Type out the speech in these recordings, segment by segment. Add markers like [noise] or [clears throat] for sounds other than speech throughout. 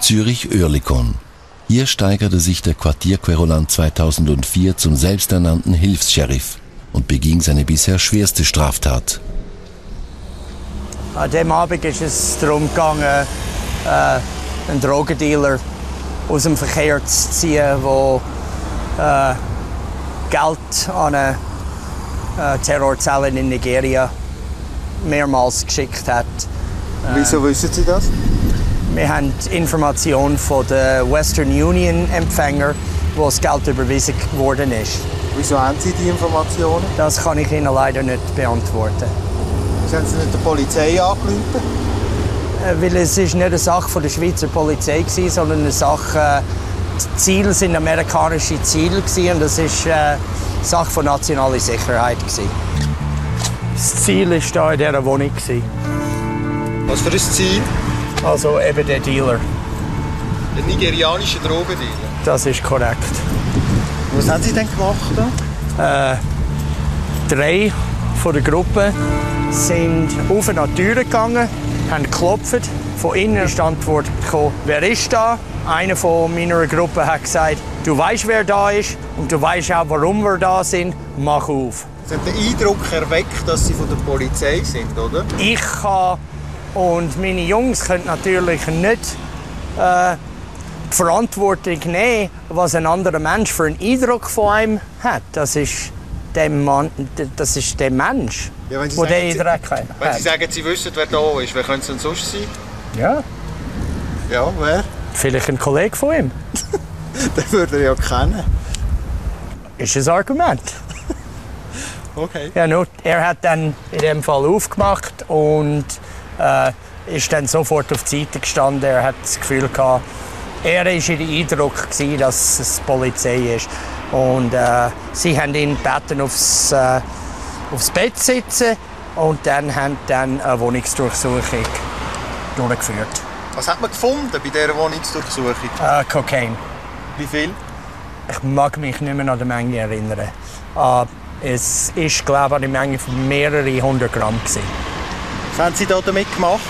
Zürich-Oerlikon. Hier steigerte sich der Quartierquerulant 2004 zum selbsternannten Hilfs-Sheriff und beging seine bisher schwerste Straftat. An dem Abend ist es darum gegangen, äh, einen Drogendealer aus dem Verkehr zu ziehen, der äh, Geld an eine äh, Terrorzelle in Nigeria mehrmals geschickt hat. Wieso wissen Sie das? Wir haben die Information von den Western Union Empfänger, wo das Geld überwiesen worden ist. Wieso haben Sie die Informationen? Das kann ich Ihnen leider nicht beantworten. Sie haben Sie nicht der Polizei angerufen? Äh, Weil es ist nicht eine Sache von der Schweizer Polizei war, sondern eine Sache, äh, die Ziele sind amerikanische Ziele gewesen, und das ist äh, eine Sache von nationaler Sicherheit gewesen. Das Ziel war da in dieser Wohnung. gewesen. Was für ein Ziel? Also eben der Dealer. Der nigerianische Drogendealer. Das ist korrekt. Was haben Sie denn gemacht? Da? Äh, drei von der Gruppe sind auf an die Türe gegangen, haben geklopft. Von innen ist die Antwort gekommen, wer ist da? Einer von meiner Gruppe hat gesagt, du weißt, wer da ist und du weißt auch, warum wir da sind. Mach auf. Sie haben den Eindruck erweckt, dass Sie von der Polizei sind, oder? Ich kann und meine Jungs können natürlich nicht äh, die Verantwortung nehmen, was ein anderer Mensch für einen Eindruck von einem hat. Das ist der, Mann, das ist der Mensch, Ja, Sie der sagen, den Sie- Eindruck hat. Wenn Sie sagen, Sie wissen, wer da ist, wer könnte es denn sonst sein? Ja, Ja, wer? vielleicht ein Kollege von ihm. [laughs] Den würde er ja kennen. Ist ein Argument. [laughs] Okay. Ja, nur, er hat dann in dem Fall aufgemacht und äh, ist dann sofort auf die Seite gestanden. Er hat das Gefühl gehabt, er war den Eindruck, gewesen, dass es die Polizei ist. Und äh, sie haben ihn gebeten, aufs, äh, aufs Bett zu sitzen und dann haben dann eine Wohnungsdurchsuchung durchgeführt. Was hat man gefunden bei dieser Wohnungsdurchsuchung? Äh, Cocaine. Wie viel? Ich mag mich nicht mehr an die Menge erinnern. Äh, es ist, glaube ich, eine Menge von mehreren hundert Gramm. Gewesen. Was haben Sie da damit gemacht?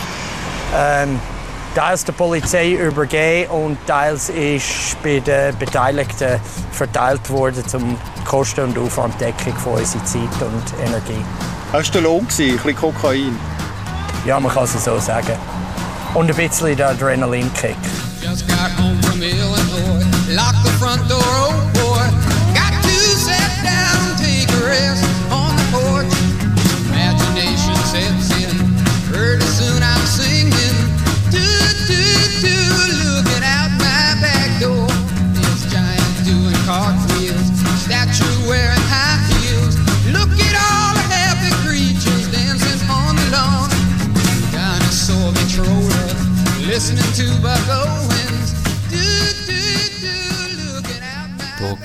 ähm, teils der Polizei übergeben und teils ist bei den Beteiligten verteilt worden zum Kosten- und Aufwanddeckung von unserer Zeit und Energie. War der Lohn, gewesen, ein bisschen Kokain. Ja, man kann es so sagen. Und ein bisschen der Adrenalinkick. Listening to Buck Owens. Do, do, do, looking out my.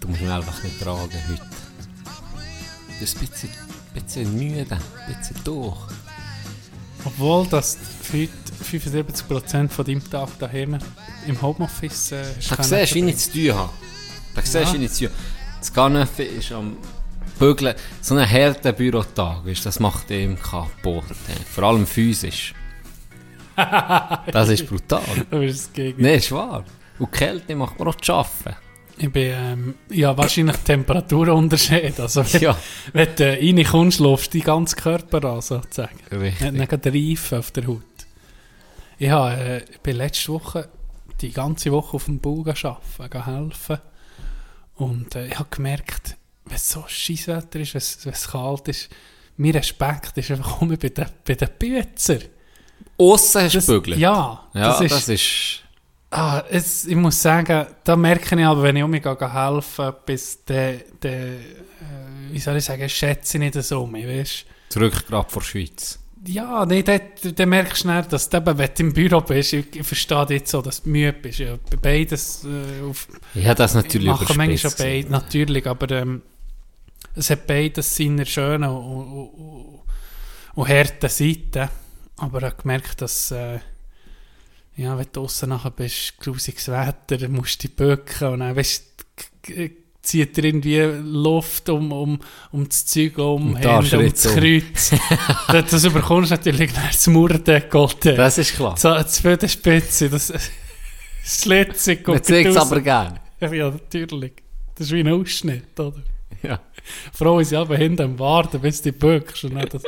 Du musst mich einfach nicht tragen heute. Du bist ein bisschen, bisschen müde, ein bisschen durch. Obwohl das heute 75% von deinem Tag daheim im Homeoffice äh, Da siehst du, wie ich zu tun habe. Da siehst du, Ja. wie ich zu tun habe. Das Ganeffe ist am Bügeln. So ein harter Bürotag, weißt, das macht ihm kaputt. Vor allem physisch. [laughs] Das ist brutal. [laughs] Du bist das Gegenteil. Nein, ist wahr. Und die Kälte macht mir auch zu arbeiten. Ich bin, ähm, ja, wahrscheinlich Temperaturunterschied. Also, wenn, Ja. wenn du äh, reinkommst, läufst du deinen ganzen Körper an, sozusagen. Richtig. Nicht Reifen auf der Haut. Ich, habe, äh, ich bin letzte Woche die ganze Woche auf dem Bau arbeiten, helfen. Und äh, ich habe gemerkt, wenn es so Scheisswetter ist, wenn es- wenn es kalt ist, mein Respekt ist einfach immer [laughs] bei den, bei den Bützer. Aussen hast Das- gebügelt. Ja, ja das ist- das ist Ah, es, ich muss sagen, da merke ich aber, wenn ich um mich gehe helfen, bis der, der äh, wie soll ich sagen, schätze ich nicht so mehr, weißt zurück gerade vor der Schweiz. Ja, nee, dann merkst du schnell, dass du eben, wenn du im Büro bist, ich, ich verstehe dich so, dass du müde bist. Ja, beides äh, auf, Ich habe das natürlich machen manchmal schon überspitzt beide, gesehen. natürlich, aber ähm, es hat beides seine schönen und, und, und, und harten Seiten. Aber ich habe gemerkt, dass äh, ja, wenn du draussen nachher bist, grusiges Wetter, dann musst du dich bücken und dann weißt, zieht er irgendwie Luft um, um, um das Zeug um, die Hände, um das Kreuz. [laughs] das, das überkommst du natürlich nach das Murdendekolleté. Das ist klar. So, das die Spitze, das, Letzte Man sieht es aber gerne. Ja, natürlich. Das ist wie ein Ausschnitt, oder? Ja. Froh ist aber hinten am Warten, bis du bückst und nicht, dass,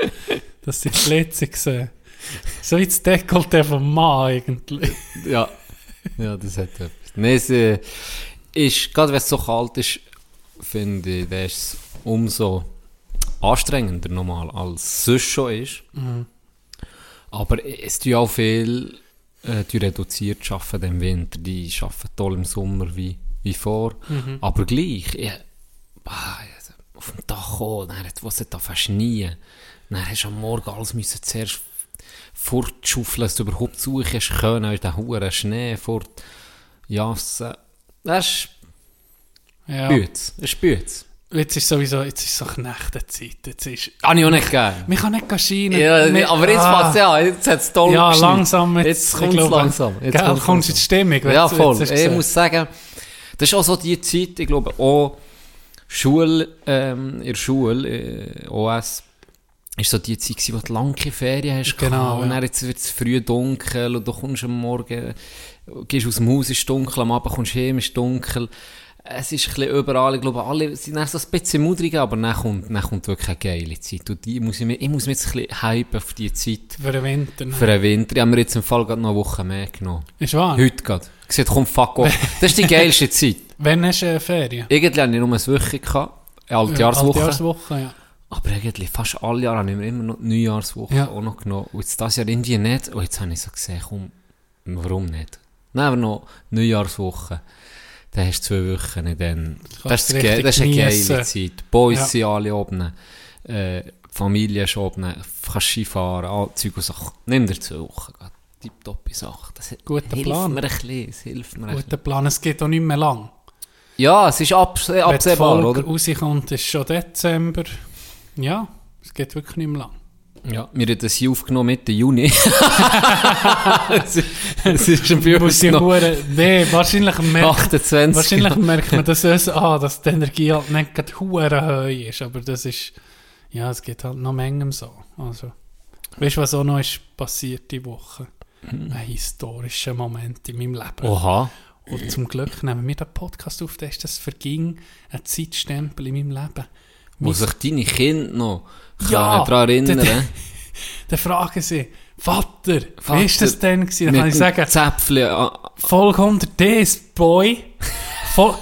dass die Letzte sehen. So das Dekolleté vom Mann eigentlich. Ja. ja, das hat etwas. Nein, es äh, ist, gerade wenn es so kalt ist, finde ich, ist es umso anstrengender nochmal, als es sonst schon ist. Aber es tun auch viel, äh, die reduziert arbeiten im Winter, die arbeiten toll im Sommer wie, wie vor. Aber gleich, ja, ah, auf dem Dach kommen, dann hat es da verschnien. Dann hast du am Morgen alles müssen zuerst fortschaufeln, dass du überhaupt suchen können, in den hohen Schnee fort jassen. Das ist Ja. Bütz. Das ist Bütz. Jetzt ist sowieso, jetzt ist so Knechtenzeit. Jetzt ist, Habe ich auch nicht gern. man kann nicht scheinen. Ja, aber jetzt ah, passt es ja, jetzt hat es toll Ja, geschneit. langsam jetzt. Jetzt kommt es langsam. Jetzt Gell, kommst du in die Stimmung? Ja, voll. Ich muss sagen, das ist auch so die Zeit, ich glaube, auch Schule, ähm, in der Schule, äh, OS, ist so die Zeit, wo du lange Ferien hast. Genau, gehabt, Und dann jetzt wird es früh dunkel und du kommst am Morgen, gehst aus dem Haus, ist dunkel, am Abend kommst du heim, ist dunkel. Es ist ein bisschen überall, ich glaube, alle sind dann so ein bisschen mudrig, aber dann kommt, dann kommt wirklich eine geile Zeit. Und die muss ich, mir, ich muss mich jetzt ein bisschen hypen auf die Zeit Für den Winter. ne? für den Winter. Ich habe mir jetzt im Fall gerade noch eine Woche mehr genommen. Ist wahr? Heute gerade. Ich gesagt, komm, fuck off. [laughs] Das ist die geilste Zeit. Wann hast du äh, Ferien? Irgendwie hatte ich nur eine Woche, gehabt, eine Altjahrswoche. Altjahrswoche, ja. Aber eigentlich fast alle Jahre habe ich mir immer noch die Neujahrswoche Ja. auch noch genommen. Und jetzt das Jahr irgendwie nicht. Und jetzt habe ich so gesehen, komm, warum nicht? Haben wir noch Neujahrswoche. Dann hast du zwei Wochen. Dann, das, ist richtig ge- das ist eine geile. Zeit. Die Boys Ja. sind alle oben. Äh, Familie ist oben. Kannst Skifahren, all Zeug und Sachen. Nimm dir zwei Wochen. Tipptoppe Sache. Das Guter hilft Plan. mir ein bisschen. Hilft mir ein. Guter Plan, es geht auch nicht mehr lang. Ja, es ist abs Wenn die absehbar, Folge oder? rauskommt, ist schon Dezember. Ja, es geht wirklich nicht mehr lang. Ja, wir haben das hier aufgenommen Mitte Juni. [laughs] es ist- es ist schon bei Muss uns Hure, nee, wahrscheinlich merkt, 28. wahrscheinlich merkt man, dass, es, ah, dass die Energie halt nicht gerade hure hoch ist, aber das ist, ja, es geht halt noch Mengem so. Also, weißt du, was auch noch ist passiert die Woche? Mhm. Ein historischer Moment in meinem Leben. Oha. Und zum Glück nehmen wir den Podcast auf, da ist das verging ein Zeitstempel in meinem Leben. Wo sich deine Kinder noch Ja, können daran erinnern dann- [laughs] Dann fragen sie, Vater, Vater, wie ist das denn gewesen? Dann kann ich sagen, Zäpfchen. ah, Folge 100 DS, Boy. [laughs] Fol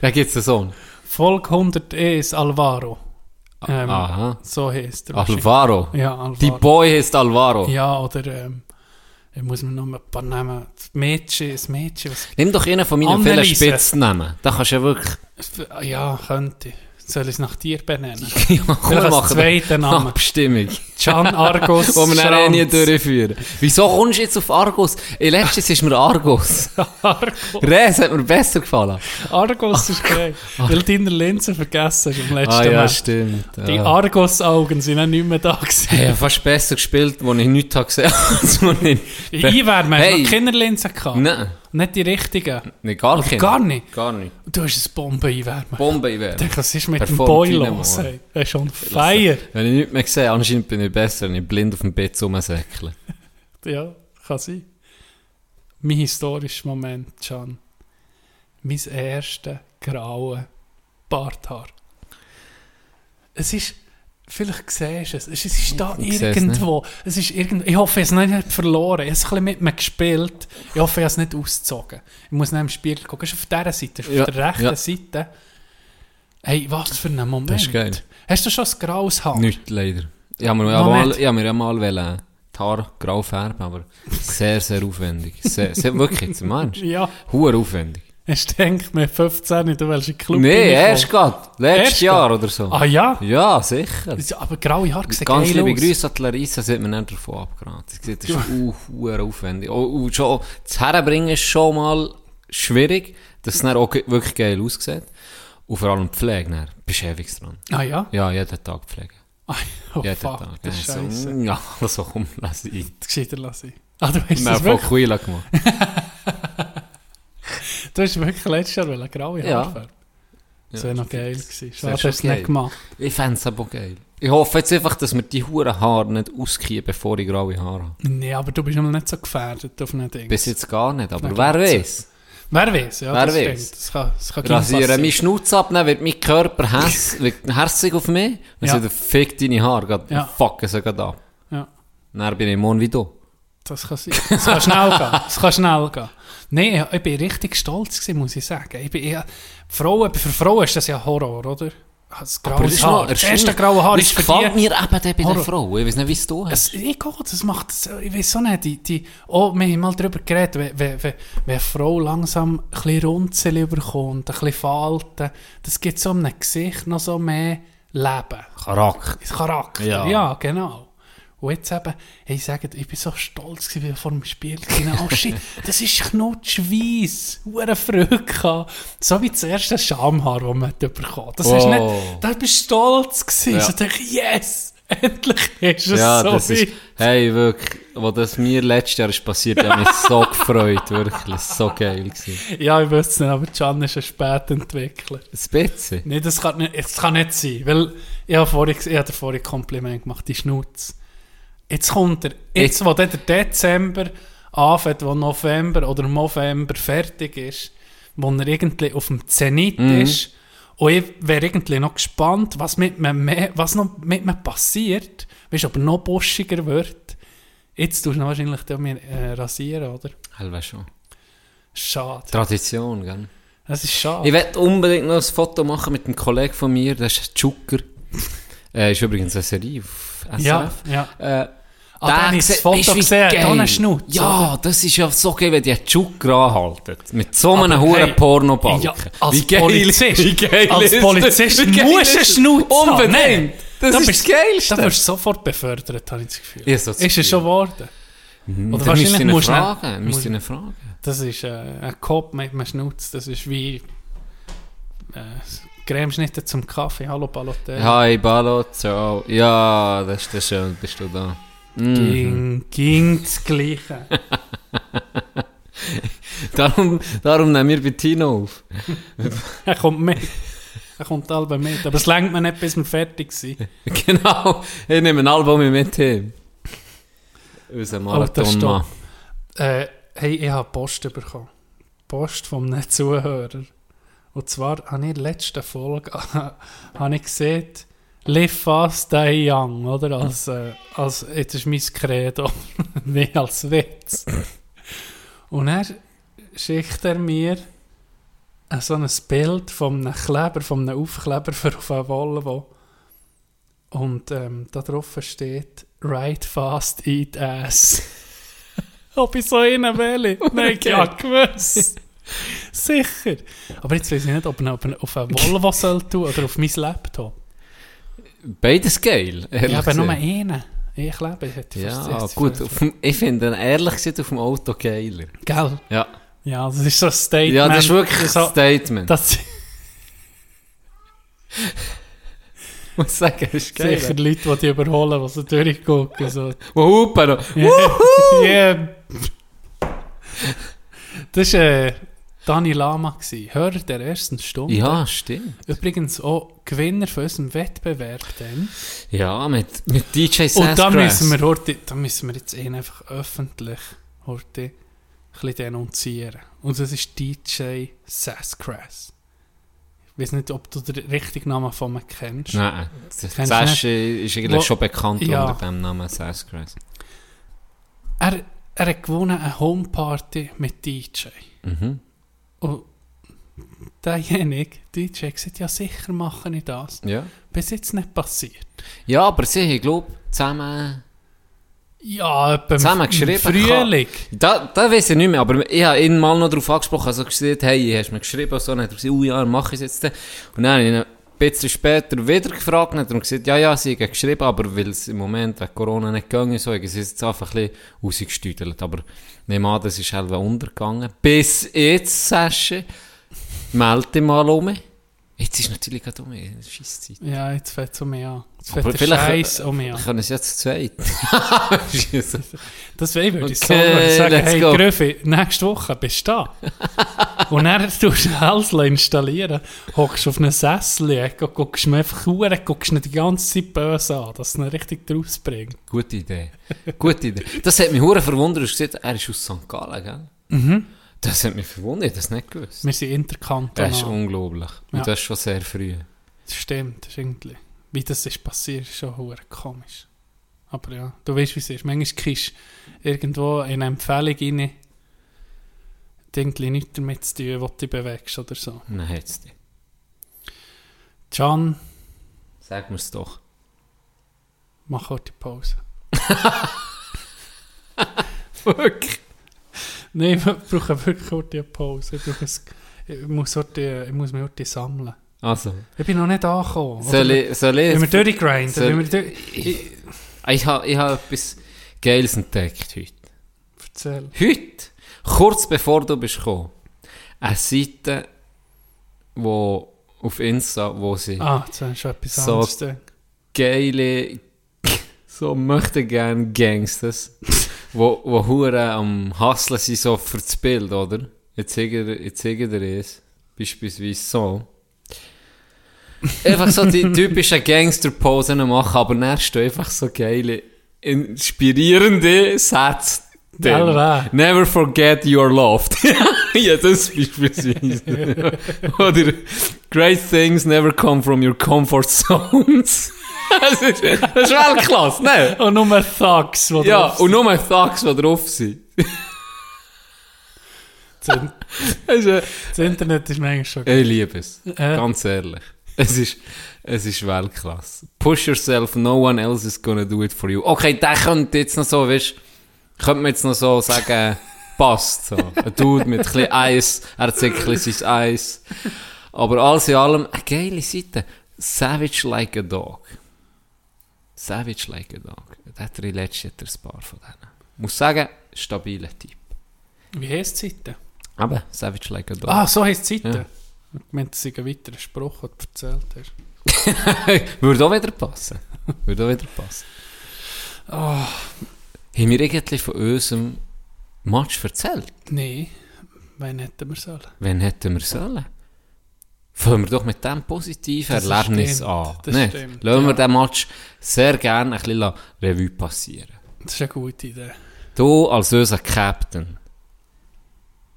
gibt es einen Sohn. Folge 100 ist Alvaro. Ähm, Aha. So heißt er. Alvaro. Ja, Alvaro. Die Boy heißt Alvaro. Ja, oder ähm, ich muss mir noch ein paar nehmen. Das Mädchen, das Mädchen, was... Nimm doch einen von meinen vielen. Spitznamen. Da kannst du ja wirklich... Ja, könnte. Soll ich es nach dir benennen? [laughs] Ja, komm, machen zweiten Namen. Abstimmung. Can Argos [laughs] Wo wir dann eh nie durchführen. Wieso kommst du jetzt auf Argos? Ey, letztes ist mir Argos. [laughs] Argos. Res hat mir besser gefallen. Argos ist [laughs] geil. Weil du deine Linse vergessen hast am letzten Ah ja, Mal. stimmt. Die ja. Argos-Augen sind auch nicht mehr da gewesen. Hey, ich habe fast besser gespielt, als ich nichts habe gesehen habe. ich- Einwärmen, hast Hey. du noch Kinderlinsen gehabt? Nein, Nicht die richtigen. nicht gar nicht. gar nicht? Gar nicht. Du hast ein Bomben-Einwärmen. Bombe Ich wäre. denke, was ist mit dem Performt Boy los? Er ist on fire. Wenn ich nichts mehr sehe, anscheinend bin ich besser, ich blind auf dem Bett rumsäckle. [laughs] Ja, kann sein. Mein historischer Moment, Can. Mein erstes graue Barthaar. Es ist, vielleicht siehst du es, es ist, es ist da Ich irgendwo. Es ist irgendwo. Ich hoffe, ich habe es nicht verloren. Ich habe es ein bisschen mit mir gespielt. Ich hoffe, ich habe es nicht ausgezogen. Ich muss nicht im Spiegel gucken. Es ist auf dieser Seite, es ist Ja, auf der rechten ja. Seite. Hey, was für ein Moment. Das ist geil. Hast du schon ein graues Haar? Nicht leider. Ich habe mir ja mal, ich habe mir ja mal wollen, die Haare grau färben, aber sehr, sehr aufwendig. Sehr, sehr, wirklich, jetzt meinst du? Ja. Huere aufwendig. Hast du gedacht, mit 15 du willst in den Club Nee, erst gerade. Letztes Erst Jahr oder so. Ah ja? Ja, sicher. Das- Aber graue Haare sehen Ganz liebe aus. Grüße an die Larissa, sie hat mir nicht davon abgeraten. Sie gesagt, das ist huere aufwendig. Oh, und schon, das Herbringen ist schon mal schwierig, dass es dann auch wirklich geil aussieht. Und vor allem die Pflege, dann. bist du ewig dran. Ah ja? Ja, jeden Tag pflegen. Oh Jeden fuck, Tag. das ist Ja, scheiße. [laughs] ja, also komm, lass ich. Das gescheiter lassen. Ah, du haben von wirklich? Quila gemacht. [laughs] Du hast wirklich letztes Jahr eine graue Ja. Haarfarbe. Das wäre noch geil gewesen. Schade, hast du es nicht gemacht. Ich fände es aber geil. Ich hoffe jetzt einfach, dass wir die huren Haare nicht auskiehen, bevor ich graue Haare habe. Nee, aber du bist immer nicht so gefährdet auf einem Ding. Bis jetzt gar nicht, aber wer weiß. Wer weiß, ja, Wer das weiß. stimmt. Das kann, das kann Rasiere passieren. meinen Schnutz ab, dann wird mein Körper häss, [laughs] auf mich. Dann Ja. er, fick deine Haare, grad, Ja. fucken sie grad ab. Ja, Dann bin ich morgen wie du. das kann sein. Das kann schnell gehen. Das kann schnell gehen. Nein, ich bin richtig stolz gewesen, muss ich sagen. Ich bin eher, Frauen, für Frauen ist das ja Horror, oder? Das graue ist Haar. noch Das erste graue Haar ist Das gefällt mir eben der bei der. Frau. Ich weiß nicht, wie es du hast. Es, ich gehe, das macht, das- ich weiß auch nicht, die, die, oh, wir haben mal darüber geredet, wenn, wenn, wenn, wenn eine Frau langsam ein bisschen Runzeln überkommt, ein bisschen Falten, das gibt so einem Gesicht noch so mehr Leben. Charakter. Das Charakter, Ja. ja, genau. Und jetzt eben, hey, ich sage, ich bin so stolz gewesen, wie ich vor dem Spiel gesehen Oh shit, das ist knutschweiss. Hure Freude gehabt. So wie das erste Schamhaar, das man hat bekommen Das hast du Oh. nicht, da bist du stolz gewesen. Ja. So dachte ich, yes, [laughs] endlich ist es Ja, so das ist, weit. hey, wirklich, wo das mir letztes Jahr ist passiert, habe mich so [laughs] gefreut, wirklich, so geil gewesen. Ja, ich wüsste es nicht, aber Can ist ein Spätentwickler. Ein bisschen. Nee, das kann nicht, das kann nicht sein, weil ich habe vorhin, ich habe dir vorhin Kompliment gemacht, die Schnutz. Jetzt kommt er, jetzt, Jetzt- wo der Dezember anfängt, wo November oder November fertig ist, wo er irgendwie auf dem Zenit Mhm. ist, und ich wäre irgendwie noch gespannt, was, mit mir mehr, was noch mit mir passiert, weißt du, ob er noch buschiger wird. Jetzt tust du ihn wahrscheinlich mir äh, rasieren, oder? Halb schon. Schade. Tradition, gell? Das ist schade. Ich werde unbedingt noch ein Foto machen mit einem Kollegen von mir, das ist Zucker. [laughs] äh, ist übrigens eine Serie auf SRF. ja, ja. Äh, Ah, dann habe ich das Foto gesehen, da einen Schnutz, Ja, das ist ja so geil, wenn die Zucker anhalten. Mit so einem hohen hey, Pornobalken. Ja, als Wie geil- Polizist, wie geil als ist das? Polizist geil musst du einen ist das? Schnutz haben. Unbedingt. Nein, Das da ist bist- das Geilste. Da wirst du sofort befördert, habe ich das Gefühl. Ja, so das ist es Gefühl. schon geworden? Mhm. Oder müsst wahrscheinlich musst du ihn- fragen. Müsst musst- ihr ihn fragen. Das ist äh, ein Kopf mit einem Schnutz. Das ist wie äh, Cremeschnitte zum Kaffee. Hallo Balotelli. Hi, Ballo, ciao. Ja, das ist das schön, bist du da. Mhm. Ging, ging das Gleiche. [laughs] Darum, darum nehmen wir bei Tino auf. [laughs] er kommt mit. Er kommt alle mit. Aber es längt mir nicht, bis wir fertig sind. [laughs] genau, ich nehme ein Album mit ihm. Unser Marathonmann. Äh, hey, ich habe Post bekommen. Post von einem Zuhörer. Und zwar habe ich in der letzten Folge habe ich gesehen, Live fast, die young, oder? Als, äh, als, jetzt ist mein Credo, [laughs] nicht als Witz. Und er schickt er mir so ein Bild von einem Kleber, von einem Aufkleber für auf einem Volvo. Und ähm, da drauf steht, Ride fast, eat ass. [laughs] Ob ich so einen will? [laughs] Nein, ja, gewusst. Sicher. Aber jetzt weiß ich nicht, ob er auf einen Volvo soll tun oder auf mein Laptop. Beides geil, Ich habe nur einen. Ich glaube, ich hätte Ja, fast- gut. Auf dem, ich finde, ehrlich gesagt, auf dem Auto geiler. Gell? Ja, Ja, das ist so ein Statement. ja das ist wirklich ein so, Statement. das Ich muss sagen, das ist geil. sicher Leute, die die überholen, die so durchgucken. So. Wo hupen noch. Yeah. Das war äh, Dani Lama, gewesen, Hörer der ersten Stunde. Ja, stimmt. Übrigens auch Gewinner von unserem Wettbewerb. Dann. Ja, mit, mit DJ Sassgrass. Und da müssen, wir heute, da müssen wir jetzt ihn einfach öffentlich heute ein bisschen denunzieren. Und das ist DJ Sassgrass. Ich weiß nicht, ob du den richtigen Namen von ihm kennst. Nein, Kennst Sash ist eigentlich Wo- schon bekannt Ja. unter dem Namen Sassgrass. Er, er hat gewonnen eine Homeparty mit DJ. Mhm. Und derjenige, DJ, hat gesagt, ja sicher mache ich das. Ja. Bis jetzt nicht passiert. ja, aber sie haben, glaube ich, zusammen... Ja, etwa Zusammen geschrieben, Frühling. Da, da weiß ich nicht mehr, aber ich habe ihn mal noch darauf angesprochen, also gesagt, hey, hast du mir geschrieben und so, und dann hat er gesagt, oh ja, mach ich es jetzt. Und dann habe ich bisschen später wieder gefragt und gesagt, ja, ja, sie haben geschrieben, aber weil es im Moment wegen Corona nicht gegangen ist, so, haben sie jetzt einfach ein bisschen rausgestüdelt. Aber nehmen an, das ist halt untergegangen. Bis jetzt, Sasche, melde dich mal um. Jetzt ist natürlich gerade um eine Scheisszeit. Ja, jetzt fängt es um mich an. Jetzt fängt der Scheiß um mich an. Können sie jetzt zu zweit? [laughs] Das ich, würde ich Okay, sagen. Hey. Gröfi, nächste Woche bist du da. [laughs] Und dann tust du Hälsle installieren, hockst auf einen Sessel, guckst mir einfach hure, guckst ihn die ganze Zeit böse an, dass es ihn richtig draus bringt. Gute Idee. Gute Idee. Das hat mich verwundert. Du hast gesagt, er ist aus St. Gallen, gell? Mhm. Das hat mich verwundert, ich das nicht gewusst. Wir sind interkantonal. Das ist unglaublich. Und Ja. das ist schon sehr früh. Das stimmt, das ist irgendwie. Wie das ist passiert, ist schon komisch. Aber ja, du weißt, wie es ist. Manchmal kriegst du irgendwo in eine Empfehlung rein, irgendwie nichts damit zu tun, wo du bewegst oder so. Hat es dich. Can, Sag mir's doch. mach heute Pause. [laughs] Wirklich? Nein, ich brauche wirklich heute eine Pause. Ich, brauche ein, ich, muss heute, ich muss mich heute sammeln. Also, Ich bin noch nicht angekommen. soll ich... Soll ich Wenn wir durchgrinden, soll- wir durch... Ich, ich habe ich hab etwas Geiles entdeckt heute. erzähl. Heute, kurz bevor du bist gekommen, eine Seite, wo auf Insta, wo sie Ah, So. geile, [laughs] so möchte gern Gangsters, wo, wo hure am Hustlen sind so für das Bild, oder? Jetzt zeige dir, es. Beispielsweise so. Einfach so die [laughs] typischen Gangster-Posen machen, aber dann stehen einfach so geile, inspirierende Sätze. drin. Never forget you are loved. [laughs] ja, das beispielsweise. [laughs] Oder Great things never come from your comfort zones. [laughs] das, ist, ist Weltklasse, ne? [laughs] Und nur Thugs, die Ja, drauf und nur Thugs, die drauf sind. sind. Das Internet ist manchmal schon ich liebe es. Äh. Ganz ehrlich. Es ist, es ist Weltklasse. Push yourself, no one else is gonna do it for you. Okay, der könnte jetzt noch so, weißt könnte man jetzt noch so sagen, [laughs] passt so. Ein Dude mit ein bisschen Eis, er zeigt ein bisschen sein Eis. Aber alles in allem, eine geile Seite. Savage like a dog. Savage like a dog. Da hat letztes Jahr ein paar von denen. Muss sagen, stabiler Typ. Wie heisst die Seite? Aber Savage like a dog. Ah, so heisst die Seite. Ja. Ich meinte, es sei ein weiterer Spruch, den du erzählt hast. [laughs] Würde auch wieder passen. Würde auch wieder passen. Ah. Haben wir irgendwie von unserem Match erzählt? Nein, wann hätten wir sollen? Wann hätten wir sollen? Fangen wir doch mit diesem positiven Das Erlebnis stimmt, an. das Nicht? stimmt, Lassen wir ja. den Match sehr gerne ein bisschen Revue passieren. Das ist eine gute Idee. Du als unser Captain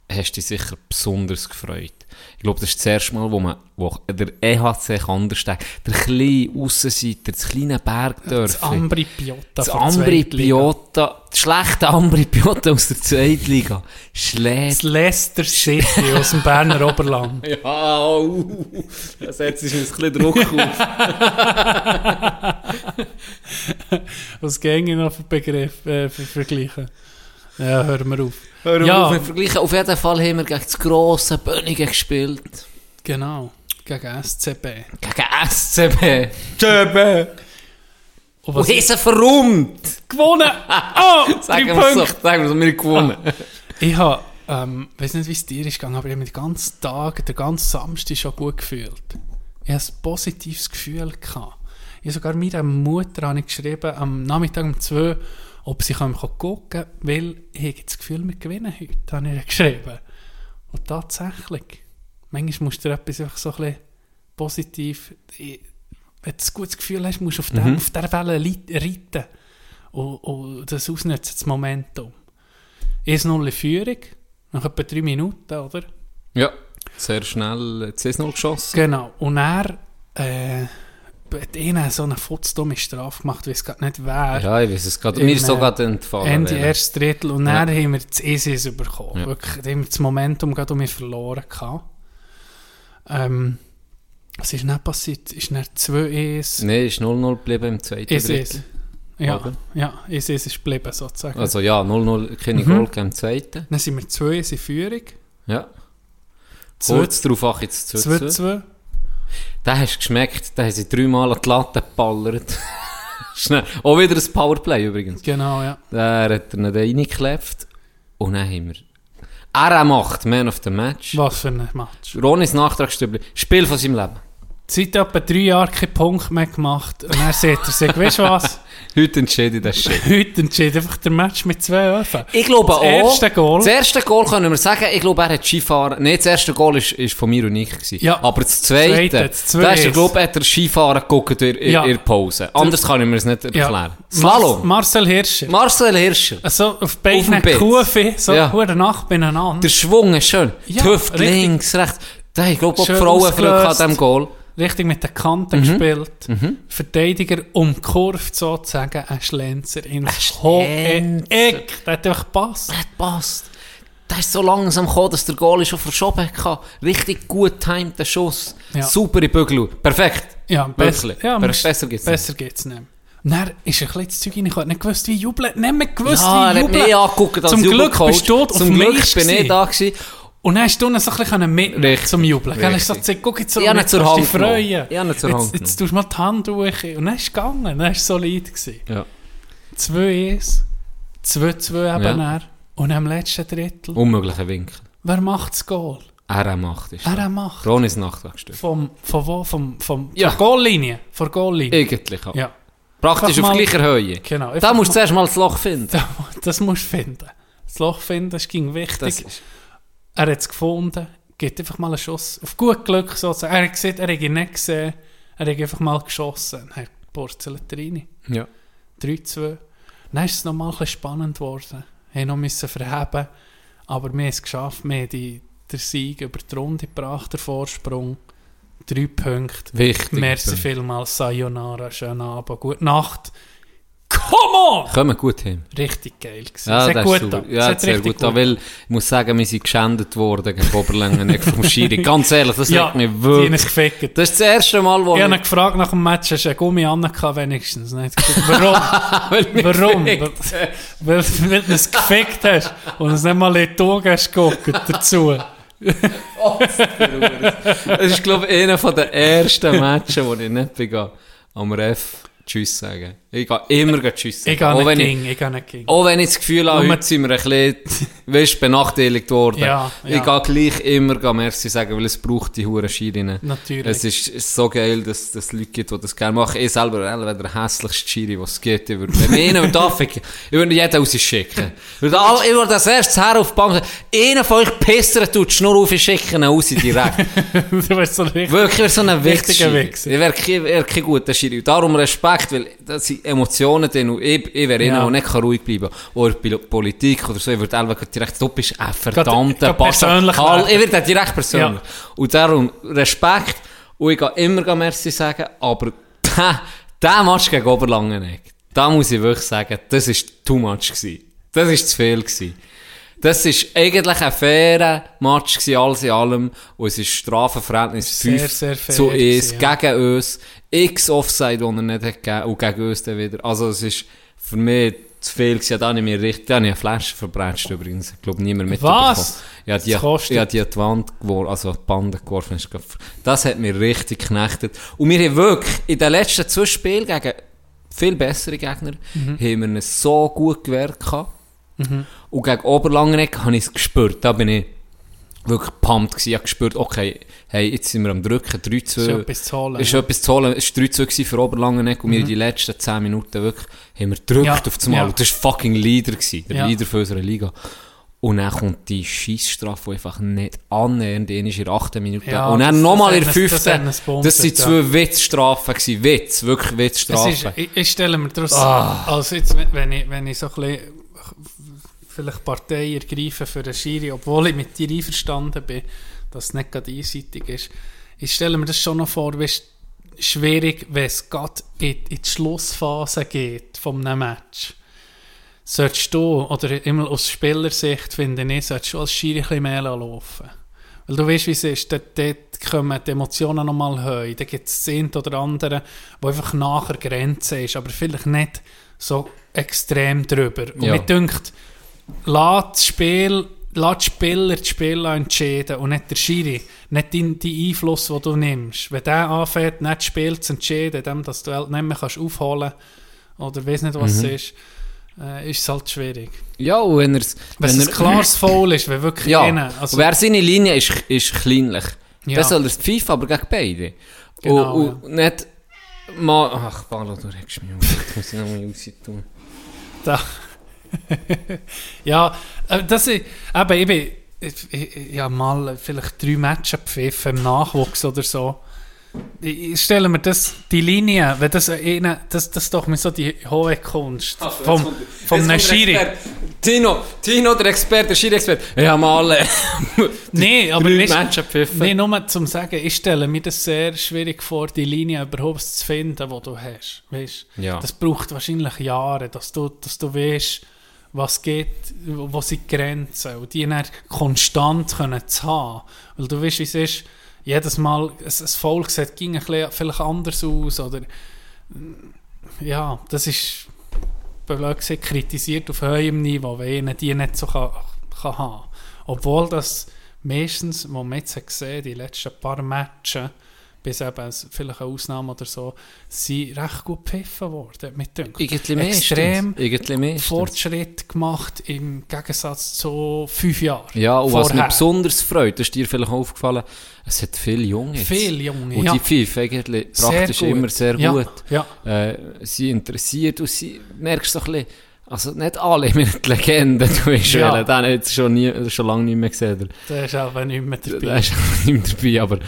hast dich sicher besonders gefreut. Ich glaube, das ist das erste Mal, wo, man, wo der EHC anders steht. Der kleine Aussenseiter, das kleine Das Bergdörfchen. Ambri Piotta Das Ambri. Piota, das schlechte Ambri Piota aus der Zweitliga, Das schlägt. Leicester City aus dem Berner Oberland. [laughs] Ja, uh, das setzt sich ein bisschen Druck auf. Was gänge noch für Begriff äh, für Vergleichen? Ja, hören wir auf. Hör Ja. auf, wir vergleichen. Auf jeden Fall haben wir gegen das grosse Bönnige gespielt. Genau, gegen SCB. Gegen SCB. SCB. Und Und was haben verrummt. gewonnen! [laughs] Oh, drei Sagen wir so, Punkte! sagen wir so, wir haben gewonnen. [laughs] Ich habe, ähm, weiß nicht, wie es dir ist gegangen, aber ich habe mich den ganzen Tag, den ganzen Samstag schon gut gefühlt. Ich hatte ein positives Gefühl. Gehabt. Ich habe sogar meiner Mutter habe ich geschrieben, am Nachmittag um 2 ob sie kann gucken kann, weil ich habe das Gefühl, wir gewinnen heute, habe ich geschrieben. Und tatsächlich, manchmal musst du etwas einfach so ein bisschen positiv, wenn du ein gutes Gefühl hast, musst du auf, der, auf dieser Welle reiten und, und das ausnutzen, das Momentum. 1-0 in Führung, nach etwa 3 Minuten, oder? Ja, sehr schnell 10-0 geschossen. Genau. Und er äh, hat ihnen so eine futzdumme Strafe gemacht, weiß gar nicht wer. Ja, ich weiß es gerade. Mir ist äh, sogar entfallen. Ende welcher. erstes Drittel und Ja. dann haben wir das ESIS bekommen. Ja. Wirklich, haben wir das Momentum gerade um mich verloren gehabt. Ähm, was ist nicht passiert? Ist dann 2 ES. Nein, ist 0-0 geblieben im zweiten. Drittel. Ja, Oder? ja, ESIS ist geblieben sozusagen. Also ja, 0-0, keine Mhm. Goal im zweiten. Dann sind wir 2 ES in Führung. Ja. 2 Kurz darauf ach jetzt 2-2. 2 Den hast du geschmeckt, den haben sie dreimal an die Latte geballert. [laughs] Schnell. Auch wieder ein Powerplay übrigens. Genau, ja. Der hat er nicht reingeklebt. Und dann haben wir... Er macht Man of the Match. Was für ein Match. Ronis Nachtragsstübli. Spiel von seinem Leben. Seit etwa drei Jahren keinen Punkt mehr gemacht. Und dann sagt er sich, weißt du was? [laughs] Heute entscheide ich das Shit. Heute entschied einfach der Match mit zwei Öfen. Ich glaube das auch. erste Goal. Das erste Goal können wir sagen, ich glaube, er hat Skifahren. Nein, das erste Goal ist, ist von mir und ich. Gewesen. Ja. Aber das zweite, Zweite, das das ist, ich zweite. glaube, hat er Skifahren geguckt in, in, Ja. in der Pause. Anders kann ich mir das nicht erklären. Mar Slalom. Marcel Hirscher. Marcel Hirscher. Also auf Auf beiden. Kufen, so Ja. ja. Nacht beieinander. Der Schwung ist schön. Ja, die Hüfte richtig. links, rechts. Da haben, glaube ich, auch die Frauenflüge an diesem Goal. Richtig mit den Kanten gespielt. Verteidiger umkurvt sozusagen, ein Schlenzer ins hohe. Eck. Der hat einfach gepasst. Das passt. Der ist so langsam gekommen, dass der Goal schon verschoben hat. Richtig gut timed, der Schuss. Ja. Saubere Bügel. Perfekt. Ja, besser, ja, besser geht's nicht. besser geht's nicht. Und dann ist ein das Zeug rein, ich nicht gewusst, wie jubeln. Nicht mehr gewusst, Ja, wie er hat jubeln. mich angeguckt als Zum Glück bist du auf Zum Glück bin ich da gewesen. Und dann hast du ihn so ein bisschen mitnehmen zum Jubeln. Gell? Hast du so gesagt, guck jetzt Ich jetzt zur kannst du Hand dich freuen. Ich habe ihn zur jetzt, Hand jetzt tust du mal die Hand durch. Und dann ist es gegangen. Dann war es solid. Gewesen. Ja. 2-1, 2-2 eben Ja. dann. Und am letzten Drittel, Unmöglicher Winkel. wer macht das Goal? Er macht es. Er macht. Ronis Nachtwachstück. Vom, von wo? Vom, vom, Ja. Von Goallinie. Von Goallinie. Eigentlich auch. Ja, Praktisch auf gleicher Höhe. genau. Da musst du zuerst mal das Loch finden. Da- [laughs] Das musst du finden. Das Loch finden, das ging wichtig. Das ist, Er hat es gefunden, gibt einfach mal einen Schuss. Auf gut Glück sozusagen. Er hat gesehen, er hat ihn nicht gesehen. Er hat einfach mal geschossen. Er purzelt rein. ja. 3-2. Dann ist es nochmal ein bisschen spannend geworden. Wir noch müssen verheben. Aber wir haben es geschafft. Wir haben die, den Sieg über die Runde gebracht, der Vorsprung. Drei Punkte. Wichtig. Merci vielmals. Sayonara. Schönen Abend. Gute Nacht. Come on! Kommen gut hin. Richtig geil gewesen. Ja, hat das gut getan. Ja, hat hat sehr richtig gut. Da, weil ich muss sagen, wir sind geschändet worden gegen Oberlängen, vom Schiri. [laughs] Ganz ehrlich, das Ja, regt mich die haben wirklich. gefickt. Das ist das erste Mal, wo Ich habe gefragt nach dem Match, hast du einen Gummi an wenigstens? Hat [laughs] gesagt, Warum? [laughs] weil Warum? weil, weil du es gefickt hast und es nicht mal in die Augen hast geguckt dazu. Das ist, glaube ich, einer der ersten Matches, wo ich nicht bin, am Ref Tschüss sagen. Ich gehe immer Tschüss sagen. Ich gehe nicht ich, ging, ich gehe nicht ging. auch wenn ich das Gefühl habe, heute sind wir ein bisschen [laughs] weißt, benachteiligt worden. Ja, Ich ja. gehe gleich immer Merci sagen, weil es braucht die Huren Schirinnen. Natürlich. Es ist, so geil, dass es Leute gibt, die das gerne machen. Ich selber wäre der hässlichste Schiri, was es gibt. Ich würde, wenn ich einen [laughs] darf, ich, ich würde jeden rausschicken. Ich würde, all- ich würde das erste Herr auf die Bank sagen, einer von euch pissern tut die Schnur auf, ich schicke ihn raus direkt. [laughs] du bist so richtig. Wirklich, ich so ein Richtiger Wichser. Ich wäre kein, guter Schiri. Und Darum Respekt, weil das sind Emotionen drin. Ich, ich wäre einer, Ja. der nicht ruhig bleiben kann. Oder bei Politik oder so. Ich würde einfach direkt, du bist ein verdammter werden. Ich werde direkt persönlich. Und darum Respekt. Und ich gehe immer Merci sagen. Aber der, der Match gegen Oberlangenegg, da muss ich wirklich sagen, das war too much. Gewesen. Das war zu viel. Gewesen. Das war eigentlich ein fairer Match gewesen, alles in allem. Und es ist Strafenverhältnis Sehr, 5 sehr fair zu 1 gewesen, ja. gegen uns. X Offside, die er nicht hat gegeben und gegen uns dann wieder. Also es ist für mich zu viel gewesen. Da habe ich mir richtig, da habe ich eine Flasche verbretscht übrigens. Ich glaube, niemand mitbekommen. Was? Ja, die, Das ja, die an die Wand geworfen, also die Bande geworfen. Das hat mich richtig geknechtet. Und wir haben wirklich in den letzten zwei Spielen gegen viel bessere Gegner, Mhm. haben wir so gut gehabt. Und gegen Oberlangenegg habe ich es gespürt. Da bin ich wirklich pumped gewesen. Ich habe gespürt, okay, hey, jetzt sind wir am Drücken, 3-2. Ist etwas zu holen, Ist ja. Mhm. etwas zu holen. Es war 3-2 gewesen für Oberlangenegg und wir die letzten 10 Minuten wirklich, haben wir gedrückt Ja, auf das Mal. ja. Und das war fucking Leader gewesen, der Ja. Leader für unsere Liga. Und dann kommt die Scheissstrafe, die einfach nicht annähernd in ist in der 8. Minute. Ja, und dann das- nochmal in das der hat uns- 5. das gebumst, Das sind ja. zwei Witzstrafen gewesen. Witz, wirklich Es ist, Witzstrafen. ich, ich stelle mir daraus, Ah. also jetzt, wenn ich, wenn ich so ein bisschen vielleicht Partei ergreife für den Schiri, obwohl ich mit dir einverstanden bin, dass es nicht gerade einseitig ist, ich stelle mir das schon noch vor, wie schwierig, wenn es gerade in, in die Schlussphase geht von einem Match. Solltest du, oder immer aus Spielersicht finde ich, solltest du als Schiri ein bisschen mehr laufen. Weil du weißt, wie es ist, dort, dort kommen die Emotionen nochmal höher. Da gibt es eine oder andere, wo einfach nachher Grenze ist, aber vielleicht nicht so extrem drüber. Und Ja. mir dünkt, lass das Spiel, lass die Spieler das Spiel entscheiden und nicht der Schiri, nicht den, den Einfluss, den du nimmst. Wenn der anfängt, nicht das Spiel zu entscheiden, dem, dass du halt nicht mehr kannst aufholen oder weiss nicht, was es ist, äh, ist es halt schwierig. Ja, und wenn, er's, Wenn es ein klares Foul ist, wenn wirklich Ja, also, wer seine Linie ist, ist kleinlich. Ja. Ja. Dann soll er es pfeifen, aber gegen beide. Genau, und, und nicht mal... Ach, Paolo, du regst mich auf. Muss ich noch mal raus tun. Da. [laughs] ja, äh, das ist, eben, ich bin, ich, ich, ich habe mal vielleicht drei Matches gepfiffen im Nachwuchs oder so. Ich, ich stelle mir das, die Linie, wenn das eine, das, das ist doch mir so die hohe Kunst vom, vom einem Schiri. Tino, Tino, der Experte, der Schiri-Experte. Ja, mal [laughs] alle. Nein, aber Drei nicht, Matches gepfiffen. nee, nur zum sagen, ich stelle mir das sehr schwierig vor, die Linie überhaupt zu finden, die du hast. Weißt? Ja. Das braucht wahrscheinlich Jahre, dass du, dass du weißt, was geht, wo sind die Grenzen und die dann konstant können zu haben. Weil du weißt, wie es ist, jedes Mal, ein, ein Volk sieht ging ein bisschen, vielleicht anders aus oder ja, das ist blöd gesagt, kritisiert auf höherem Niveau, weil ihnen die nicht so kann, kann haben. Obwohl das meistens, wo man jetzt gesehen die letzten paar Matches, bis eben vielleicht eine Ausnahme oder so, sind recht gut gepfiffen worden. Mit Irgendwie Extrem meistens. Fortschritt gemacht im Gegensatz zu fünf Jahren. Ja, und was mich vorher. besonders freut, ist dir vielleicht aufgefallen, es hat viele Junge. Viele Junge, Und ja. die pfeifen eigentlich praktisch immer sehr Ja, gut. ja. Äh, sie interessiert und sie, merkst so ein bisschen, also nicht alle [laughs] mit die Legende, du weißt Ja. den hat schon, nie, schon lange nicht mehr gesehen. Der ist auch nicht mehr dabei. der ist auch [laughs] nicht mehr dabei, aber,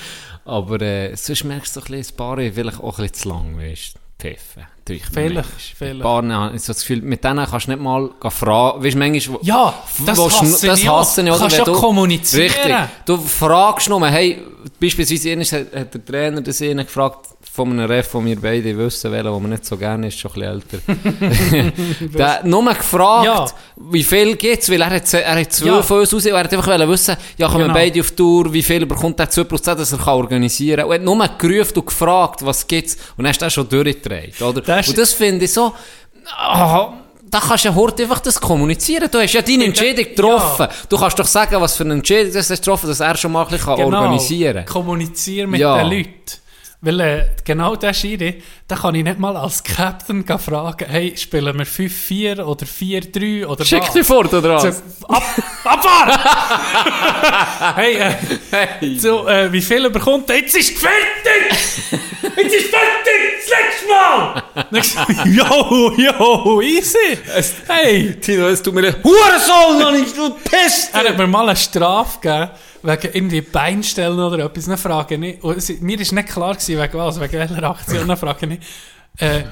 aber äh, sonst merkst du so ein bisschen, ein paar vielleicht auch ein bisschen zu lang, weißt du, pfiffen. Vielleicht, vielleicht. paar so das Gefühl, mit denen kannst du nicht mal fragen, weißt du, manchmal, Ja, das hasse das ich auch. hasse ich, oder? Kannst ja du- kommunizieren. Richtig. Du fragst nur, hey, beispielsweise hat, der Trainer das gefragt, von einem Ref, den wir beide wissen, welchen, der mir nicht so gerne ist, schon ein bisschen älter. [laughs] der hat nur gefragt, Ja. wie viel gibt es, weil er hat, er hat zwei Ja. von uns raus, er hat einfach wollen wissen, ja, kommen Genau. beide auf Tour, wie viel bekommt er 2%, dass er kann organisieren kann. Und er hat nur gerufen und gefragt, was gibt's, und dann hast du das schon durchgedreht, oder? Das ist- und das finde ich so, ah, da kannst du ja heute einfach das kommunizieren. Du hast ja deine Entscheidung getroffen. Du kannst doch sagen, was für eine Entscheidung das hast getroffen, dass er schon mal ein bisschen Genau. organisieren kann. Kommunizieren mit Ja. den Leuten. Weil äh, genau der Schiri, da kann ich nicht mal als Captain fragen, hey, spielen wir 5-4 oder 4-3 oder Schick was? dich fort, oder was? So, ab, abfahren! [laughs] hey, äh, Hey. so, äh, wie viel er bekommt, jetzt ist fertig! Jetzt ist fertig! Das letzte Mal! Ich jo, jo, [laughs] easy! Hey! Tino, es tut mir leid. Hurensohn, noch nicht, du Pest! Er hat mir mal eine Strafe gegeben, wegen irgendwie Beinstellen oder etwas. Dann frage ich, und es, mir ist nicht klar gewesen, wegen was, wegen welcher Aktion, dann frage ich, äh,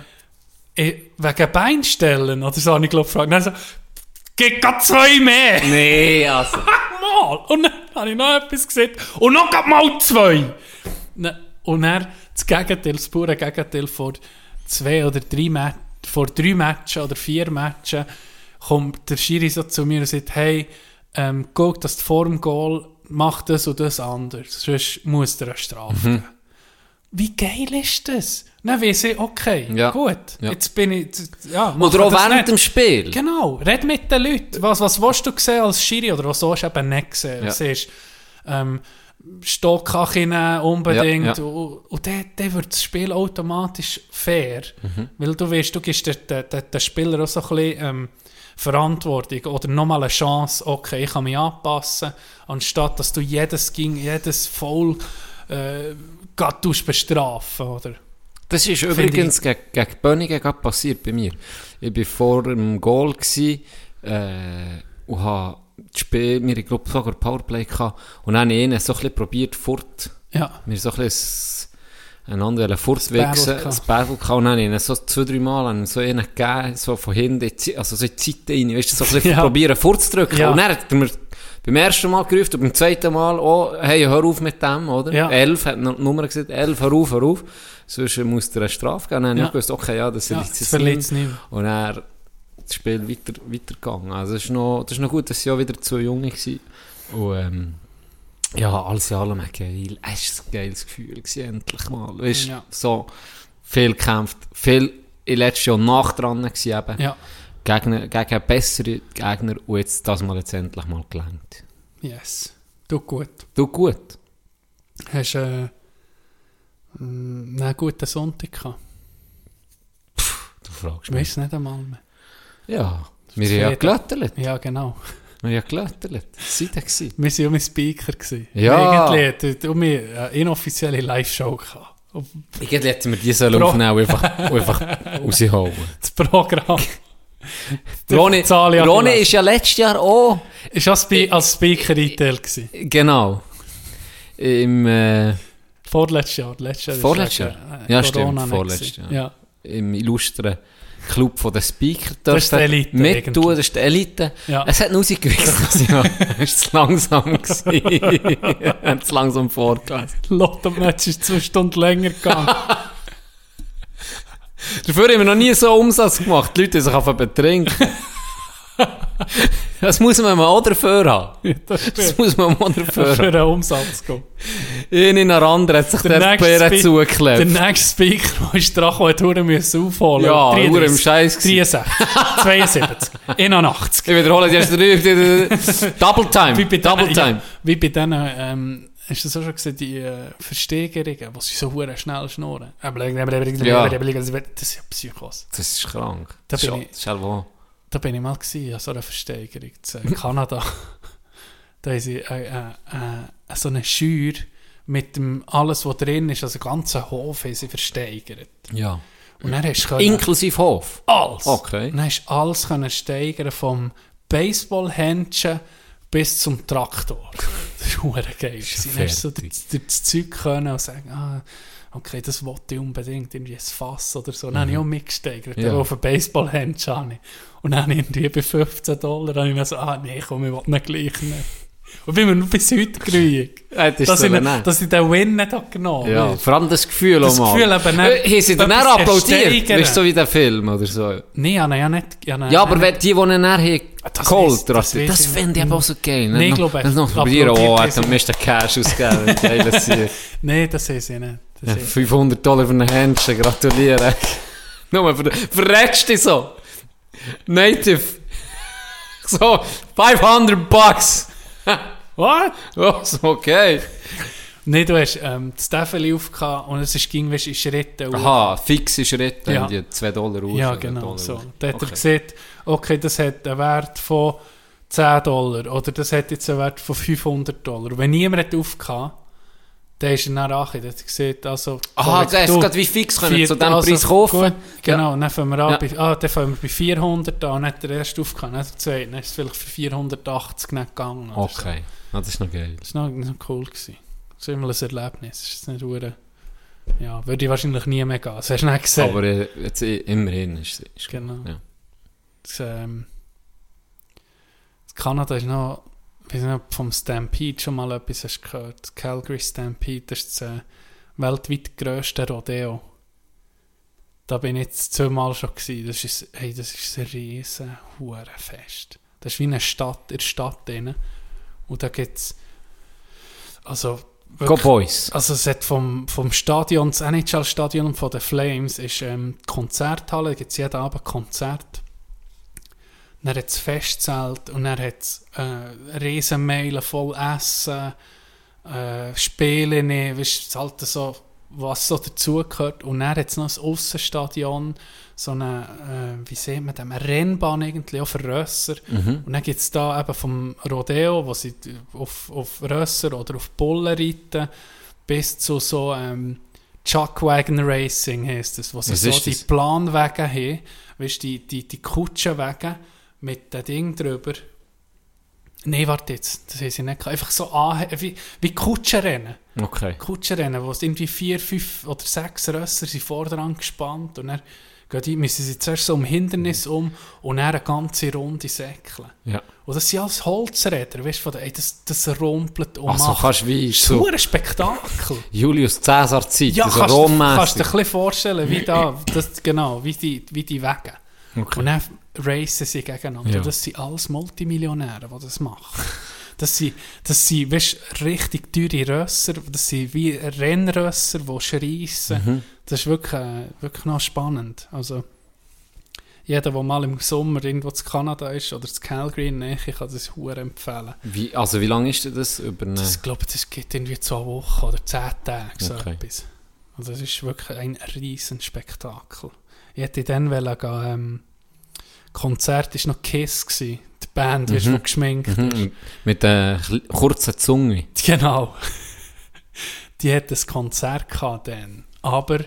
äh, wegen Beinstellen oder so, habe ich glaube gefragt. Dann so, geht grad zwei mehr! Nee, also. [laughs] Mal! Und dann habe ich noch etwas gesehen. Und noch grad mal zwei! Ne- Und dann das Gegenteil, das pure Gegenteil vor zwei oder drei Matches, vor drei Matches oder vier Matches, kommt der Schiri so zu mir und sagt, hey, ähm, guck, dass vor dem Goal mach das und das anders, sonst muss dir eine Strafe geben. Wie geil ist das? Dann weiss ich, okay, Ja. gut, Ja. jetzt bin ich, ja, Oder auch während nicht. dem Spiel. Genau, red mit den Leuten. Was, was willst du sehen als Schiri oder was sollst du eben nicht sehen? Ja. Siehst, ähm, Stockkach rein, unbedingt. Ja, ja. Und, und dann, dann wird das Spiel automatisch fair. Mhm. Weil du weißt, du gibst den, den, den Spieler auch so ein bisschen ähm, Verantwortung oder nochmal eine Chance, okay, ich kann mich anpassen, anstatt dass du jedes, ging, jedes Foul äh, bestrafen, oder? Das ist übrigens gegen, gegen gerade passiert bei mir. Ich war vor dem Goal gsi, äh, und habe das Spiel, wir ich glaube sogar Powerplay gehabt, und dann habe ich ihn so ein bisschen probiert, fort, Ja, wir so ein bisschen einander fortwichsen, das dann habe ich so zwei, drei Mal habe so einen gegeben, so von hinten, also so in die Seite rein, weißt du, so ein bisschen [laughs] Ja. probieren fortzudrücken. Ja. Und dann hat er mir beim ersten Mal gerufen und beim zweiten Mal, oh, hey, hör auf mit dem, oder? Ja. Elf, hat noch die Nummer gesagt, elf, hör auf, hör auf. Sonst muss er eine Strafe geben. Dann habe Ja. ich gewusst, okay, ja, das verletzt es nicht. nicht mehr. Und er das Spiel weiter, weitergegangen. Also, das ist noch, das ist noch gut, dass sie auch wieder zwei Junge waren. Und, ähm, ja, alles in allem geil. Es war ein geiles Gefühl, gewesen, endlich mal. Weißt, Ja. so viel gekämpft, viel in letztes Jahr nach dran gewesen eben. Ja, Gegen, gegen bessere Gegner und jetzt das mal jetzt endlich mal gelangt. yes. Du gut. Du gut. Hast du äh, mh, einen guten Sonntag gehabt? Du fragst Ich mich. weiß nicht einmal mehr. Ja, wir haben ja gelöttelt. Ja, genau. Ja, gelöttert. Seid ihr gewesen? Wir waren ja mit Speaker. Gewesen. Ja. Irgendwie hatten wir eine inoffizielle Live-Show. Und Irgendwie hätten wir die sollen aufnehmen und einfach, und [laughs] einfach raushauen. Das Programm. [laughs] Ronny angelassen. ist ja letztes Jahr auch, Ist auch Spe als Speaker eingeteilt gewesen. genau, im, äh, Vorletztes Jahr. Letztes Jahr ist Vorletztes Jahr? äh, Ja, Corona stimmt, vorletztes. Jahr. Ja. im illustren Club von den Speaker Das ist die Elite Mit eigentlich. tun, das ist die Elite. Ja. Es hat dass ich noch, es ist zu langsam. Er hat [laughs] zu langsam vorgelesen. Lotto-Match ist zwei Stunden länger gegangen. [laughs] Dafür haben wir noch nie so Umsatz gemacht. Die Leute haben sich einfach betrinken. [laughs] Das muss man mal auch dafür haben. das Das stimmt. muss man mal dafür Für haben. einen Umsatz gehen. Einer nach anderen hat sich der, Bären Spe- zugeklebt. Der nächste Speaker, der ist dran gekommen, müssen aufholen. Ja, 33, Uhr im Scheiß gewesen. 63, 72, 81. Ich wiederhole die ersten drei. [laughs] Double Time. Wie bei Double denen, Time. Ja, wie bei denen, ähm, hast du das auch schon gesehen, die äh, Versteigerungen, wo sie so schnell schnurren. Ja. Das ist ja Psychos. Das ist krank. Da das bin ist, das ist. Da bin ich mal gewesen, an so einer Versteigerung in Kanada. [laughs] da haben sie äh, äh, äh, so eine Schür mit dem, alles, was drin ist, also den ganzen Hof haben sie versteigert. Ja. Und dann hast du Inklusive Hof. alles. Okay. Und dann hast du alles können steigern, vom Baseballhändchen bis zum Traktor. [laughs] Das ist geil. Dann hast du so durch das Zeug können und sagen, ah, okay, das wollte ich unbedingt, irgendwie ein Fass oder so. Dann habe ich auch mitgesteigert, Ja. ja. auf ein Baseballhändchen habe. Und dann habe ich irgendwie bei 15 Dollar habe ich dann so, ah nee, komm, ich will nicht gleich nicht. Und bin mir noch bis heute grüig. Hättest Dass ich, nehmen. dass ich den Win nicht habe genommen Ja, vor allem das Gefühl Das auch mal. Gefühl eben nicht- Äh, Haben sie dann auch applaudiert? Weißt du, so wie der Film oder so? Nein, ja nicht... ihn Ja, aber wenn die, die ihn nachher Das geholt das das ich finde ich aber auch so geil. Nee, ich glaube, Wenn sie noch probieren, oh, hat sie am meisten Cash ausgegeben. [laughs] Ziel. Nein, das sehe ich nicht. Ja, sehe ich 500 Dollar für ein Händchen, gratuliere. [laughs] Nur ver verrätst dich so. Native. So, 500 Bucks. [laughs] What? Oh, so okay. Nein, du hast ähm, das Staffel aufgehabt und es ist ging weißt, in Schritten. Aha, fixe Schritte, Ja. die 2 Dollar aus. Ja, genau. Dollar So. Da hat er Okay. gesehen, okay, das hat einen Wert von 10 Dollar oder das hat jetzt einen Wert von 500 Dollar. Wenn niemand hat aufgehabt, dann ist er dann angekommen. Dann hat er gesehen, also... Aha, hast du, gerade wie fix können vier- zu diesem also, Preis kaufen. Gut, genau, und dann fangen wir an, Ja. bei, ah, dann fangen wir bei 400 an, hat er erst aufgehauen, dann hat er gesagt, dann ist es vielleicht für 480 nicht gegangen. oder so. Okay, ah, das ist noch geil. Das war noch, noch cool. Gewesen. Das ist immer ein Erlebnis. Das ist nicht hure- ja, würde ich wahrscheinlich nie mehr gehen. Das hast du nicht gesehen. Aber äh, jetzt, äh, immerhin ist es. genau. Ja. Das, ähm, das Kanada ist noch, ich weiß nicht, vom Stampede schon mal etwas hast gehört. Das Calgary Stampede, das ist das äh, weltweit grösste Rodeo. Da bin ich jetzt zweimal schon gewesen. Das ist, hey, das ist ein riesen Hurenfest. Das ist wie eine Stadt in der Stadt drin. Und da gibt es, also, Go Boys. also es hat vom, vom Stadion, das NHL-Stadion von den Flames ist ähm, die Konzerthalle, da gibt es jeden Abend Konzert. Dann hat es Festzelt und dann hat es äh, Riesenmeilen voll Essen, äh, Spiele, weißt, du, halt so, was so dazugehört. Und dann hat es noch ein Aussenstadion, so eine, äh, wie sieht man das, eine Rennbahn irgendwie, auch für Rösser. Mhm. Und dann gibt es da eben vom Rodeo, wo sie auf, auf Rösser oder auf Bullen reiten, bis zu so ähm, Chuckwagon Racing heisst es, wo sie Was so die das? Planwagen haben, weißt die, die, die Kutschenwagen mit dem Ding drüber. Nein, warte jetzt, das haben sie nicht. Einfach so an, wie, wie Kutschenrennen. Okay. Kutschenrennen, wo es irgendwie vier, fünf oder sechs Rösser sind vordran gespannt und dann gehen die, müssen sie zuerst so um Hindernis um und dann eine ganze Runde säckeln. Ja. Und das sind alles Holzräder, weißt du, ey, das, das rumpelt und Also macht. fast wie Das ist so ein Spektakel. [laughs] Julius Caesar Zeit, Ja, so kannst, du- kannst du dir ein bisschen vorstellen, wie da, [clears throat] das, genau, wie die, wie die Wege. Okay. Und dann racen sie gegeneinander. Ja. Das sind alles Multimillionäre, die das machen. [laughs] Das sind, das sind weißt, richtig teure Rösser, das sind wie Rennrösser, die schreissen. Mhm. Das ist wirklich, äh, wirklich noch spannend. Also, jeder, der mal im Sommer irgendwo zu Kanada ist oder zu Calgary in Nähe, kann das hure empfehlen. Wie, also wie lange ist denn das? Über eine... Das, ich glaube, das geht irgendwie zwei Wochen oder zehn Tage, so Okay. etwas. Also das ist wirklich ein riesen Spektakel. Ich hätte dann wollen gehen, ähm, Konzert war noch Kiss, gewesen, die Band, du, die geschminkt. Mhm. Mit der kurzen Zunge. [laughs] Genau. Die hat ein Konzert gehabt dann. Aber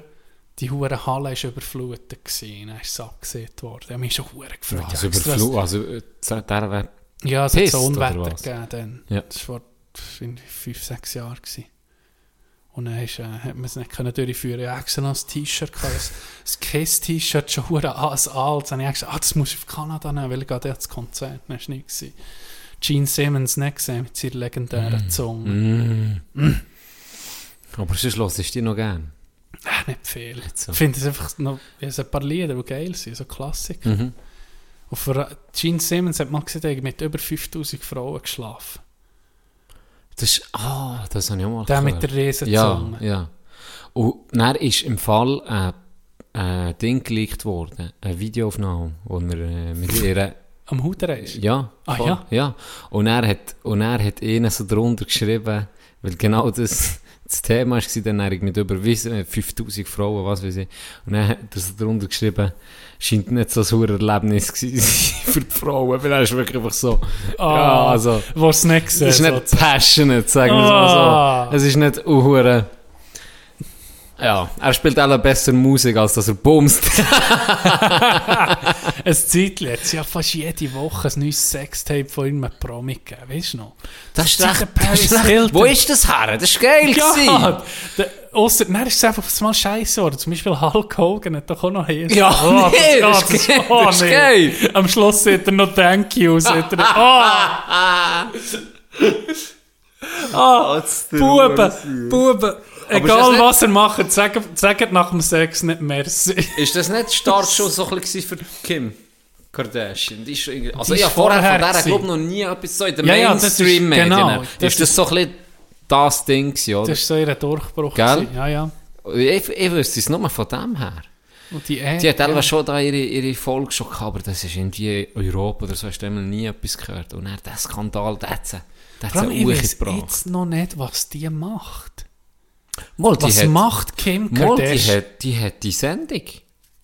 die hure Halle war überflutet. Gewesen. Dann ist es abgesehen worden. Ich habe mich schon hure gefreut. Also, Ich habe extra- überflu also äh, der wär, Ja, es hat so Unwetter gegeben dann. Ja. Das war vor fünf, sechs Jahren. Gewesen. Und dann ist, äh, hat man es nicht können durchführen. Ich extra noch ein T-Shirt, gehabt, ein, ein Kiss-T-Shirt, schon hure an- ein altes. Und ich habe gesagt, ah, das muss ich auf Kanada nehmen, weil ich dort das Konzert. Dann war nicht. gewesen. Gene Simmons nicht gesehen mit seiner legendären Zunge. Mm. Aber sonst hörst du die noch gern. Äh, nicht viel. so. Ich finde es einfach noch, es ein paar Lieder, die geil sind, so Klassiker. Mhm. Und für Gene Simmons hat man hat mit über 5000 Frauen geschlafen. Das ist, ah, das habe ich auch mal Der mit gehört. der Riesenzunge. Ja, ja. Und dann ist im Fall ein, ein Ding geleakt worden, eine Videoaufnahme, wo er äh, mit ihr... Am Hutenreis? Ja, Ah, voll, ja? ja. Und er hat, und er hat ihnen so drunter geschrieben, weil genau das, das Thema war, dann er mit überwiesen, 5000 Frauen, was weiß ich. Und dann hat er so drunter geschrieben, scheint nicht so ein Erlebnis [laughs] für die Frauen, er ist wirklich einfach so, Ah, ja, also, Wo es nicht gesehen es ist nicht so. passionate, sagen wir es Ah. mal so. Es ist nicht uhure. Ja, er spielt alle besser Musik, als dass er bumst. Ein [laughs] Zeitchen es ja fast jede Woche ein neues Sextape von ihm mit Promi gegeben, weißt du noch? Das ist Seit echt, der das ist echt, Hilton. Wo ist das her? Das ist geil. Ja, der- ausser, dann ist es einfach mal scheiße geworden. Zum Beispiel Hulk Hogan hat doch auch noch hier. Ja, nee, das ist geil, oh, das ist nee. geil. Am Schluss sieht er noch Thank you. Sieht er, [laughs] oh, oh, Buben, Buben. Ist das Egal nicht- was er macht, sagt, sagt nach dem Sex nicht merci. Ist das nicht [laughs] Start schon so ein bisschen für Kim Kardashian? Die ist also Die ich ist habe vorher von vorher der glaube noch nie etwas so in den Ja, ja, das ist- Mainstream-Medien. genau, das ist das so ein bisschen das Ding gewesen, oder? Das war so ihr Durchbruch. Gell? Ja, ja. ich, ich wüsste es nur von dem her. Und die, Die hat ja. schon da ihre, ihre Folge schon gehabt, aber das ist irgendwie Europa oder so, hast du nie etwas gehört. Und dann der Skandal, der hat sie, der hat sie jetzt noch nicht, was die macht. Mal, Was hat, macht Kim mal, die Kardashian? hat, die hat die Sendung.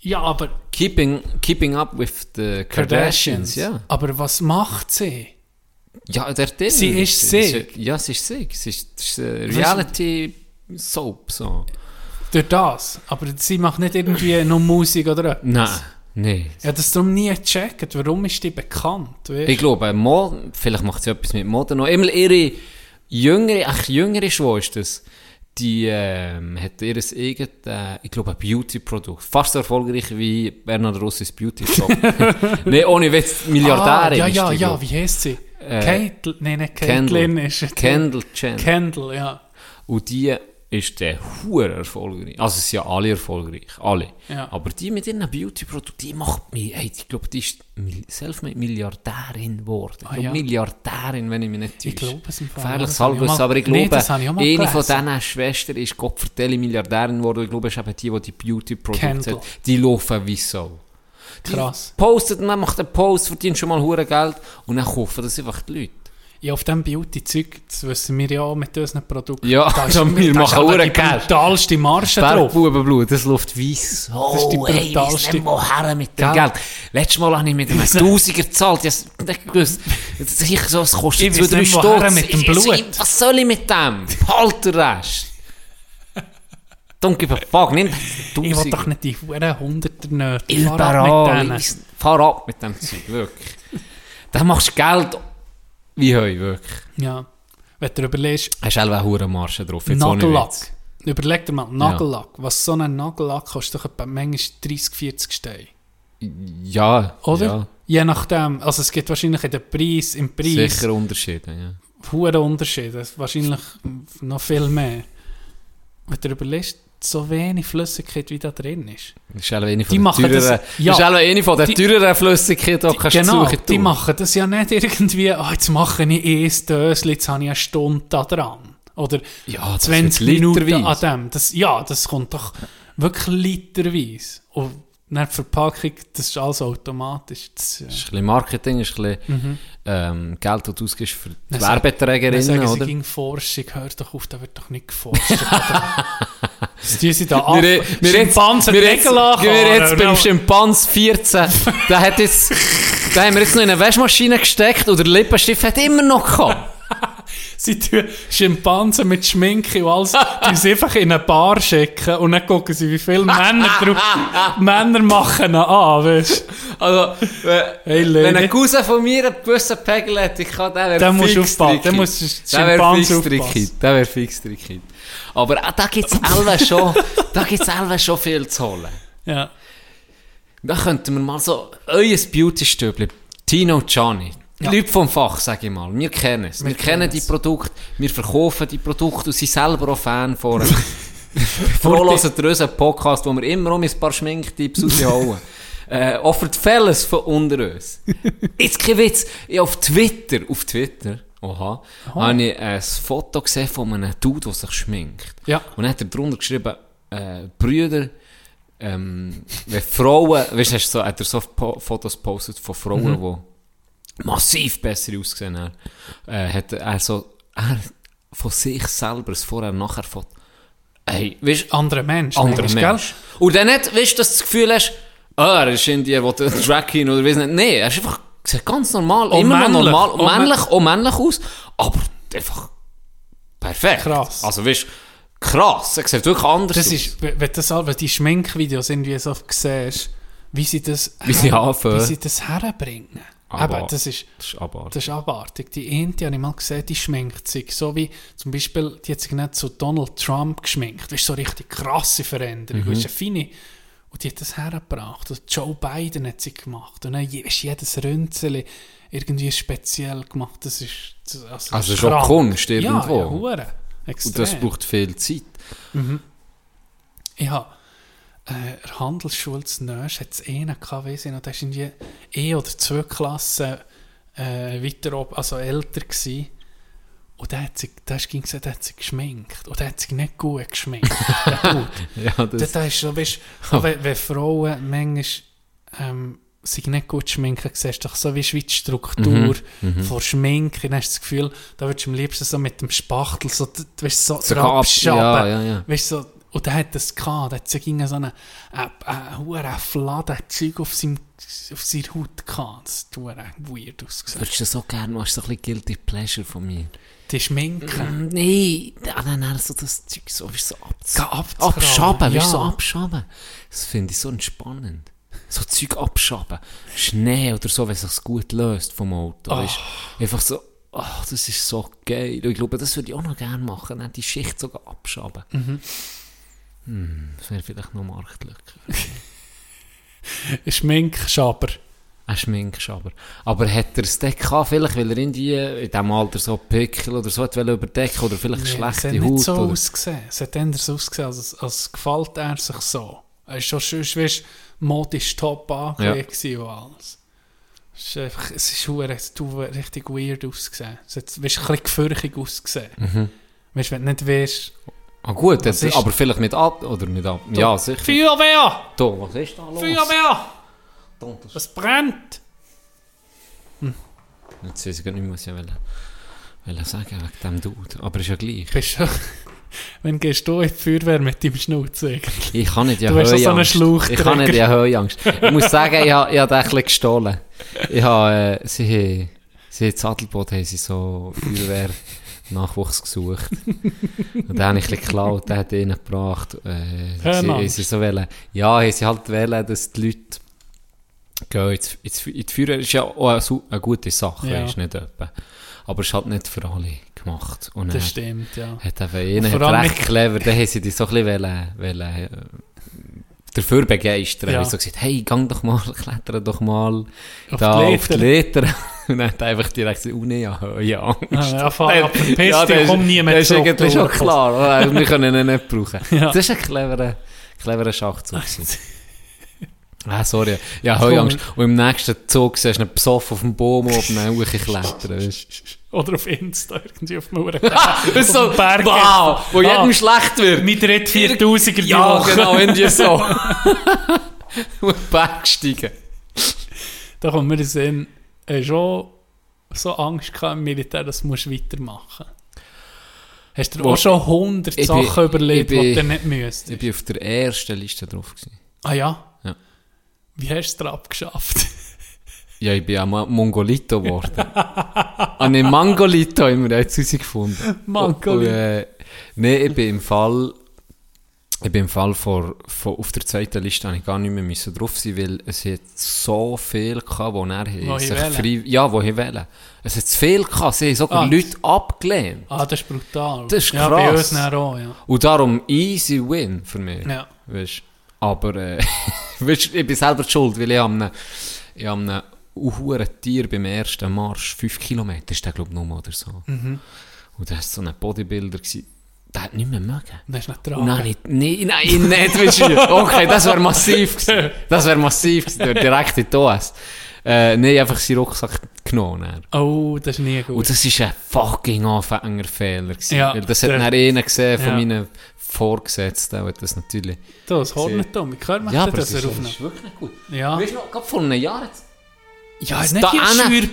Ja, aber Keeping, keeping up with the Kardashians, ja. Aber was macht sie? Ja, der Ding. Sie ist sie. Ja, sie ist sie. Sie ist, ist eine Reality Soap, so. Durch das. Aber sie macht nicht irgendwie noch Musik oder etwas. Nein, nein. Habe das darum nie gecheckt. Warum ist die bekannt? Weißt? Ich glaube, Mo, vielleicht macht sie etwas mit Mode noch. Immer ihre jüngere, ach, jüngere Schwester, das, die ähm, hat ihr eigenes, äh, ich glaube, ein Beauty-Produkt. Fast so erfolgreich wie Bernhard Rossis Beauty-Shop. [laughs] [laughs] Nein, ohne Witz, Milliardärin ah, ja, ist ja, die, ja, wie heißt sie? Äh, Kate, nein, nicht Caitlyn ist es. Kendall Jenner. Kendall, ja. Und die ist der hure erfolgreich. Also es sind ja alle erfolgreich, alle. Ja. Aber die mit ihren Beauty-Produkten, die macht mich, hey, ich glaube, die ist selfmade Milliardärin geworden. Ich Ah, glaube, ja. Milliardärin, wenn ich mich nicht täusche. Ich glaube es im Fall. Gefährliches ich Halbwissen, aber ich Nee, glaube, ich mal eine von diesen Schwestern ist Gott vertelle Milliardärin geworden. Ich glaube, es ist eben die, die die Beauty-Produkte hat. Die laufen wie so. Die Krass. postet und dann macht einen Post, verdient schon mal hure Geld und dann kaufen das einfach die Leute. Ja, auf diesem Beauty-Zeug, das wissen wir ja auch mit unseren Produkten. Ja, da ist, [laughs] wir da ist machen hure die brutalste Marge drauf. Bergbubenblut, das läuft weiss. Das ist die Oh, ey, brutalste- nicht, woher mit dem? Geld. Letztes Mal habe ich mit einem [laughs] Tausiger gezahlt. Ich nicht gewusst. Sicher so, es kostet Ich zwei, weiss drei nicht, woher Stutz. mit dem Blut. Was soll ich mit dem? Halt den Rest. [laughs] Don't give a fuck, nimm Ich will doch nicht die Huren Hunderter ab Überall. Fahr ab mit dem Zeug, wirklich. Dann machst du Geld wie heu, wirklich. Ja. Wenn du überlegst, Hast du auch eine Marge drauf. jetzt Nagellack. Überleg dir mal, Nagellack. Was so ein Nagellack kostet, doch manchmal 30, 40 Steine. Ja, Oder? ja. Je nachdem. Also es gibt wahrscheinlich in den Preis, im Preis Sicher Unterschiede, ja. hohe Unterschiede. Wahrscheinlich noch viel mehr. Wenn du überlegst, so wenig Flüssigkeit wie da drin ist. Das ist auch eine von Die das- teureren, ja. ist eine von den Die- teureren Flüssigkeiten, die kannst du genau, suchen die tun. machen das ja nicht irgendwie, ah, jetzt mache ich ein Dösli, jetzt habe ich eine Stunde da dran. Oder Ja, das 20 wird Minuten literweise. an dem. Das, ja, das kommt doch wirklich literweise. Und dann die Verpackung, das ist alles automatisch. Das, äh, Das ist ein bisschen Marketing, ist ein bisschen ähm, Geld, das du ausgibst für die Werbeträgerinnen, sagen sie oder? gegen Forschung, hör doch auf, da wird doch nicht geforscht. [laughs] [laughs] Das tun sie da ab. Wir, wir Schimpansen wir die jetzt, wir jetzt beim Schimpans 14, der hat jetzt, den haben wir jetzt noch in eine Waschmaschine gesteckt und der Lippenstift hat immer noch gehabt. [laughs] Sie tun Schimpansen mit Schminke und alles, die sie einfach in eine Bar schicken und dann gucken sie, wie viele Männer drauf, [laughs] Männer machen ihn an, weißt du? Also, Hey, wenn ein Cousin von mir einen gewissen Pegel hat, ich kann, der wäre fix aufpassen, der muss Schimpansen fix aufpassen. Der wäre fix. Aber auch da gibt es selber schon, da gibt's schon viel zu holen. Ja. Da könnten wir mal so, euer Beauty-Stübli, Tino Gianni, Ja. Leute vom Fach, sage ich mal, wir kennen es. Wir, Wir kennen die. Produkte, wir verkaufen die Produkte und sind selber auch Fan von [laughs] ihr unseren Podcast, wo wir immer um ein paar Schminktipps rausholen. [laughs] äh, offert Felles von unter uns. Jetzt kein Witz, ich auf Twitter, auf Twitter, oha, habe ich ein Foto gesehen von einem Dude, der sich schminkt. Ja. Und dann hat er drunter geschrieben, äh, Brüder, ähm, wenn Frauen, weißt du, du so, hat er so Fotos gepostet von Frauen, die massiv besser ausgesehen haben, äh, hat er so, er von sich selber, das vorher und nachher Foto, ey, weißt du, Andere Mensch. gell? Mensch. Und dann nicht, weißt du, dass du das Gefühl hast, ah, er ist in dir, wo der Drag oder weiss nicht, nee, er ist einfach, sieht ganz normal, Auch immer noch männlich. normal, Auch mä- männlich, auch männlich aus, aber einfach perfekt. Krass. Also, weißt krass, er sieht wirklich anders Das aus. ist, wenn das, wenn die Schminkvideos irgendwie so siehst, wie sie das, Wie sie wie sie das herbringen. Aber- Eben, das ist, Das ist abartig. das ist abartig. Die die habe ich mal gesehen, die schminkt sich. So wie zum Beispiel, die hat sich nicht zu Donald Trump geschminkt. Das ist so richtig krasse Veränderung. Mhm. Das ist eine feine. Und die hat das hergebracht. Und Joe Biden hat sie gemacht. Und dann ist jedes Rünzeli irgendwie speziell gemacht. Das ist, das, also, Also ist schon. Kunst irgendwo. Ja, ja hure. Extrem. Und das braucht viel Zeit. Ich habe äh, der Handelsschule zu Nösch hat es einen ich noch, der war irgendwie eh oder zwei Klassen äh, weiter oben, also älter gewesen. Und der hat sich, der ging gesagt, der hat sich geschminkt. Und der hat sich nicht gut geschminkt. der. [laughs] Ja, Das, das, das ist so, weißt, du, wenn, wenn Frauen manchmal ähm, sich nicht gut schminken, siehst du doch so wie die Struktur von Schminke, dann hast du das Gefühl, da würdest du am liebsten so mit dem Spachtel so, weißt, so, So drauf ab- schaben. ja, ja, ja. Weißt, so, und der hat das gehabt, der hat so ging so eine, eine, eine, eine Fladen Zeug auf, seinem, auf seiner Haut gehabt. Das hat weird ausgesehen. würdest du so gerne, du hast so ein bisschen Guilty Pleasure von mir. Die Schminke. Mm, ah, nein, nein, so das Zeug so, weißt, so abz abschaben, weißt, so ja. abschaben. Das finde ich so entspannend. So Zeug abschaben. Schnee oder so, wenn es sich gut löst vom Auto. Weißt, einfach so, ah, das ist so geil. Und ich glaube, das würde ich auch noch gerne machen, die Schicht sogar abschaben. Hm, das wäre vielleicht noch Marktlücke. Schminkschaber. [laughs] Ein Schminkschaber. Aber hat er es dann gehabt, vielleicht, weil er in, die, in diesem Alter so Pickel oder so hat überdecken oder vielleicht Nee, schlechte es Haut? nicht so oder? ausgesehen. Es hat anders ausgesehen, als, als gefällt er sich so. Er ist schon schön, weißt, modisch top angelegt ja. und alles. Es ist einfach, es ist es richtig weird ausgesehen. Es hat, weißt, ein bisschen gefürchtig ausgesehen. Mhm. Weißt, wenn du nicht weißt, Ah gut, jetzt, ist- aber vielleicht mit ab oder mit ab. Ja, sicher. Feuerwehr! Da, was ist da los? Feuerwehr! Das- Es brennt! Jetzt weiß ich gar nicht mehr, was ich wollte, wollte sagen wegen dem Dude. Aber ist ja gleich. Bist du, [laughs] wenn gehst du in die Feuerwehr mit deinem Schnauze? Ich kann nicht ja Du hast so einen Höhenangst. Schlauchträger. Ich kann nicht ja Höhenangst. Ich muss sagen, ich habe, ich habe den ein gestohlen. Ich habe, äh, sie haben, sie haben in Sattelboot haben sie so Feuerwehr Nachwuchs gesucht. [laughs] Und den habe ich ein geklaut, den hat ihnen gebracht. Äh, sie, sie so wollen, ja, sie halt wollen, dass die Leute gehen ins, ins, in die Feuerwehr. ist ja auch eine, eine gute Sache, Ja. ist nicht etwa. Aber es ist halt nicht für alle gemacht. Und Das dann stimmt, ja. hat hat allem recht clever, dann haben sie dich so ein bisschen wollen, wollen, äh, dafür begeistern. Ja. Ja. so gesagt, hey, gang doch mal, [laughs] kletter doch mal Auf da die auf die Leiter. [laughs] Und dann hat einfach direkt gesagt, oh nee, ja, ja, Angst. Ja, ja, fahr ab, verpiss dich, das ist- komm nie mehr Das ist zurück, du schon Urkost. klar, wir können ihn nicht brauchen. [laughs] Ja. Das ist ein cleverer, cleverer Schachzug. Ah, sorry. Ja, Höhenangst. Und im nächsten Zug siehst du ihn besoffen auf dem Baum oben hochklettern. Oder auf Insta irgendwie auf dem Uhr. [laughs] Das ist so, Berg wow, wo Ah. jedem schlecht wird. Mit Red 4000er die Ja, Woche. genau, irgendwie so. [laughs] [laughs] Und Berg steigen. Da kommt mir in Sinn, äh, schon so Angst gehabt im Militär, dass du musst weitermachen Hast du auch schon 100 Ich Sachen überlegt, die du nicht müsstest? Ich bin auf der ersten Liste drauf. Gewesen. Ah ja? Ja. Wie hast du es abgeschafft? Ja, ich bin Ma- Mongolito geworden. ah, ne, Mangolito haben wir jetzt herausgefunden. Mangolito. Und, äh, nee, ich bin im Fall, ich bin im Fall vor, vor, auf der zweiten Liste habe ich gar nicht mehr müssen drauf sein, weil es hat so viel gehabt, wo er Wo ich sich frei, ja, wo ich wähle. Es hat zu viel gehabt, sie haben sogar Ah, Leute abgelehnt. Ah, das ist brutal. Das ist Ja, bei krass. uns auch, ja. Und darum easy win für mich. Ja. Weißt, aber äh, [laughs] weißt, ich bin selber schuld, weil ich am einem, ich am einem hohen Tier beim ersten Marsch, 5 Kilometer ist der glaube ich nur oder so. Mhm. Und der war so ein Bodybuilder, gewesen, der hat nicht mehr mögen. Das ist nicht Und dran. dann ich, nein, nein, nicht, weißt du. Okay, das wäre massiv gewesen. Das wäre massiv gewesen, direkt in die OS. Äh, nein, einfach seinen Rucksack genommen. dann. Oh, das ist nie gut. Und das war ein fucking Anfängerfehler. gewesen. Ja, Weil das hat einer gesehen von Ja. meinen Vorgesetzten, hat das natürlich... das Hornetum. Ich höre mich Ja, aber das das ist, das ist wirklich nicht gut. Ja. Weißt du noch, gerade vor einem Jahr hat Ja, es nicht da hier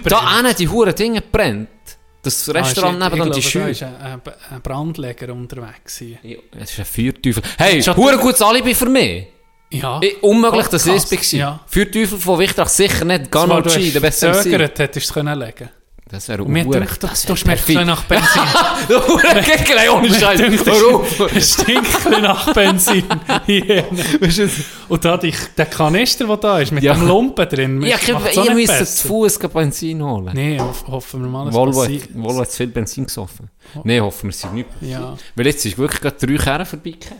da einen die Huren Dinge brennt. Das Restaurant Ah, nebenan, die glaube, Da war ein, Brandleger unterwegs. Ja, Es ist ein Feuerteufel. Hey, Huren gutes Alibi für mich. Ja. Ich, unmöglich, dass es war. Ja. Feuerteufel von Wichtrach sicher nicht. Zwar, Gano du G, der beste MC. gezögert, hättest du es können legen Das wäre Und mir denkt, das du wäre schmeckst ein nach Benzin. [laughs] Gegner, ohne Scheiß. Es stinkt ein nach Benzin. [laughs] Und da die, der Kanister, der da ist, mit Ja. dem Lumpen drin, Ja, ihr müsst zu Fuß Benzin holen. Nein, hoff, hoffen wir mal, es Volvo, passiert. Volvo hat zu viel Benzin gesoffen. Nein, hoffen wir, es ist nicht. Ja. Weil jetzt ist wirklich gerade drei Kerren vorbeigegessen.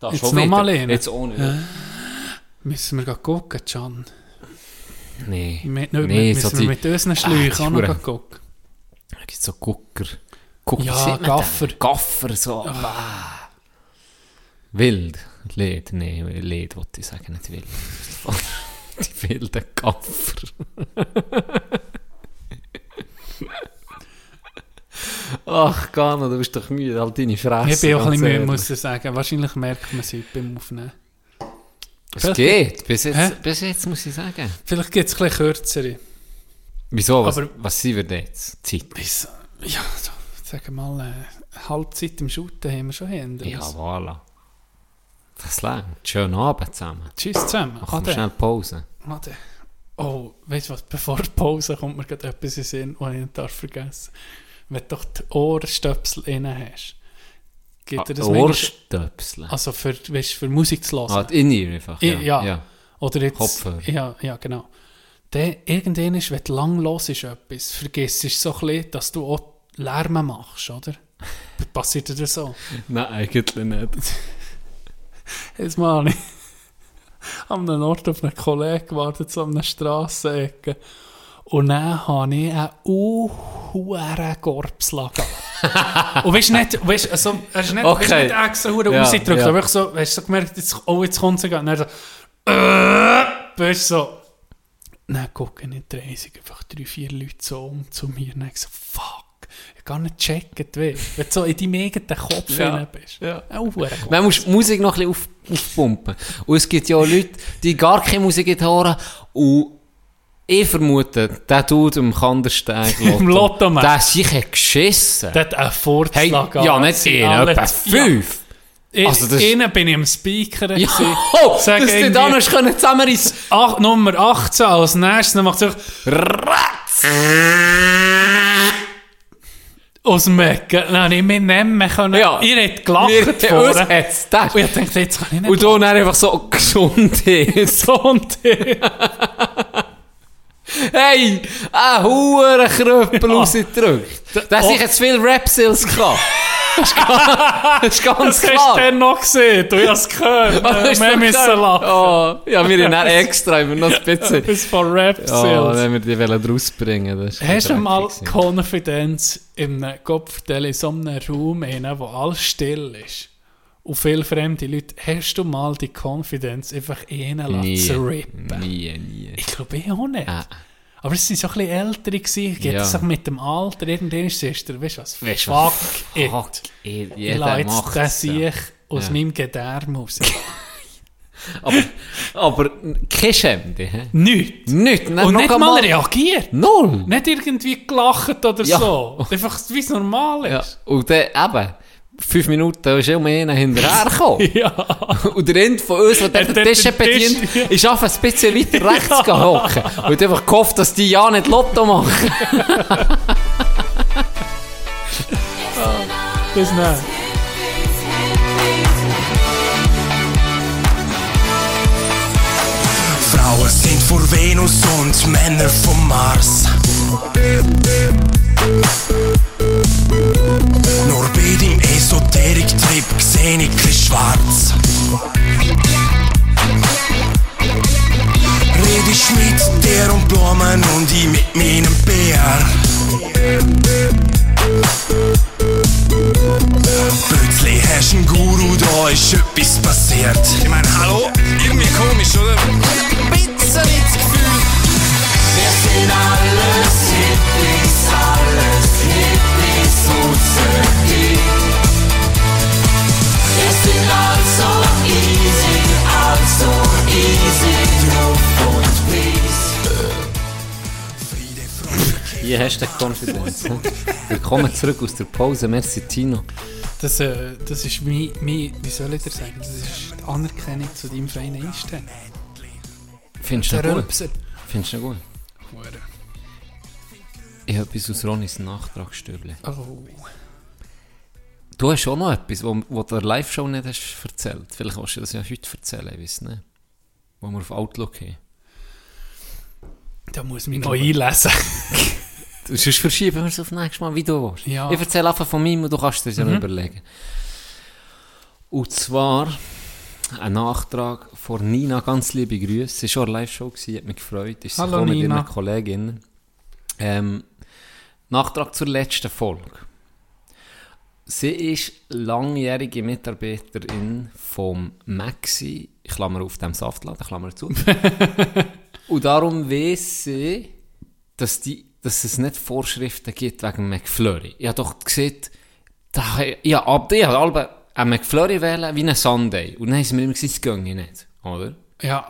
Jetzt schon noch wieder. mal einen? Jetzt ohne. Müssen wir gehen gucken, Can? Nee. Mit, Nee, nee, so müssen die- mit unseren Schläuchen gucken. Da gibt es so Gucker. Gucker, Ja, Gaffer. Gaffer, so. Ah. Wild. Lied, nee, Lied wollte ich sagen, nicht wild. [laughs] Die wilden Gaffer. [laughs] Ach, Gano, du bist doch müde, halt deine Fresse. Ich bin auch ein bisschen müde, muss ich sagen. Wahrscheinlich merkt man es heute beim Aufnehmen. Es geht, bis Hä? jetzt, bis jetzt muss ich sagen. Vielleicht gibt es ein bisschen kürzere. Wieso, was, Aber- was sind wir denn jetzt? Zeit? Bis, ja, so, sagen wir mal, äh, Halbzeit im Shooten haben wir schon hinter Ja, uns. voilà. Das langt. Schönen Abend zusammen. Tschüss zusammen. Machen wir schnell Pause. Ade. Oh, weißt du was, bevor die Pause kommt mir gerade etwas in den Sinn, was ich nicht darf vergessen Wenn du doch die Ohrstöpsel innen hast, gibt dir das Ohrstöpsel. Also für, weißt, für Musik zu hören. Ah, in ihr einfach. I- Ja. ja. Oder jetzt. Kopfhörer. Ja, ja, genau. Dann irgendwann ist, wenn du lang los ist etwas, vergisst du so ein bisschen, dass du auch Lärm machst, oder? [laughs] Passiert dir das so? Nein, eigentlich nicht. [laughs] Jetzt mal ich [laughs] an einem Ort auf einen Kollegen gewartet, so an einer Strassenecke. Und dann habe ich einen unhuren Korpsel gehabt. Und weißt du nicht, weißt, also, er ist nicht, Okay. weißt, nicht extra hure Ja, rausgedrückt, ja. aber ich so, weißt du, so gemerkt, jetzt, oh, jetzt kommt sie gerade. Und dann so, äh, du, so. Dann gucke ich nicht reisig, einfach drei, vier Leute so um zu mir. Und dann so, fuck, ich gar nicht gecheckt, wie. Wenn du so in deinem eigenen Kopf Ja, bist. ja. Man muss die Musik noch ein bisschen auf, aufpumpen. Und es gibt ja Leute, die gar keine Musik hören. Und ich vermute, der Dude im Kandersteg Im Lottomatch. der sich hat geschissen. Der hat einen Furz Hey, ja, nicht alle- etwa fünf. Ja, Also das- innen bin ich am Speaker. Ja, oh, dass die irgendwie- da noch können zusammenreißen Ach, Nummer 18 als nächstes, dann macht es Ratz! aus dem Ecken. Dann habe ich nicht mehr können. Ja. Ihr habt gelacht Wir, uns hat's. Und ich dachte, jetzt kann ich nicht Und da dann einfach so. Hey, ein hoher Kröppel rausgedrückt. Der hat sich jetzt viel Rap-Sales gehabt. Das ist ganz, das ganz Das hast du klar. noch gesehen. Du hast es gehört. [laughs] Ah, Wir müssen lachen. Oh, ja, wir haben [laughs] extra immer noch ein bisschen. Bis von Rap Ja, wenn wir die wollen rausbringen das Hast du mal. Konfidenz im Kopf, in so einem Raum, wo alles still ist? Und viele fremde Leute, hast du mal die Konfidenz einfach Nie, zu rippen? nie, nie. Ich glaube ich auch nicht. Ah. Aber es waren so ein bisschen ältere, gewesen. geht Ja. auch mit dem Alter, irgendwann ist es, weißt du was, Weißt fuck, Fuck, it. it. Ich lasse jetzt den es. sich aus Ja. meinem Gedärm raus. [laughs] aber, aber kein Schämde. hä? Nichts. Nicht. Dann Und nicht einmal- mal reagiert. Null. Nicht irgendwie gelacht oder Ja. so. Einfach, wie es normal Ja. ist. Und dann eben, fünf Minuten ist immer einer hinterhergekommen. [laughs] Ja. Und der Ende von uns, der den Tisch bedient, ja. ist einfach ein bisschen weiter [laughs] rechts gehocken. Und hat einfach gehofft, dass die ja nicht Lotto machen. [laughs] Das nicht. Frauen sind vor Venus und Männer vom Mars. Bei deinem Esoterik-Trip seh ich kein schwarz. Red ich mit dir und Blumen und ich mit meinem Bär. Plötzlich hast du einen Guru, da ist etwas passiert. Ich mein, hallo? Irgendwie komisch, oder? Ein bisschen das Gefühl. Wir sind alles Hippies, alles Hippies und Söhne. Hier hast du Confidence. Willkommen zurück aus der Pause. Merci, Tino. Das, äh, das ist mein, mein, wie soll ich dir sagen, das ist die Anerkennung zu deinem feinen Einstellen. Findest du ihn gut? Findest du gut? Hure. Ich habe etwas aus Ronis Nachtragsstübli. Oh. Du hast auch noch etwas, wo, wo du der Live-Show nicht hast erzählt. Vielleicht kannst du das ja heute erzählen, ich weiß nicht. Wo wir auf Outlook haben. Da muss ich mich noch einlesen. [laughs] Du- Sonst verschieben wir es auf nächstes Mal, wie du willst. Ja. Ich erzähle einfach von mir und du kannst dir das ja noch überlegen. Und zwar ein Nachtrag von Nina, ganz liebe Grüße. Sie war schon eine Live-Show, gewesen, hat mich gefreut. Ist Hallo, gekommen mit Nina. ihren Kolleginnen. Ähm, Nachtrag zur letzten Folge. Sie ist langjährige Mitarbeiterin vom Maxi, Klammer auf dem Saftladen, Klammer zu. [laughs] Und darum weiss sie, dass, die, dass es nicht Vorschriften gibt wegen McFlurry. Ich habe doch gesehen, da, ja, ab ich habe einen McFlurry wählen wie einen Sunday. Und dann haben sie mir immer gesagt, es ginge nicht, oder? Ja.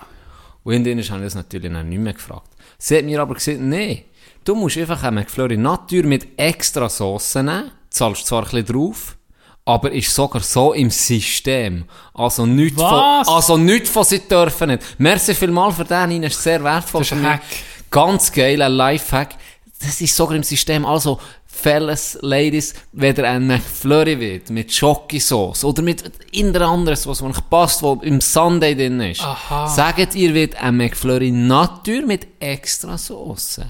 Und in denen habe ich das natürlich dann nicht mehr gefragt. Sie hat mir aber gesagt, nee, du musst einfach einen McFlurry Natur mit extra Sauce nehmen, zahlst zwar ein bisschen drauf, aber ist sogar so im System. Also nichts Was? von, also nichts von sie dürfen nicht. Merci vielmal für den, Ihnen ist sehr wertvoll. Das ist ein. Hack. Ganz geiler Lifehack. Das ist sogar im System. Also, Fellas, Ladies, wenn ihr einen McFlurry wird, mit Schokosauce oder mit irgendeiner anderen Sauce, die euch passt, wo im Sunday drin ist, Aha. sagt ihr, wird ein McFlurry Natur mit extra Sauce.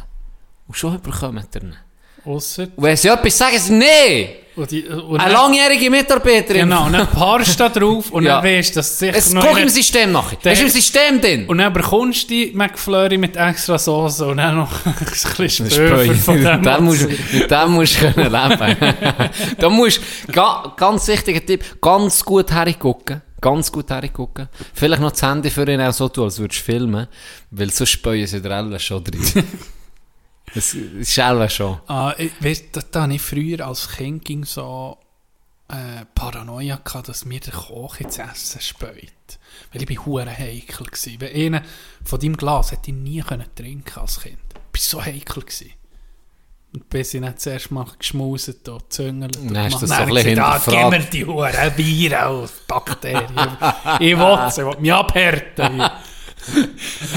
Und schon bekommt ihr ihn. Ausser. Wenn sie etwas sagen, sie nee! Und die, und Eine dann- langjährige Mitarbeiterin. Genau, und dann paarst du da drauf und [laughs] Ja. dann weißt du, dass sicher Es noch einer- im System nachher. Es ist im System drin. Und dann bekommst du die McFlurry mit extra Soße und dann noch [laughs] ein bisschen Das Spöfer von dem. [laughs] musst, mit dem musst du können leben. da musst, ga, ganz wichtiger Tipp, ganz gut hergucken. Ganz gut hergucken. Vielleicht noch das Handy für ihn auch so tun, als würdest du filmen. Weil sonst speuen sie der Elle schon drin. Das ist Elle schon. Ah, ich, weißt, da, da hatte ich früher als Kind ging so äh, Paranoia gehabt, dass mir der Koch ins Essen speut. Weil ich bin hure heikel gsi. Weil einer von deinem Glas hätte ich nie können trinken als Kind. Ich war so heikel gsi. Und bis ich nicht zuerst mal geschmuset und gezüngelt und Dann hast du das so ein bisschen ah, hinterfragt. gib mir die hure Bier auf Bakterien. ich will sie, ich will mich abhärten. [laughs]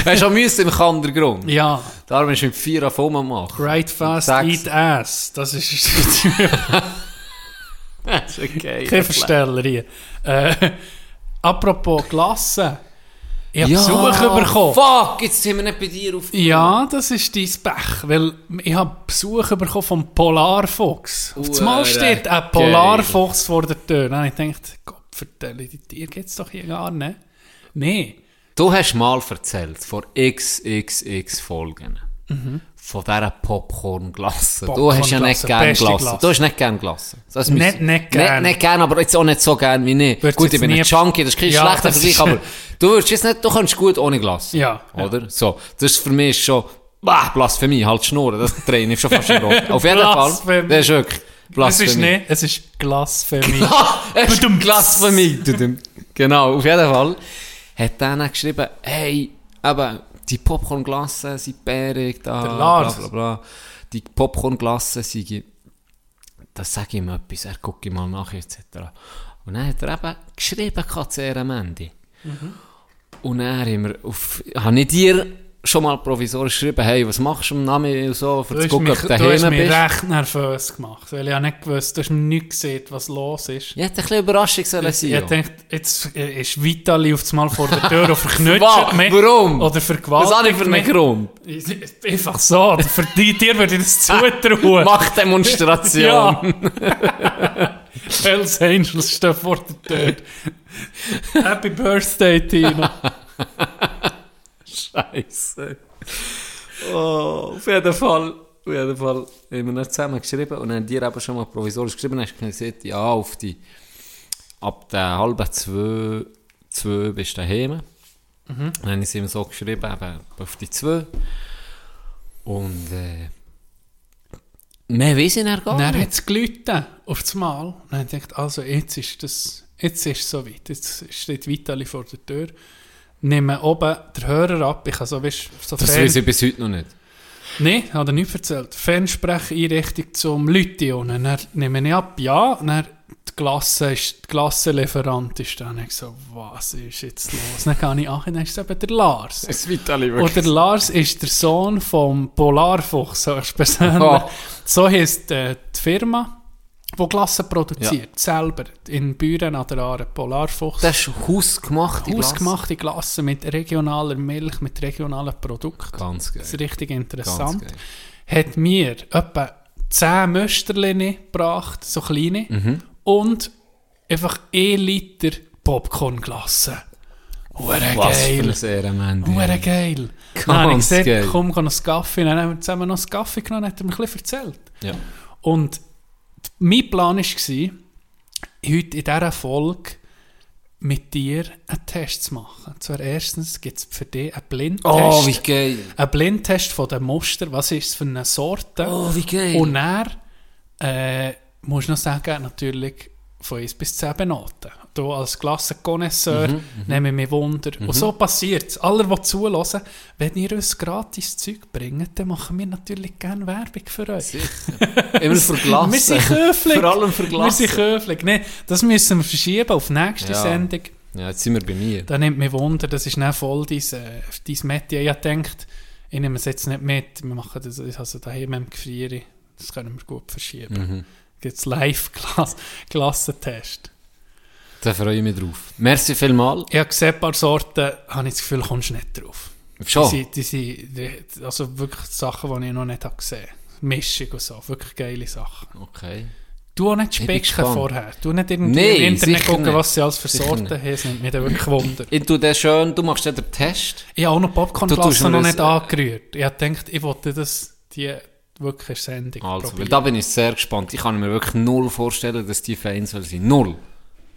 Hast du auch Müsse im Kandergrund? ja, Darum ist mit vier auf machen. right fast, eat ass. Das ist... Das ist okay. Kein Versteller hier. Äh, apropos Glasse. Ich habe Ja, Besuch bekommen. Fuck, jetzt sind wir nicht bei dir auf. Ja, das ist dein Pech, weil ich habe Besuch bekommen vom Polarfuchs. Auf das Mal steht ein Polarfuchs vor der Tür. Habe ich gedacht, Gott, vertelle, die Tiere gibt es doch hier gar nicht. Nee. Du hast mal erzählt, vor XXX Folgen, von dieser Popcorn-Glasse. Du hast ja nicht Popcorn-Glasse, gern beste Glasse. Du hast nicht gern Glasse. Das Nicht- müssen- nicht gern. Nicht, nicht gern, aber jetzt auch nicht so gern wie ich. Würdest Gut, ich bin ein Junkie, das ist kein Ja, schlechter Vergleich, ist- aber du würdest jetzt nicht, du kannst gut ohne Glasse. Ja, ja. Oder? So. Das ist für mich schon, bah, Blasphemie, halt Schnurren, das drehe ich schon fast in Rot. Auf jeden Fall. Das ist wirklich Es Blasphemie. ist nicht, es ist Blasphemie. Ah, es ist Blasphemie. Tudum. genau, auf jeden Fall hat dann auch geschrieben, hey, eben, die Popcorn-Glassen sind bärig, da, Der Lars. bla bla bla. Die Popcorn-Glassen sind, das sage ich ihm etwas, er gucke mal nach, etc. Und dann hat er eben geschrieben, KCR am Ende. Und dann haben wir auf, habe ich dir schon mal provisorisch geschrieben, hey, was machst du am Namen und so, für Du zu gucken, mich, ob du du hast daheim mich bist. recht nervös gemacht, weil ich habe nicht gewusst, du hast nicht gesehen, was los ist. Ja, hätte ein bisschen Überraschung sollen Ich, sein. ich ja. dachte, jetzt äh, ist Vitali auf einmal vor der Tür und verknütscht [laughs] mich. Warum? Oder Was vergewaltigt habe ich für einen mich. Grund? Ich- Einfach so. Für die, dir würde ich das [laughs] zutrauen. Machtdemonstration. Ja. Hells Angels stehen vor der Tür. [laughs] Happy Birthday, Tino. Scheiße. Oh, auf jeden Fall. Auf jeden Fall haben wir dann zusammen geschrieben und dann haben dir eben schon mal provisorisch geschrieben, dann hast gesagt, ja, auf die, ab der halben zwei, zwei bist du daheim. Mhm. Dann habe ich es ihm so geschrieben, eben auf die zwei. Und, äh, mehr weiss ich dann gar Dann nicht. hat es gelitten, auf das Mal. Und dann dachte ich, also jetzt ist das, jetzt ist es so weit. Jetzt steht Vitali vor der Tür. Nehme oben den Hörer ab. Ich habe so, weißt, so Das weiß ich bis heute noch nicht. Nein, hat er nicht erzählt. Fernsprecheinrichtung zum Leute und dann nehme ich ab, ja, und dann die Klasse ist, die Klassenlieferant ist dann. Ich so, was ist jetzt los? Dann kann ich an, dann ist es eben der Lars. Es Vitali Und der Lars ist der Sohn vom Polarfuchs, so ist persönlich. Oh. So heisst äh, die Firma, die Glassen produziert, selber, in Büren an der Aare, Polarfuchs. Das ist hausgemachte Glas. Hausgemachte Glassen mit regionaler Milch, mit regionalen Produkten. Ganz geil. Das ist richtig interessant. Hat mir etwa 10 Mösterchen gebracht, so kleine, Mhm. und einfach 1 Liter Popcorn-Glasse. Hure Was für geil. ein Ehrenmann. Hure geil. Ganz Dann habe ich gesagt, geil. komm, geh noch einen Kaffee. Dann haben wir zusammen noch einen Kaffee genommen, hat er mir ein bisschen erzählt. Ja. Und mein Plan war, heute in dieser Folge mit dir einen Test zu machen. Zwar erstens gibt es für dich einen Blindtest. Oh, wie geil. Ein Blindtest von den Muster. Was ist es für eine Sorte? Oh, wie geil. Und dann äh, musst du noch sagen, natürlich von 1 bis 10 Benoten. Du als Klassenkonnoisseur Mhm, nehme ich mich Wunder. Und so passiert es. Alle, die zuhören, wenn ihr uns gratis Zeug bringt, dann machen wir natürlich gerne Werbung für euch. Immer für [laughs] Glassen. Wir sind höflich. Vor allem für Wir sind höflich. Nee, das müssen wir verschieben auf die nächste Ja. Sendung. Ja, jetzt sind wir bei mir. Da nimmt mich Wunder, das ist dann voll dein, äh, dein Metier. Ich denkt, ich nehme es jetzt nicht mit, wir machen das also daheim im Gefrieren, das können wir gut verschieben. Mhm. Gibt es Live-Klassentest. Da freue ich mich drauf. Merci vielmals. Ich habe gesehen, ein paar Sorten, habe ich das Gefühl, kommst du nicht drauf. Schon. Die, sind- die, sind- also wirklich Sachen, die ich noch nicht habe gesehen habe. Mischung und so, wirklich geile Sachen. Okay. Du auch nicht specken vorher. Du nicht irgendwie Nee, im Internet gucken, was sie alles für Sorten haben. Es nimmt mich dann wirklich Wunder. [laughs] Ich tue das schön, du machst ja den Test. Ich habe auch noch mir noch das, nicht angerührt. Ich habe gedacht, ich wollte das, die wirklich Sendung Also, weil probieren. da bin ich sehr gespannt. Ich kann mir wirklich null vorstellen, dass die fein soll sein.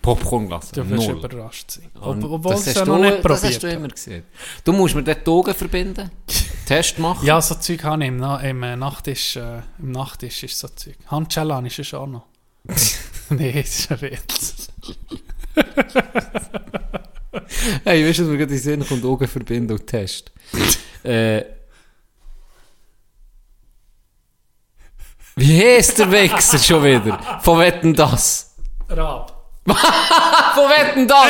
Null. Popcorn-Glasse. Du wirst Null. überrascht sein. Ob, obwohl das hast du, noch nicht Das hast du immer gesehen. Du musst mir dort die Augen verbinden, [laughs] Test machen. Ja, so Zeug habe ich im, Na im äh, Nachttisch. Äh, Im Nachttisch ist so Zeug. Handschellen habe ich schon noch. [laughs] nee, das ist ein Witz. [laughs] Hey, weißt du, was mir gerade in Sinn kommt? Augen verbinden und Test. äh, wie heisst der Wichser schon wieder? Von Wetten das? Rab. [laughs] Von Wetten das?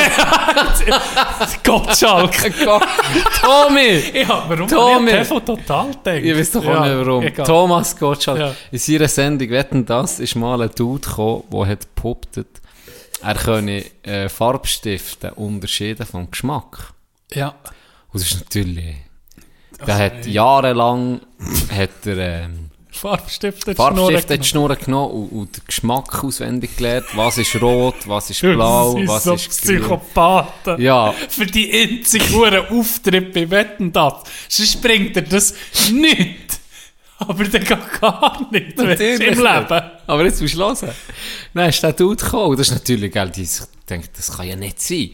[laughs] Gottschalk. [laughs] Tommy! ja, warum Tommy. ich TV total gedacht? Ich weiß doch auch Ja, nicht warum. egal. Thomas Gottschalk. Ja. In seiner Sendung Wetten das ist mal ein Dude gekommen, der hat behauptet, er könne äh, Farbstifte unterscheiden vom Geschmack. Ja. Und das ist natürlich... Der hat jahrelang hat er, ähm, Farbstifte. Farbstifte in die Schnur genommen und, und den Geschmack auswendig gelernt. Was ist rot, was ist [laughs] blau, was so ist grün. Psychopathen. Ja, [laughs] Für die einzige hure Auftritt bei Wetten das. Sonst bringt er das nicht. Aber der geht gar nicht Natürlich im. Leben. Aber jetzt musst du hören. Dann ist der Dude gekommen. Das ist natürlich, gell, die sich denkt, das kann ja nicht sein.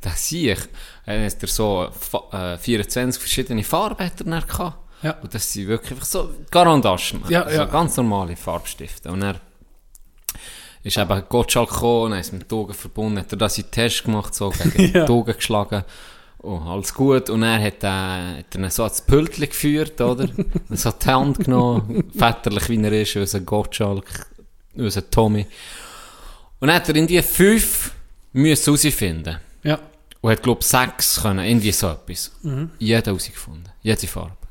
Das sehe ich. Dann hat er so fa- äh, 24 verschiedene Farben hat er gehabt. Ja. Und das sind wirklich einfach so Garandaschen. Ja, also ja. ganz normale Farbstifte. Und er ist eben Gottschalk gekommen, dann ist mit Augen verbunden, hat er da seinen Test gemacht, so gegen [laughs] Ja. Augen geschlagen. oh, alles gut. Und er hat, äh, hat er ihn so ans Pültchen geführt, oder? [laughs] so die Hand genommen, väterlich wie er ist, unser Gottschalk, unser Tommy. Und dann hat er in die fünf müssen herausfinden. Ja. Und hat, glaub sechs können, irgendwie so etwas. Jeder herausgefunden. Jede Farbe.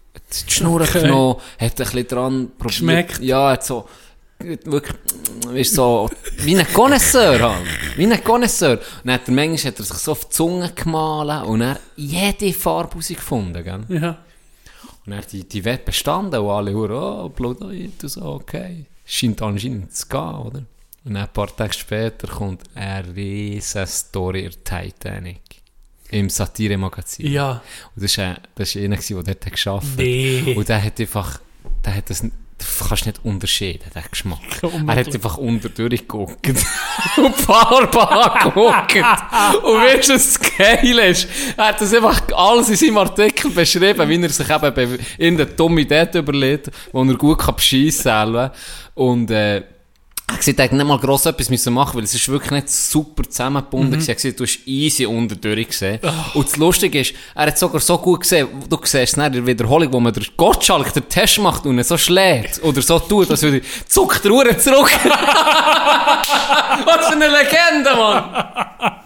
Die Schnur Okay. genommen, hat ein bisschen dran probiert. Geschmeckt. Ja, hat so, wirklich, ist so, wie ein Connoisseur halt. Wie ein Connoisseur. Und dann hat er, manchmal hat er sich so auf die Zunge gemahlen und er jede Farbe herausgefunden, gell? Ja. Und dann die, die Wette bestanden und alle Huren, oh, Blutoid und so, okay. Scheint anscheinend zu gehen, oder? Und ein paar Tage später kommt eine riesen Story in der Titanic. Im Satire-Magazin. Ja. Und das war, einer, der dort gearbeitet hat. Nee. Und der hat einfach, der hat das, das kannst du nicht unterscheiden, den Geschmack. [laughs] Er hat einfach unter durchgeguckt. [laughs] und Farbe angeguckt. und weißt du, was geil ist? Er hat das einfach alles in seinem Artikel beschrieben, wie er sich eben in der dumme Idee überlegt, wo er gut kann beschissen kann. Und, äh, er hat gesagt, er hat nicht mal gross etwas müssen machen, weil es ist wirklich nicht super zusammengebunden mhm. Er gesagt, du hast easy unterdurch gesehen. Und das Lustige ist, er hat sogar so gut gesehen, du siehst es in der Wiederholung, wo man der Gottschalk den Test macht und ihn so schlägt oder so tut, als würde zuckt der Uhr zurück. [laughs] Was für eine Legende, Mann!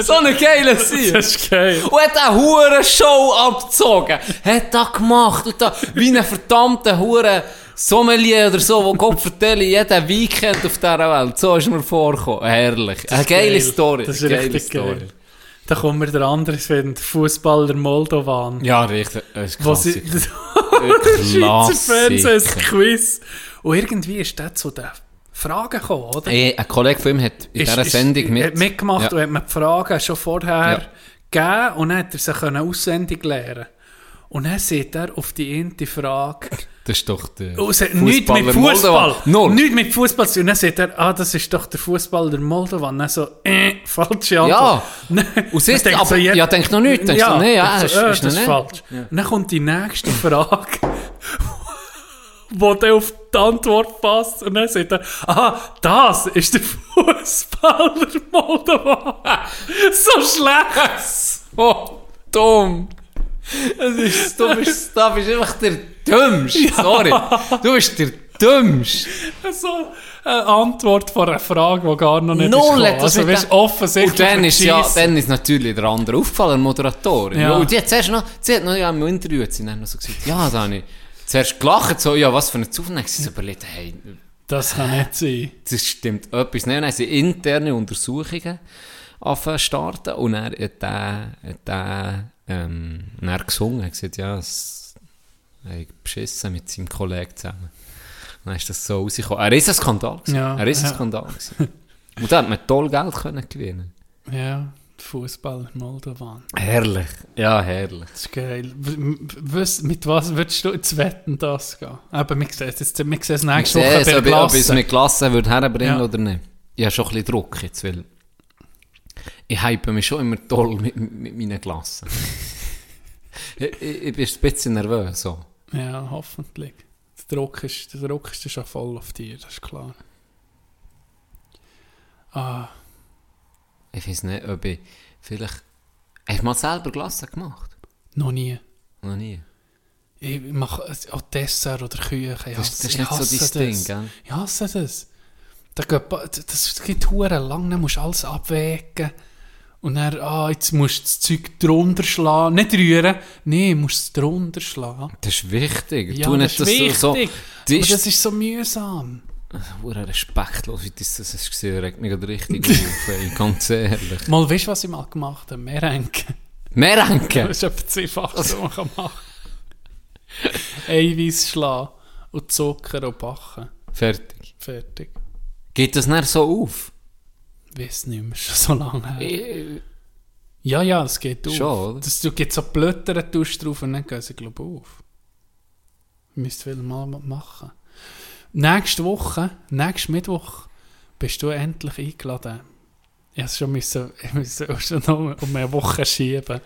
So eine geile Sieg. Das ist geil. Und hat eine hure Show abgezogen. Hat das gemacht. Und da, wie ein verdammter hure Sommelier oder so, wo Gott vertelle, jeden Weekend auf dieser Welt. So ist mir vorgekommen. Herrlich. Eine geile geil. Story. Das ist eine geile richtig Story. geil. Da kommt mir der andere, der Fußballer Moldovan. Ja, richtig. Das ist Klassiker. [laughs] Schweizer Fernsehen, ein. Quiz. Und irgendwie ist der zu den Fragen gekommen, oder? Ey, ein Kollege von ihm hat in Ist- dieser ist- Sendung mit. Hat mitgemacht Ja. und hat mir die Fragen schon vorher Ja. gegeben und dann hat er sie können auswendig lernen Und dann sieht er auf die eine Frage, Das ist doch der. oh, es hat nichts mit Fußball. Null. nichts mit Fußball zu tun. Und dann sieht er, ah, das ist doch der Fußballer der Moldova. Und dann so, äh, falsche Antwort. [laughs] Und siehst Dann du, denkt aber, ja- ja, denk noch nicht. Denkst ja, du, nee, ja, ist, äh, ist das ist nicht. falsch. Und dann kommt die nächste Frage, [laughs] wo der auf die Antwort passt. Und dann sagt er, aha, das ist der [laughs] Fußballer Moldova. so schlecht. Oh, dumm. Das ist, du bist, [laughs] da bist einfach der Dümmste. Sorry. Du bist der Dümmste. so eine Antwort von einer Frage, die gar noch nicht Null ist Also, weißt, dem- offensichtlich Und dann ist, ja, dann ist natürlich der andere aufgefallen, Moderatorin. Ja. Ja. Und die hat zuerst noch, sie hat noch ja, im Interview hat sie dann noch so gesagt, ja, da habe ich zuerst gelacht, so, ja, was für eine Zufall. Sie so überlegt, hey, Das kann nicht sein. das stimmt etwas. Nein, nein, sie interne Untersuchungen starten und er hat ähm, und er gesungen, er hat gesagt, ja, es, er hat beschissen mit seinem Kollegen zusammen. Und dann ist das so rausgekommen. Er ist ein Skandal gewesen. Ja, er ist ein ja. Skandal gewesen. Und da hat man toll Geld können gewinnen. Ja, Fußballer Moldovan. Herrlich. Ja, herrlich. Das ist geil. Was, mit was würdest du jetzt wetten, das gehen? Aber wir sehen es wir sehen es nächste Woche Sehe es, bei ob, ich- es mit Klasse würde herbringen Ja. oder nicht. Ich habe schon ein bisschen Druck jetzt, weil ich hype mich schon immer toll mit, mit meinen Klassen. [laughs] ich, ich, bin ein bisschen nervös. So. Ja, hoffentlich. Der Druck ist, der Druck ist schon voll auf dir, das ist klar. Ah, Ich weiß nicht, ob ich vielleicht... Hast du mal selber Klasse gemacht? noch nie. Noch nie. Ich mache auch Dessert oder Küche. Ich Das, hasse, das ist ich nicht so dein Ding, das. gell? Ich hasse das. Da geht, das das lang, dann musst du alles abwägen. Und dann, ah, jetzt musst du das Zeug drunter schlagen. Nicht rühren, du musst es drunter schlagen. Das ist wichtig. Ja, tu das ist wichtig. so... so Aber das das ist ist so mühsam. hure respektlos, wie das, das ist gesehen. Regt mich gerade richtig [laughs] auf, ey, ganz ehrlich. Mal, weißt du, was ich mal gemacht habe? Merenke. Merenke! Das ist etwa das Einfachste, was man kann machen Eiweiß schlagen und Zucker und backen. Fertig. Fertig. Geht das nicht so auf? Ich weiß nicht mehr, [laughs] schon so lange her. Ich- Ja, ja, das geht auf. Schon, oder? Das, du gibt so Blätter tust drauf und dann gehen sie, glaube ich, auf. Müsst ihr mal machen. Nächste Woche, nächsten Mittwoch, bist du endlich eingeladen. Ich musste schon, müssen, [laughs] ich musste schon noch um eine Woche schieben.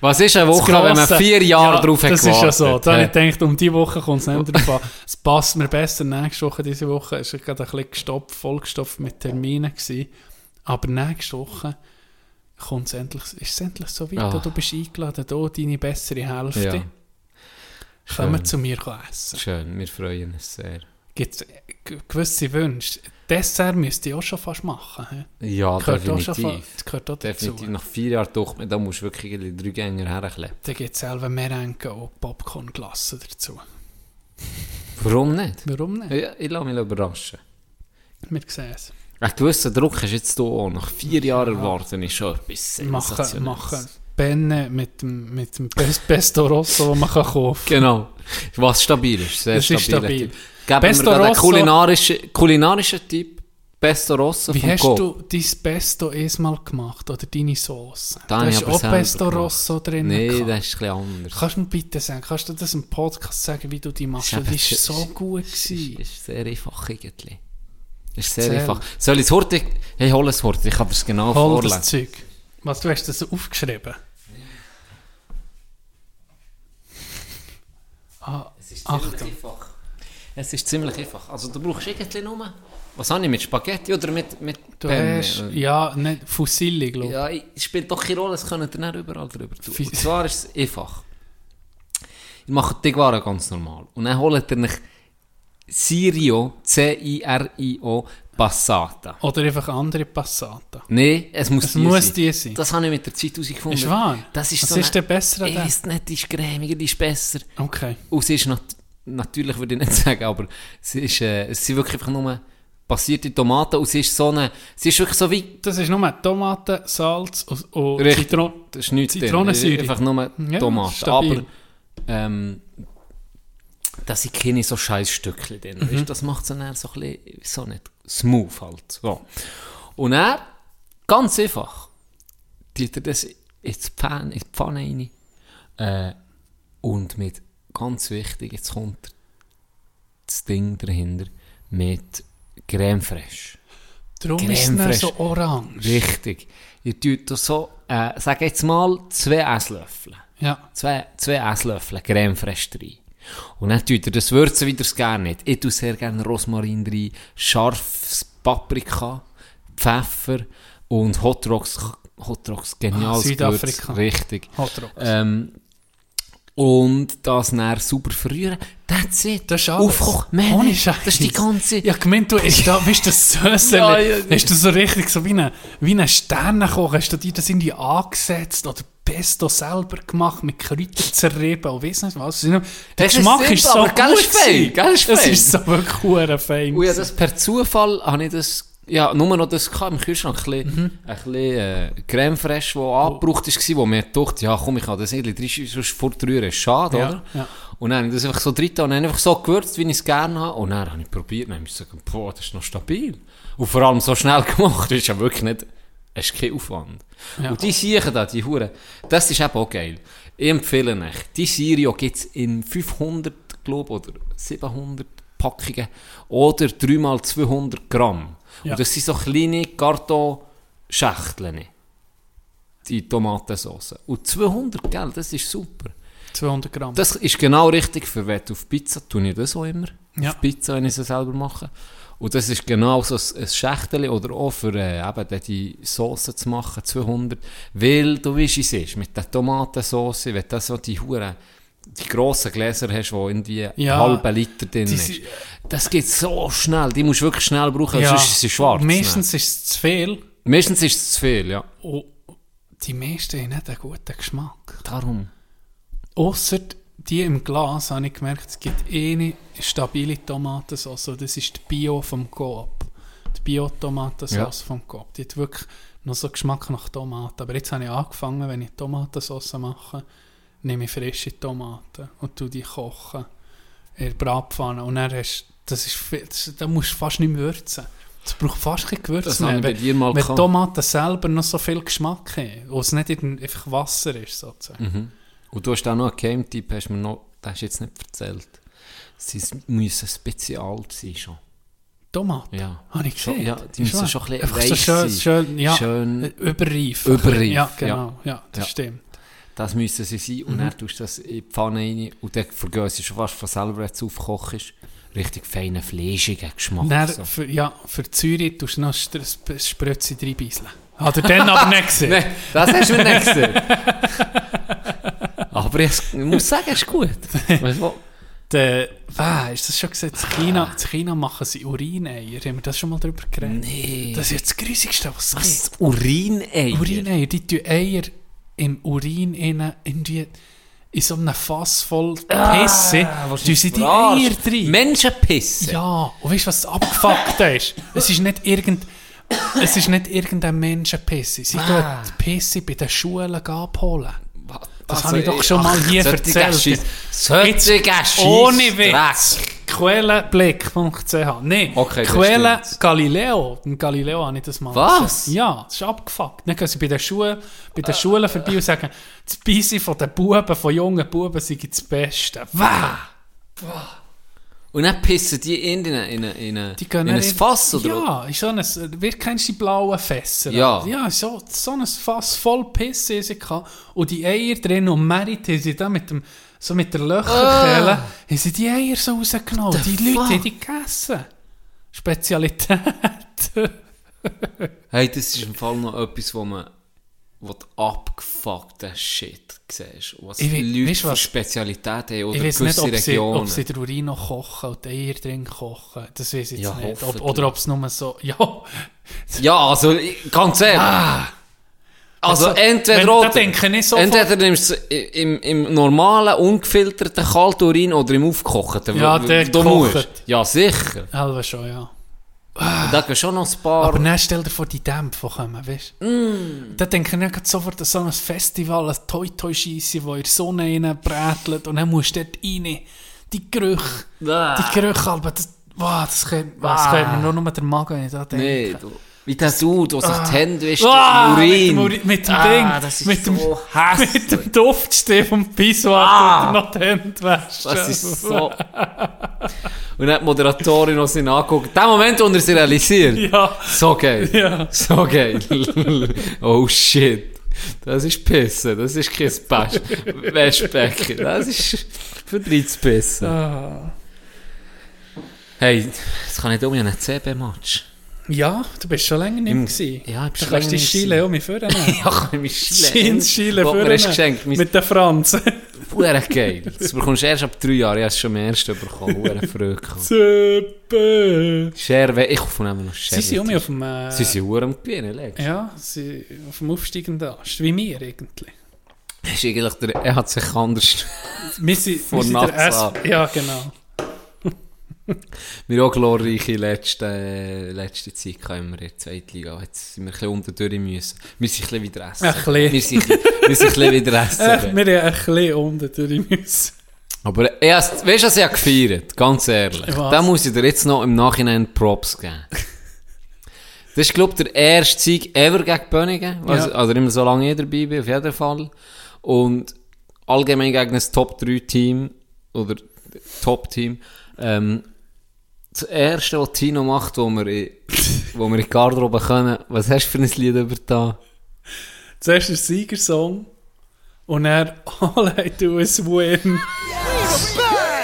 Was ist eine Woche, Das wenn man Grosse- vier Jahre Ja, drauf hat Das ist ja so. gewartet? Da Hä? ich gedacht, um diese Woche kommt es nicht drauf an. Es passt mir besser. Nächste Woche, diese Woche, ist gerade ein bisschen gestopft, vollgestopft mit Terminen gewesen. Aber nächste Woche kommt's endlich, ist es endlich so weit, Ah. du bist eingeladen, hier deine bessere Hälfte. Ja. Kommen zu mir essen. Schön, wir freuen uns sehr. Gibt es gewisse Wünsche? Dessert müsste ich auch schon fast machen. he? Ja, Gehört auch schon definitiv. gehört auch Definitiv. dazu. Nach vier Jahren doch, da musst du wirklich irgendwie drei Gänger herkleppen. Dann gibt es selber Merengue und Popcorn-Glasse dazu. Warum nicht? Warum nicht? Ja, ich lasse mich überraschen. Wir sehen es. Ein gewisser Druck hast du jetzt hier auch. Nach vier Jahren erwarten ist schon etwas Machen, machen Benne mit dem, mit dem Besto Rosso, den man kann kaufen Genau. Was stabil ist. Sehr Das ist stabiler stabil. Geben Besto wir einen Rosso- kulinarischen, kulinarischen Typ. Besto Rosso Wie hast Coop. du dein Pesto erstmal gemacht? Oder deine Sauce? Da ist aber auch Pesto. Rosso drin. Nein, gehabt. das ist ein bisschen anders. Kannst du mir bitte sagen, kannst du das im Podcast sagen, wie du die machst? Das Das ist ist eben- so gut Es gewesen. ist sehr einfach irgendwie. Es ist sehr Erzähl. einfach. Soll ich es Horti? Hey, hol es Horti, ich kann das genau Hol vorlesen. das Zeug. Was, du hast das aufgeschrieben? Ah, Es ist Achtung. ziemlich einfach. Es ist ziemlich einfach. Also du brauchst irgendwie nur... Was habe ich mit Spaghetti oder mit, mit du Penne? hast, ja, nicht Fusilli, glaube ich. Ja, ich- es spielt doch keine Rolle, es können nicht überall drüber tun. Und zwar ist es einfach. Ihr macht die Ware ganz normal. Und dann holt ihr nicht Sirio, C-I-R-I-O, Passata. Oder einfach andere Passata. Nein, es muss Es die muss sein. die sein. Das habe ich mit der Zeit herausgefunden. Ist wahr? Das ist Was so ist eine- denn besser an Ich weiss nicht, die ist cremiger, die ist besser. Okay. Und sie ist nat natürlich, würde ich nicht [laughs] sagen, aber sie ist, äh, es sind wirklich einfach nur passierte Tomaten und sie ist so eine, sie ist wirklich so wie, Das ist nur Tomaten, Salz und, und. Zitron das ist nichts drin. Zitronensäure. Einfach nur Ja, Tomaten. stabil. Aber, ähm, da sind keine so scheiß Stückchen drin. Mhm. Weißt, das macht es dann so ein bisschen, so nicht, smooth halt. So. Und er, ganz einfach, tut er das ins Pfanne, in die Pfanne rein. Äh, und mit, ganz wichtig, jetzt kommt das Ding dahinter, mit Creme fraiche. Darum Creme ist es so orange. Richtig. Ihr tut so, äh, sag jetzt mal, zwei Esslöffel. Ja. Zwei, zwei Esslöffel Creme fraiche rein. Und dann tut ihr das Würzen wieder gerne nicht. Ich tue sehr gerne Rosmarin rein, scharfes Paprika, Pfeffer und Hot Rocks, Hot Rocks, geniales Ah, Südafrika. Gewürz. Richtig. Hot Rocks. Ähm, und das dann sauber verrühren. That's it. Das ist alles. Aufkochen. Man, Ohne das ist die Scheiß. ganze... Ja, gemeint, du hast da, du, das Sösel, [laughs] Ja, ja, hast du so richtig so wie eine, wie eine Sternenkoch, hast du dir das irgendwie angesetzt oder Pesto selber gemacht, mit Kräutern zerrieben und weiss nicht was. Der Das ist Geschmack simpel, ist so aber gut fein, gell, ist Das fein. ist so wirklich fein. Und ja, das per Zufall habe ich das, ja, nur noch das gehabt, im Kühlschrank, ein bisschen, Mhm. ein bisschen äh, Creme fraiche, die angebraucht war, wo mir dachte, ja komm, ich kann das irgendwie drin, sonst fortrühren, ist schade, Ja, oder? ja. Und dann habe ich das einfach so drin und dann einfach so gewürzt, wie ich es gerne habe. Und dann habe ich probiert und dann habe ich gesagt, boah, das ist noch stabil. Und vor allem so schnell [laughs] gemacht, das ist ja wirklich nicht, es ist kein Aufwand. Ja. Und die Siechen da, die Hure, das ist eben auch geil. Ich empfehle euch, die Sirio gibt es in 500, glaube oder 700 Packungen oder 3x200 Gramm. Ja. Und das sind so kleine Kartonschächteln. Die Tomatensauce. Und 200, gell, das ist super. 200 Gramm. Das ist genau richtig für wenn auf Pizza, tue ich das auch immer. Ja. Auf Pizza, wenn ich sie selber mache. Und das ist genau so ein, ein Schächtel oder auch für äh, eben die Soße zu machen, 200. Weil du weißt, wie es ist, mit der Tomatensauce, wenn du so die Hure die grossen Gläser hast, wo irgendwie Ja. einen halben Liter drin Die ist. sind- Das geht so schnell, die musst du wirklich schnell brauchen, ja. sonst ist sie schwarz. Meistens ist es zu viel. ne? Meistens ist es zu viel, ja. Und die meisten haben nicht einen guten Geschmack. Darum. Ausser die im Glas habe ich gemerkt, es gibt eine stabile Tomatensauce. Das ist die Bio vom Coop. Die Bio-Tomatensauce Ja. vom Coop. Die hat wirklich noch so Geschmack nach Tomaten. Aber jetzt habe ich angefangen, wenn ich Tomatensauce mache, nehme ich frische Tomaten und tue die kochen in der Bratpfanne. Und dann hast das ist viel, das, da musst du fast nicht mehr würzen. Es braucht fast kein Gewürz Das mehr. Wenn- dir mal Wenn. Tomaten selber noch so viel Geschmack haben, wo es nicht einfach Wasser ist, sozusagen. Mhm. Und du hast auch noch einen Game-Tipp, hast du mir noch, das hast du jetzt nicht erzählt. Sie müssen spezial sein schon. Tomaten? Ja. Habe ich gesehen. ja, die müssen schon ein bisschen Einfach so schön, sein. schön, ja, Schön überreif. überreif, Ja, genau. Ja, das Ja. stimmt. das müssen sie sein. Und dann tust du das in die Pfanne rein und dann vergöst du schon fast von selber, wenn es aufgekocht ist. Richtig feinen, fleischigen Geschmack. Dann, so. für, ja, für Zürich tust du noch ein Sprötze reinbeißeln. Hat er dann aber nicht [laughs] gesehen? Nein, das hast du nicht [laughs] gesehen. Aber ich, ich muss sagen, es ist gut. [laughs] Weißt du, Der, ah, ist das schon gesagt? In China, in China machen sie Urineier. Haben wir das schon mal drüber geredet? Nee. Das ist jetzt das Grüßigste, was es was? gibt. Urineier? Urineier, die tun Eier im Urin innen irgendwie in so einem Fass voll Pisse. was tun sie die. Eier drin. Menschenpisse? Ja, und weißt du, was das Abgefuckte ist? Es ist nicht irgend... Es ist nicht irgendein Menschenpisse. Sie Ah. tun die Pisse bei den Schulen abholen. Das Also, habe ich doch schon mal ach, hier solche erzählt. Solche Scheisse- ohne Witz. Quellenblick.ch Nein, Okay, Quelle. Galileo. Im Galileo habe ich das mal Was? gesehen. Ja, das ist abgefuckt. Dann gehen sie bei den Schulen, bei den Schulen vorbei und sagen, das Speise von den Buben, von jungen Buben, sei das Beste. Wah! Und dann pissen die in, in, in, in, in, Die in ein dann in- Fass, oder? Ja, in so ein, wie kennst du die blauen Fässer? Ja. Ja, so, so ein Fass voll Pisse sie gehabt. Und die Eier drin und Merit haben sie da mit dem, so mit der Löcherkehle, haben sie die Eier so rausgenommen. Die Leute fuck? haben die gegessen. Spezialität. Hey, das ist im Fall noch etwas, wo man wo du abgefuckten Shit siehst. Was Ich we- Leute weisst für? Spezialitäten haben oder ich weiß nicht, gewisse ob sie, Regionen. ob sie den Urin noch kochen und die Eier drin kochen. Das weiß ich jetzt Ja, nicht. Ob, oder ob es nur so, [laughs] ja. ja, also ganz ehrlich. also Also, entweder wenn- oder. denke sofort- entweder nimmst du es im, im normalen, ungefilterten Kalturin oder im aufgekochten. Ja, der du musst. Ja, sicher. Halber schon, ja. Und Da gehen schon noch ein paar... Aber dann stell dir vor, die Dämpfe, die kommen, weißt du? Mm. Da denke ich nicht sofort an so ein Festival, ein Toi-Toi-Scheisse, wo in die Sonne reinbrätelt und dann musst du dort rein. Die Gerüche, Ah. die Gerüche, aber das, wow, das könnte das Ah. könnte mir nur noch der Magen, wenn ich da denke. Nee, du, wie der Dude, der sich die Hände wäscht Ah, Urin. Mit dem, mit dem Ah, Ding, das mit, dem, so [laughs] hässlich. mit dem Duftstift vom Pissoir, Ah. ah. noch die Hände wäscht. Das ist [laughs] so... Und dann hat die Moderatorin noch sie angeguckt. Der Moment, wo er sie realisiert. Ja, So geil. Ja. So geil. [laughs] oh shit. Das ist Pissen. Das ist kein Basch. Wäschbecken. Das ist für drei zu pissen. Ah. Hey, das kann ich um einen CB-Match. Ja, du bist schon länger nicht mehr gewesen. Ja, ich bin Du schon kannst länger die nicht Schiele auch mit vornehmen. [laughs] Ja, kann ich mich schielen. Jeans mir vornehmen. hast geschenkt. Mit den Franzen. [laughs] Hure geil. Das bekommst du erst ab drei Jahren. Ich habe es schon am ersten bekommen. Hure früh gekommen. Zöppe. Scherwe. Ich hoffe immer noch Scherwe. Sie sind um auf dem... Äh, Sie sind hure am Gewinnen, Lex. Ja, sie auf dem aufsteigenden Ast. Wie wir eigentlich. Das ist eigentlich der, er hat sich anders... Wir sind, Von wir sind der S. Ja, genau. Wir haben auch glorreiche letzte, letzte Zeit gehabt in der Zweitliga. Jetzt sind wir ein bisschen unter durch müssen. Wir sind ein bisschen wieder essen. Ein bisschen. Wir sind, ein bisschen- wir sind ein bisschen wieder Äh, [laughs] essen. wir haben ein bisschen unten durch müssen. Aber erst, weißt du, was ich gefeiert? Ganz ehrlich. Was? Da muss ich dir jetzt noch im Nachhinein Props geben. Das ist, glaube ich, der erste Sieg ever gegen Böningen. Also, Ja. also immer so lange ich dabei bin, auf jeden Fall. Und allgemein gegen ein Top-3-Team oder Top-Team. Ähm, das erste, was Tino macht, wo wir in, wo wir in die Garderobe können, was hast du für ein Lied über da? Zuerst der Siegersong. Und dann All I Do Is Win.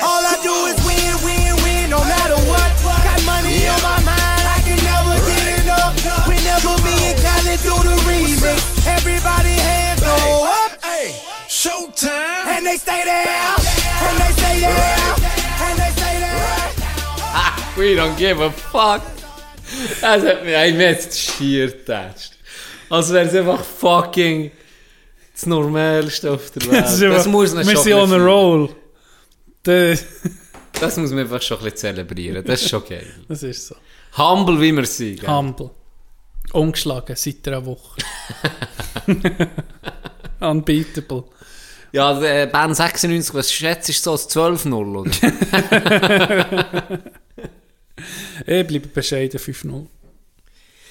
All I do is win, win, win, no matter what. Got money on my mind, I can never get enough. Whenever me and Khaled do the remix, everybody hands go up. Hey, showtime. And they stay there, We don't give a fuck. Das hat mich ein jetzt schier getatscht. Als wäre es einfach fucking das Normalste auf der [laughs] Welt. Das, Das, muss man Wir schon sind ein on a roll. Das, Das muss man einfach schon ein bisschen zelebrieren. Das ist schon geil. [laughs] das ist so. Humble wie wir sind. gell? Humble. Ungeschlagen seit einer Woche. [laughs] Unbeatable. Ja, Bern 96, was schätzt du so als 12-0, oder? Ich bleibe bescheiden 5-0.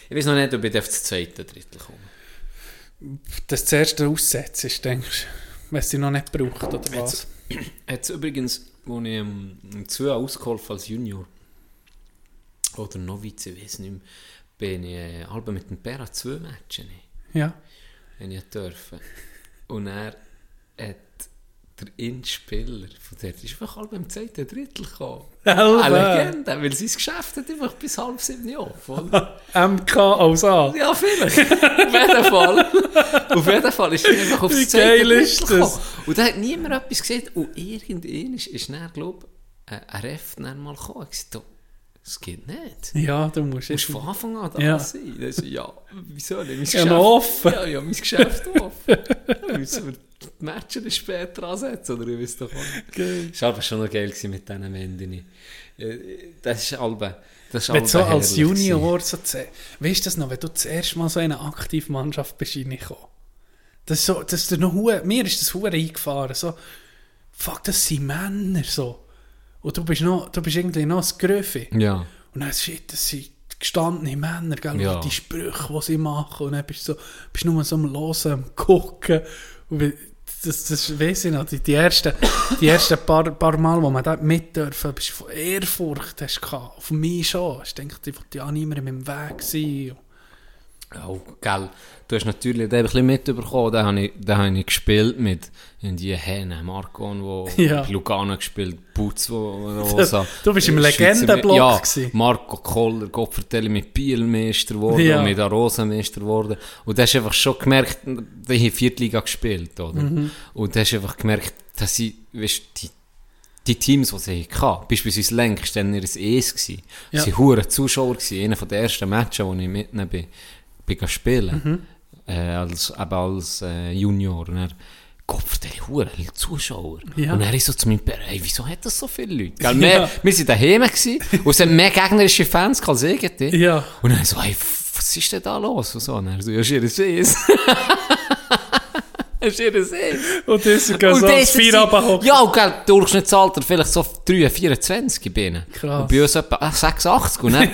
ich weiß noch nicht, ob ich auf das zweite Drittel komme. Das zuerst aussetzen ist, denkst du, wenn sie noch nicht braucht, oder was? Jetzt übrigens, als ich um 2 ausgeholfen als Junior, oder Novize, ich weiß nicht mehr, bin ich äh, halb mit dem Pera 2 Matchen. Ja. wenn ich dürfen. Und er hat der Inspieler von dort ist einfach halb im zweiten Drittel gekommen. Eine Legende, weil sein Geschäft hat einfach bis halb sieben Jahre. [laughs] MK als A. Ja, vielleicht. Auf jeden Fall. Auf jeden Fall ist er einfach aufs geil ist das? Und da hat niemand etwas gesehen. Und irgendwann ist, ist dann, glaube ich, ein Ref mal gekommen. Ich gesagt, das geht nicht. Ja, du musst Du musst jetzt... von Anfang an da Ja. sein. Das ist, ja, wieso nicht? Mein Ja, Geschäft, noch offen. Ja, ja, mein Geschäft offen. [laughs] Müssen wir die Matches später ansetzen, oder ich weiß doch nicht. Geil. Das war aber schon noch geil mit diesen Wenden. Das ist albe, das ist Wenn so als. Junior so weißt du das noch, wenn du das erste Mal so in eine Aktivmannschaft bist reingekommen. Das so, das ist noch hure, mir ist das hure eingefahren, so, fuck, das sind Männer, so. Und du bist noch, du bist irgendwie noch ein Gröffi. Ja. Und dann, shit, das sind gestandene Männer, gell, Ja. die Sprüche, die sie machen, und dann bist du so, bist nur so am Hören, am Gucken, und das, das weiss ich noch, die, die ersten, die ersten paar, paar Mal, wo man da mit dürfen, bist du von Ehrfurcht hast gehabt, auf mich schon, ich denke, ich wollte ja niemandem im Weg sein. Und, gell, du hast natürlich den ein bisschen mitbekommen, den habe ich, den habe ich gespielt mit in die Hähne, Marcon, wo Ja. Lugano gespielt, Putz, wo, [laughs] so, du bist im äh, Legendenblock Ja, gewesen. Marco Koller, Gott vertelle, mit Biel Meister geworden Ja. und mit Arosa Meister geworden. Und du hast einfach schon gemerkt, die haben Viertliga gespielt, oder? Mhm. Und du hast einfach gemerkt, dass sie, weißt, die, die Teams, die sie hatten, beispielsweise längst, dann ihr Es gsi. Ja. Sie waren Zuschauer. Einer von den ersten Matches, wo ich mitnehmen bin, bin spielen. Mhm. Äh, als, eben als äh, Junior. Und er, Gott, vertelle, hure Zuschauer. Ja. Und er ist so zu meinem Pär, hey, wieso hat das so viele Leute? Gell, wir, [laughs] Ja. wir sind daheim gsi [laughs] und es sind mehr gegnerische Fans als irgendwie. Ja. Und dann so, hey, was ist denn da los? Und so, und er so, ja, schier Sees. [laughs] Schier Sees. Und das ist so das sind- Feierabend Ja, und gell, Durchschnittsalter vielleicht so 3, 24 bin ich. Krass. Und bei uns etwa ah, 86. Und dann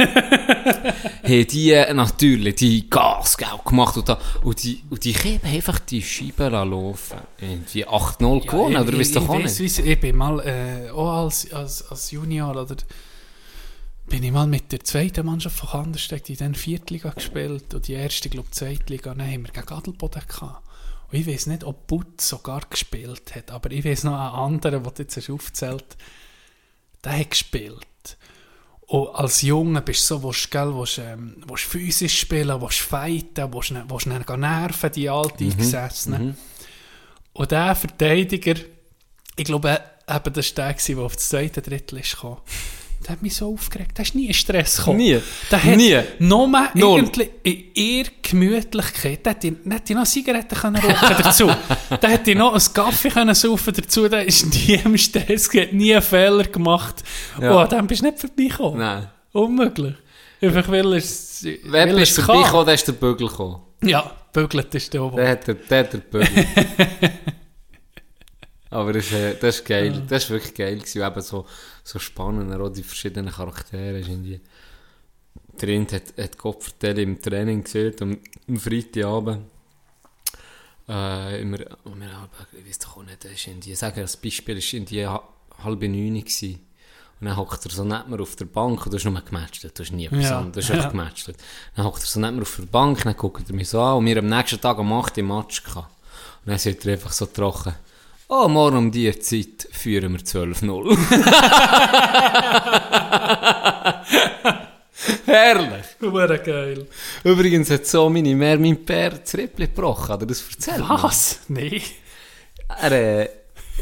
haben die äh, natürlich die Gas gemacht und, da, und, die, und die haben einfach die Scheiben laufen. Irgendwie 8-0 gewonnen, Ja, oder ich- wisst doch ich auch weiss, nicht. weiss, Ich bin mal, äh, auch als, als, als Junior, oder, bin ich mal mit der zweiten Mannschaft von Kandersteg, die dann Viertliga gespielt und die erste, glaube ich, Zweitliga, dann haben wir gegen Adelboden gehabt. Und ich weiß nicht, ob Putz sogar gespielt hat, aber ich weiß noch einen anderen, du jetzt hast aufgezählt der hat gespielt. Und als Junge bist du so, willst, gell, willst, ähm, willst physisch spielen, willst fighten, willst, willst ne- gehen nerven, die alten Eingesessenen. Und der Verteidiger, ich glaube, eben das war der, der auf das zweite Drittel gekommen. Der hat mich so aufgeregt. Der ist nie in Stress gekommen. Nie. Der hat Nie. nur irgendwie in ihrer Gemütlichkeit, der hätte, der hätte noch Zigaretten können rauchen [laughs] dazu. der hätte noch einen Kaffee können saufen dazu. Der ist nie im Stress, der hat nie einen Fehler gemacht. Ja. Oh, an dem bist du nicht vorbeigekommen. Nein. Unmöglich. Einfach weil er es Wer er bist vorbeigekommen, dann ist der Bügel gekommen. Ja, bügelt ist der oben. Der hat der, der, der Bügel. [laughs] Aber das ist, äh, das ist geil. Das ist wirklich geil gewesen. Eben so, so spannend, auch die verschiedenen Charaktere. Ist irgendwie. Der Rind hat, hat Gott vertelle im Training gesehen, am, am Freitagabend. Äh, immer, und wir haben, ich weiß doch auch nicht, das ist in die, sagen, das Beispiel ist in die ha- halbe neun gewesen. Und dann hockt er so neben mir auf der Bank und du hast nur gematcht, du hast nie etwas Ja. anderes, du hast einfach gematcht. Dann hockt er so neben mir auf der Bank, dann guckt er mich so an und wir am nächsten Tag am 8. Uhr Match gehabt. Und dann sagt er einfach so trocken, oh, morgen um diese Zeit führen wir 12-0. [laughs] Herrlich. Hure geil. Übrigens hat so meine Mehr mein Pär das Rippli gebrochen, hat er das erzählt? Was? Nee. Er, äh,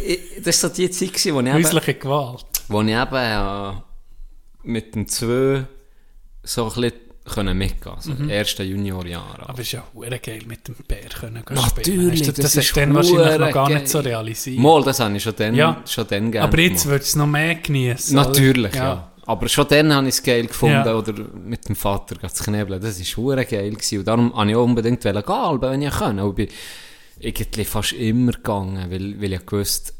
ich- das war so die Zeit, gewesen, wo ich eben, Häusliche Gewalt. wo ich eben äh, mit dem 2 so ein bisschen können mitgehen also erste Juniorjahre. Aber es ist ja hure geil mit dem Bär können Natürlich, spielen. Du, das das, ist dann wahrscheinlich noch gar geil. nicht so realisiert. Mal, das habe ich schon dann, Ja. schon dann gerne Aber jetzt würdest du es noch mehr genießen. Natürlich, ja. Aber schon dann habe ich es geil gefunden, Ja. oder mit dem Vater zu knebeln. Das war hure geil. Gewesen. Und darum wollte ich auch unbedingt gehen, wenn ich kann. Und ich bin irgendwie fast immer gegangen, weil, weil ich gewusst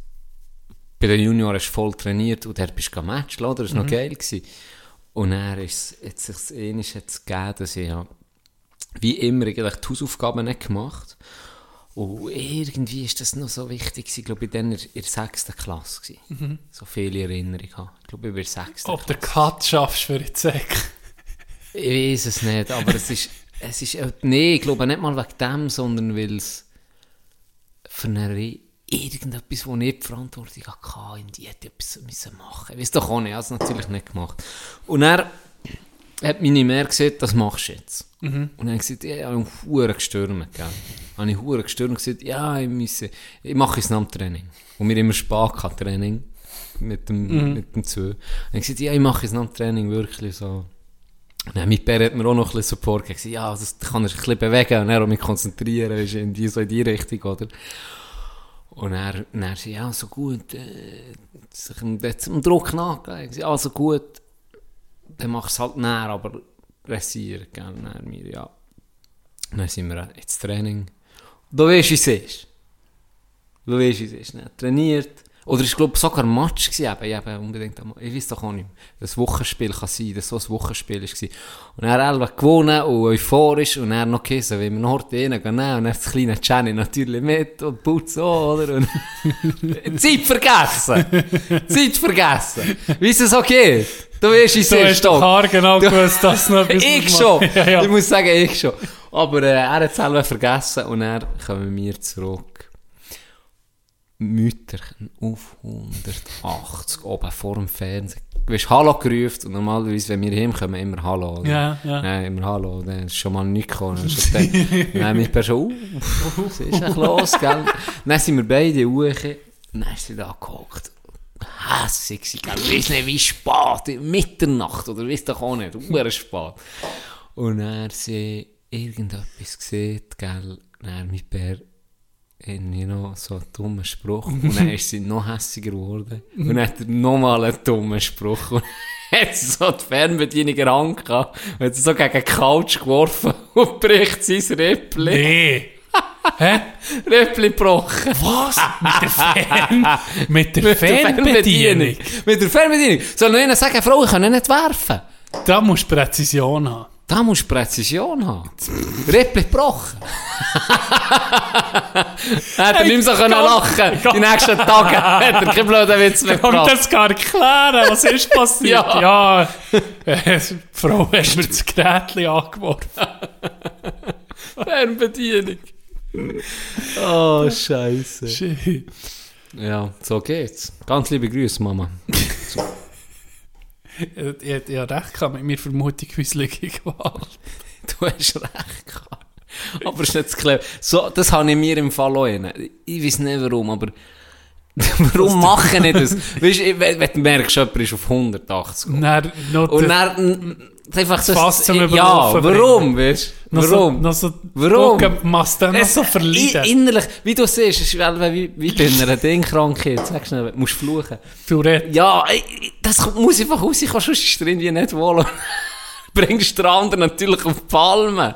bei den Junioren hast du voll trainiert und dort bist du matchen, oder? Das war noch geil. Gewesen. Und dann ist es, jetzt sich ähnlich jetzt gegeben, dass ich ja, wie immer eigentlich die Hausaufgaben nicht gemacht und irgendwie ist das noch so wichtig gewesen, ich glaube ich, dann in der sechsten Klasse gewesen. So viele Erinnerungen habe. Ich glaube, ich war in der sechsten Ob der Cut schaffst für die Zeck. ich weiß es nicht, aber es ist, es ist, äh, nee, ich glaube nicht mal wegen dem, sondern weil es für eine, irgendetwas, wo nicht die Verantwortung hatte, und die hätte etwas müssen machen. Ich weiß doch auch nicht, ich habe es natürlich nicht gemacht. Und er hat meine Mehr gesagt, das machst du jetzt. Und dann habe ich gesagt, ja, ich habe Huren gestürmt, gell. Habe ich Huren gestürmt und gesagt, ja, ich müsse, ich mache es nach dem Training. Und wir immer Spaß gehabt, Training. Mit dem, mit dem Zwei. Und ich gesagt, ja, ich mache es nach dem Training wirklich so. Und dann mit Bär hat mir auch noch ein bisschen Support gegeben. gesagt, Ja, das kann er sich ein bisschen bewegen und dann auch mich konzentrieren, ist in die, so in die Richtung, oder? Und er, er sagt, ja, so gut, äh, sich dem Druck nachgehen. Ich sage, ja, so gut, dann mach es halt näher, aber pressieren, gell, näher mir, ja. Dann sind wir ins Training. Du weißt, wie es ist. Du weißt, wie es ist. Ne? Trainiert. Oder war, glaube ich, sogar ein Match gewesen, eben, eben unbedingt, ich weiß doch auch nicht mehr. Das Wochenspiel kann sein, dass so ein Wochenspiel war. Und er hat gewonnen und euphorisch und er noch gegessen, weil wir noch reingehen, und dann das kleine Jenny natürlich mit und Putz auch, oder? Und [laughs] Zeit vergessen! Zeit vergessen! Wie es so geht! Du weißt, wie es Du ist, hast genau Du- gewusst, dass noch [laughs] etwas Ich schon! ja, ja. Ich muss sagen, ich schon. Aber äh, er hat es selber vergessen und dann kommen wir zurück. Mütterchen auf 180 oben vor dem Fernsehen. Du hast Hallo gerufen und normalerweise, wenn wir hinkommen, immer Hallo. Oder? Ja, ja. Nein, immer Hallo. Dann ist schon mal nichts gekommen. Dann Dann mit Person, was ist denn los, gell? Dann sind wir beide hoch dann ist sie da gehockt. Hässig, sie, gell? Ich weiss nicht, wie spät, Mitternacht oder weiss doch auch nicht, uhr spät. Und er sie irgendetwas gesehen, gell? Dann mit Bär irgendwie noch so einen dummen Spruch. Und dann ist sie noch hässiger geworden. Und dann hat er nochmal einen dummen Spruch. Und hat sie so die Fernbedienung in der Hand gehabt. Und hat sie so gegen die Couch geworfen [laughs] und bricht sein Rippli. Nee. Hä? [laughs] Rippli gebrochen. Was? Mit der, Fern [laughs] mit der Mit Fernbedienung? Mit der Fernbedienung. Soll noch einer sagen, Frau, ich kann ihn nicht werfen? Da musst du Präzision haben. Da musst du Präzision haben. Rippli gebrochen. [laughs] hat er nicht mehr so können lachen Die nächsten Tage [laughs] hat er keinen blöden Witz mehr Kommt gebracht. das gar erklären? Was ist [laughs] passiert? Ja. ja. äh, die Frau hat mir das Gerät angeworfen. Fernbedienung. Oh, Scheiße. Shit. Ja, so geht's. Ganz liebe Grüße, Mama. Ich, ich, ich habe recht gehabt mit mir Vermutung häusliche Gewalt. [laughs] Du hast recht gehabt. Aber es ist nicht zu clever. So, das habe ich mir im Fall auch rein. Ich weiß nicht warum, aber [laughs] warum mache ich das? Weißt du, wenn, wenn du merkst, jemand ist auf 180 Und dann Und dann, einfach so, Fast zum ja, warum, weißt du? Warum? Noch so Warum? Machst du noch so verleiden. Innerlich, wie du siehst, ist wie, wie, wie bei einer Dingkrankheit. Sag schnell, du musst fluchen. Tourette. Ja, das muss einfach raus, ich kann sonst ist es irgendwie nicht wohl. [laughs] Bringst den anderen natürlich auf die Palme.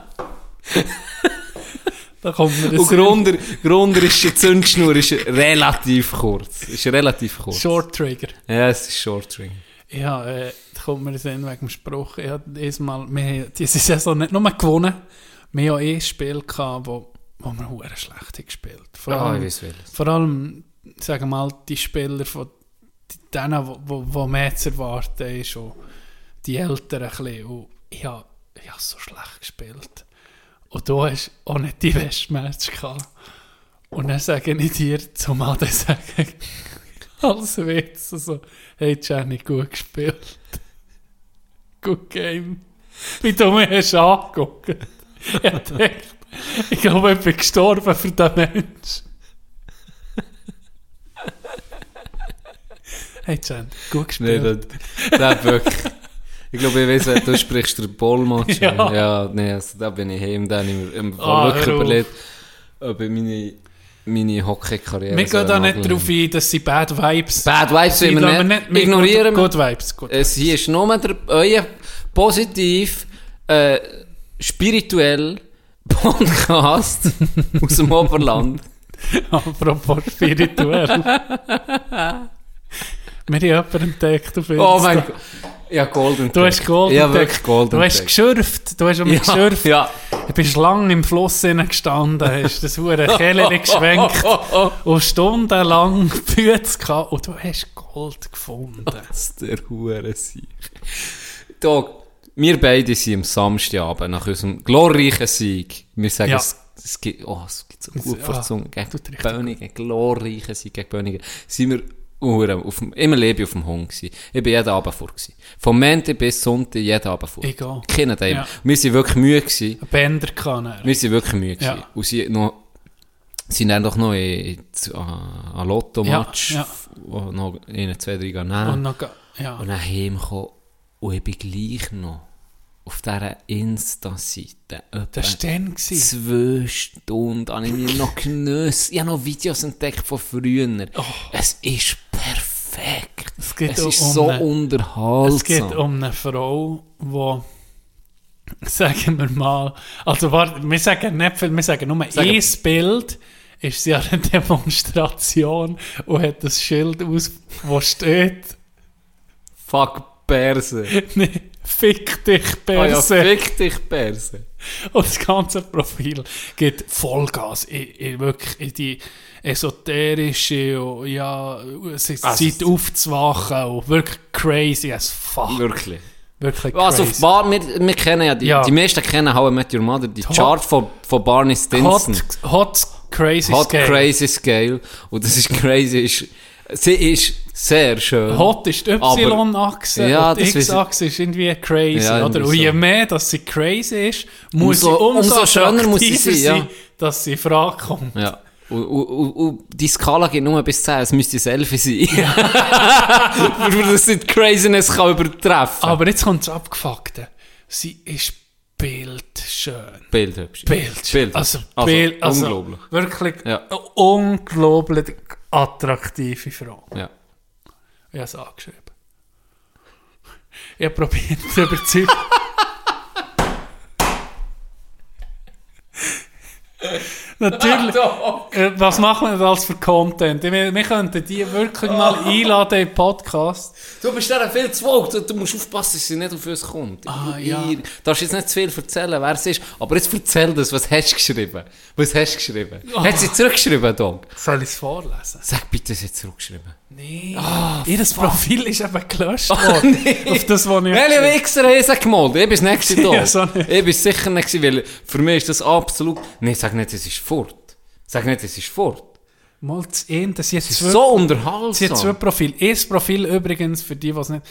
Da kommt mir Und das Grunder, Grunder ist die Zündschnur ist relativ kurz. Ist relativ kurz. Short Trigger. Ja, es ist Short String. Ja, äh, da kommt mir das wegen dem Spruch. Ich wir haben diese Saison nicht nur gewonnen, wir haben auch ein Spiel gehabt, wo, wo wir hure schlecht gespielt. Vor Ah, allem, vor allem, sagen wir mal, die Spieler von denen, wo, wo, wo mehr zu erwarten ist, und die Älteren ein bisschen. Und ich habe ich so schlecht gespielt. Und du hast auch nicht die besten Match gehabt. Und dann sage ich dir, zumal dann [laughs] sagen, als Witz, so, hey Jenny, gut gespielt. Good game. Wie du mich hast angeguckt. Ich dachte, ich glaube, ich bin gestorben für den Mensch. Hey Jenny, gut Nee, gespielt. das, das wirklich. Ich glaube, ich weiß, du sprichst den Ballmatch. Ja. ja. nee, also da bin ich heim, da habe ich mir im Fall Ah, wirklich überlegt, ob ich meine, meine Hockey-Karriere Wir gehen da nicht darauf ein, dass sie Bad Vibes Bad Vibes sind. wir lassen nicht. wir Ignorieren wir. Good, good Vibes. Good Es hier ist nur der, euer positiv, äh, spirituell Podcast [laughs] aus dem Oberland. [laughs] Apropos spirituell. [laughs] Wir haben jemanden entdeckt auf Oh Insta. mein Gott. Ja, Golden Du hast Gold Ja, wirklich Golden Du hast geschürft. Du hast um mich ja, geschürft. ja. Du bist lang im Fluss gestanden, hast das hure Keller geschwenkt [laughs] und stundenlang Pfütze gehabt und du hast Gold gefunden. [laughs] Was der Hure sich. Da, wir beide sind am Samstagabend nach unserem glorreichen Sieg. Wir sagen, Ja. es, es gibt, oh, es gibt so gut Ja, vor Zunge. Gegen Böningen, glorreiche sind gegen Böningen. Sind wir Uhren auf dem, immer lebe ich auf dem Hund gewesen. Ich bin jeden Abend vor gewesen. Vom Montag bis Sonntag jeden Abend vor. Ich auch. Dem. Ja. Wir sind wirklich müde gewesen. Bänder kann er. Wir sind wirklich müde gewesen. Ja. Und sie noch, sind dann doch noch in, in, an an Lotto-Match, Ja, ja. noch in zwei, drei gehen Und noch, ja. Und dann heimgekommen. Und ich bin gleich noch auf dieser Insta-Seite. Das war dann. Zwei Stunden habe ich mir noch genossen. Ich habe noch Videos entdeckt von früher. Es ist perfekt. Es, Oh. geht ist um so eine- unterhaltsam. Es geht um eine Frau, die, sagen wir mal, also warte, wir sagen nicht viel, wir sagen nur Sagen- ein Bild, ist sie an einer Demonstration und hat das Schild aus, wo steht, Fuck Perse. [laughs] nee, fick dich, Ah ja, Perse. fick dich Perse. [laughs] Und das ganze Profil geht Vollgas in, in wirklich in die esoterische und ja, es ist Also- Zeit aufzuwachen und wirklich crazy as fuck. Wirklich. Wirklich Also crazy. auf Bar, wir, wir kennen ja, die, Ja. die meisten kennen How I Met Your Mother, die Hot- Chart von, von Barney Stinson. Hot, hot crazy Hot scale. Crazy Scale. Und das ist crazy. Ist, sie ist sehr schön. Hot ist die Y-Achse Ja, und die. X-Achse ist irgendwie crazy, Ja, oder? Und je mehr, dass sie crazy ist, muss Umso- sie umso, umso schöner muss sie sein, ja. dass sie in Frage kommt. Ja. Und, und, und, die Skala geht nur bis 10, es müsste Selfie sein. Dass sie die Craziness kann übertreffen Aber jetzt kommt das Abgefuckte. Sie ist bildschön. Bildhübsch. Bildschön. Bild. Also, Bild, also unglaublich. Wirklich Ja. unglaublich attraktive Frau. Ja. Ich habe es angeschrieben. Ich habe probiert zu überzeugen. [laughs] Natürlich. [laughs] Äh, Was machen wir denn als für Content? Ich will- Wir könnten die wirklich mal einladen im Podcast. Du bist da viel zu woke, du, du musst aufpassen, dass sie nicht auf uns kommt. Ah, ja. Du darfst jetzt nicht zu viel erzählen, wer es ist, aber jetzt erzähl das, was hast du geschrieben? Was hast du geschrieben? Ah. Hat sie zurückgeschrieben, Dog? Soll ich es vorlesen? Sag bitte, sie hat zurückgeschrieben. Nee. Ihr Profil ist eben gelöscht worden. Oh, nee. Auf das, was ich... Welche Wichser haben sie gemalt? Ich bin das nächste [laughs] da. Ja, so nicht. ich bin sicher nicht gewesen, weil für mich ist das absolut... Nein, sag nicht, es ist fort. Sag nicht, es ist fort. Mal das eine, das jetzt Es ist so unterhaltsam. Sie hat zwei Profile. Erstes Profil übrigens, für die, die es nicht...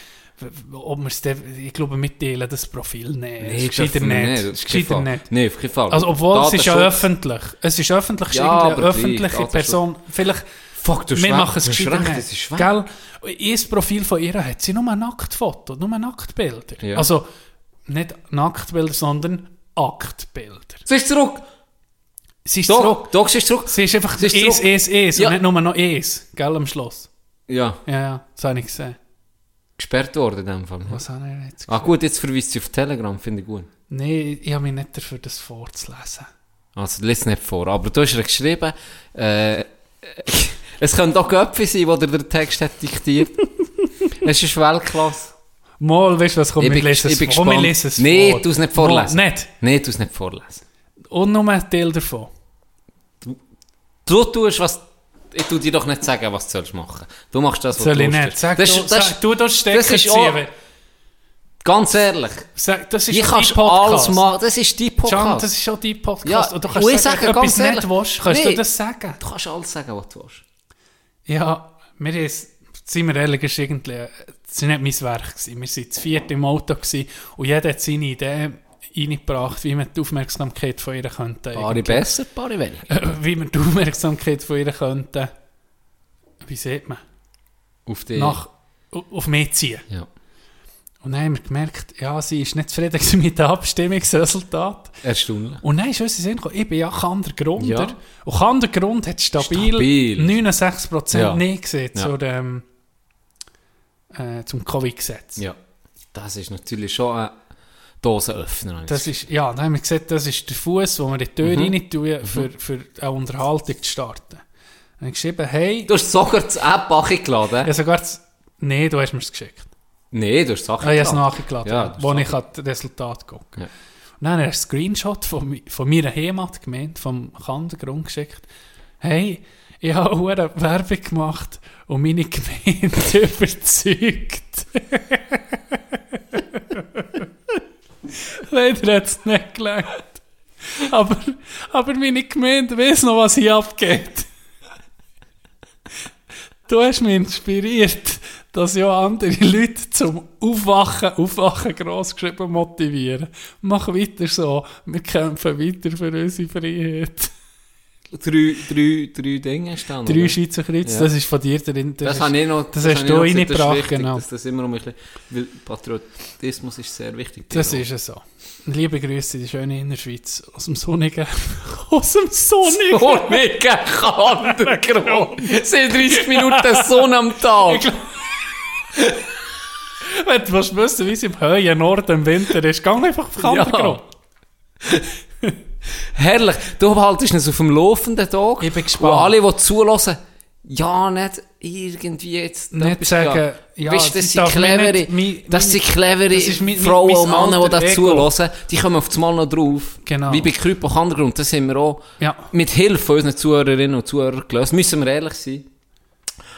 Ob wir es ich glaube, mitteilen das Profil nicht. Nee, ist gescheiter nicht. Ist gescheiter Fall. nicht. Nee, auf keinen Fall. Also, obwohl es ist ja öffentlich. Es ist öffentlich, es ist Ja, irgendwie eine gleich, öffentliche Datenschutz. Person. Vielleicht... Fuck, du wir machen es gescheiter nicht. ist. Gell? Ihr Profil von ihr hat sie nur Nacktfotos, nur Nacktbilder. Ja. Also, nicht Nacktbilder, sondern Aktbilder. Sie ist zurück. Sie ist zurück. Doch, doch, sie ist zurück. Sie ist einfach Sie ist es, zurück. es, es Ja. und nicht nur noch es, gell, am Schluss. Ja, Ja, ja, das habe ich gesehen. gesperrt worden in dem Fall. Was habe ich jetzt Ah gut, jetzt verweist sie auf Telegram, finde ich gut. Nein, ich habe mich nicht dafür, das vorzulesen. Also, lies nicht vor. Aber du hast ihr geschrieben, äh, [laughs] es könnte auch Göpfi sein, wo der Text hat diktiert. [laughs] es ist Weltklasse. Mal, weißt du was, komm, Ich bin, lesen ich es bin. Komm, gespannt. lesen es vor. du es nicht vorlesen. Mal, nicht. Nee, du es nicht vorlesen. Und nur ein Teil davon. Du tust, was... Ich tu dir doch nicht sagen, was du sollst machen. Du machst das, was Soll du ich nicht? Sag, das, du, ist- das, sag, du das Stecker das ist auch-. Ganz ehrlich. Sag, das ist Ich dein Podcast. alles machen. Das ist dein Can, Podcast. das ist schon dein Podcast. Ja, und du und kannst ich sagen, sage ganz nicht ehrlich, willst, kannst nee. du das sagen? Du kannst alles sagen, was du willst. Ja, wir ist, sind wir ehrlich, ist irgendwie, äh, es war nicht mein Werk. Gewesen. Wir waren zu viert im Auto gewesen, und jeder hat seine Idee reingebracht, wie man die Aufmerksamkeit von ihr könnte. Paare besser, Paare weniger. wie man die Aufmerksamkeit von ihr könnte, wie sieht man, Auf die... nach, au- auf mich ziehen. Ja. Und dann haben wir gemerkt, ja, sie ist nicht zufrieden [laughs] mit dem Abstimmungsresultat. Erstaunlich. Und dann ist uns in Sinn gekommen, ich bin ja Kander Grunder. Ja. Und Kander Grund hat stabil, Stabil. 69% Ja. Nein gesehen Ja. zu dem, äh, zum Covid-Gesetz. Ja. Das ist natürlich schon ein Dosenöffner. Das ist, ja, dann haben wir gesagt, das ist der Fuß, den wir in die Tür Mhm. rein tun, für, für eine Unterhaltung zu starten. Dann habe ich geschrieben, hey, Du hast sogar das App angeladen. habe sogar das, nee, du hast mir es geschickt. Nein, du hast Sachen Ah, ich habe es geladen. nachgeladen, Ja, wo ich das Resultat gucken Ja. Und dann hat er einen Screenshot von, von meiner Heimatgemeinde, vom Kandergrund geschickt. Hey, ich habe eine Werbung gemacht und meine Gemeinde [laughs] überzeugt. [laughs] [laughs] Leider hat es nicht gelangt. aber, aber meine Gemeinde weiss noch, was hier abgeht. Du hast mich inspiriert, dass ja andere Leute zum Aufwachen, Aufwachen gross geschrieben motivieren. Mach weiter so. Wir kämpfen weiter für unsere Freiheit. Drei, drei, drei Dinge stehen. Drei oder? Schweizer Kreuz, Ja. das ist von dir drin. Das, ist- habe ich noch. das habe hast du das ist reingebracht, genau. Dass das immer ein bisschen, weil Patriotismus ist sehr wichtig. Das ist es so. Liebe Grüße in die schöne Innerschweiz. Aus dem sonnigen. [laughs] aus dem sonnigen. Sonnigen Kandergrund. Sind 30 Minuten Sonne am Tag. Wenn du willst wissen, wie es im höheren Norden im Winter ist, geh einfach auf Kandergrund. Herrlich. Du haltest uns auf dem laufenden Tag. Ich bin gespannt. Und alle, die zulassen, ja, nicht irgendwie jetzt... Nicht sagen, ja, weißt, das sind clevere, nicht mein- das sind clevere das mein- Frauen und Männer, die das zulassen. Die kommen auf das Mal noch drauf. Genau. Wie bei Krypo Kandergrund. Das haben wir auch Ja, mit Hilfe von unseren Zuhörerinnen und Zuhörern gelöst. Müssen wir ehrlich sein.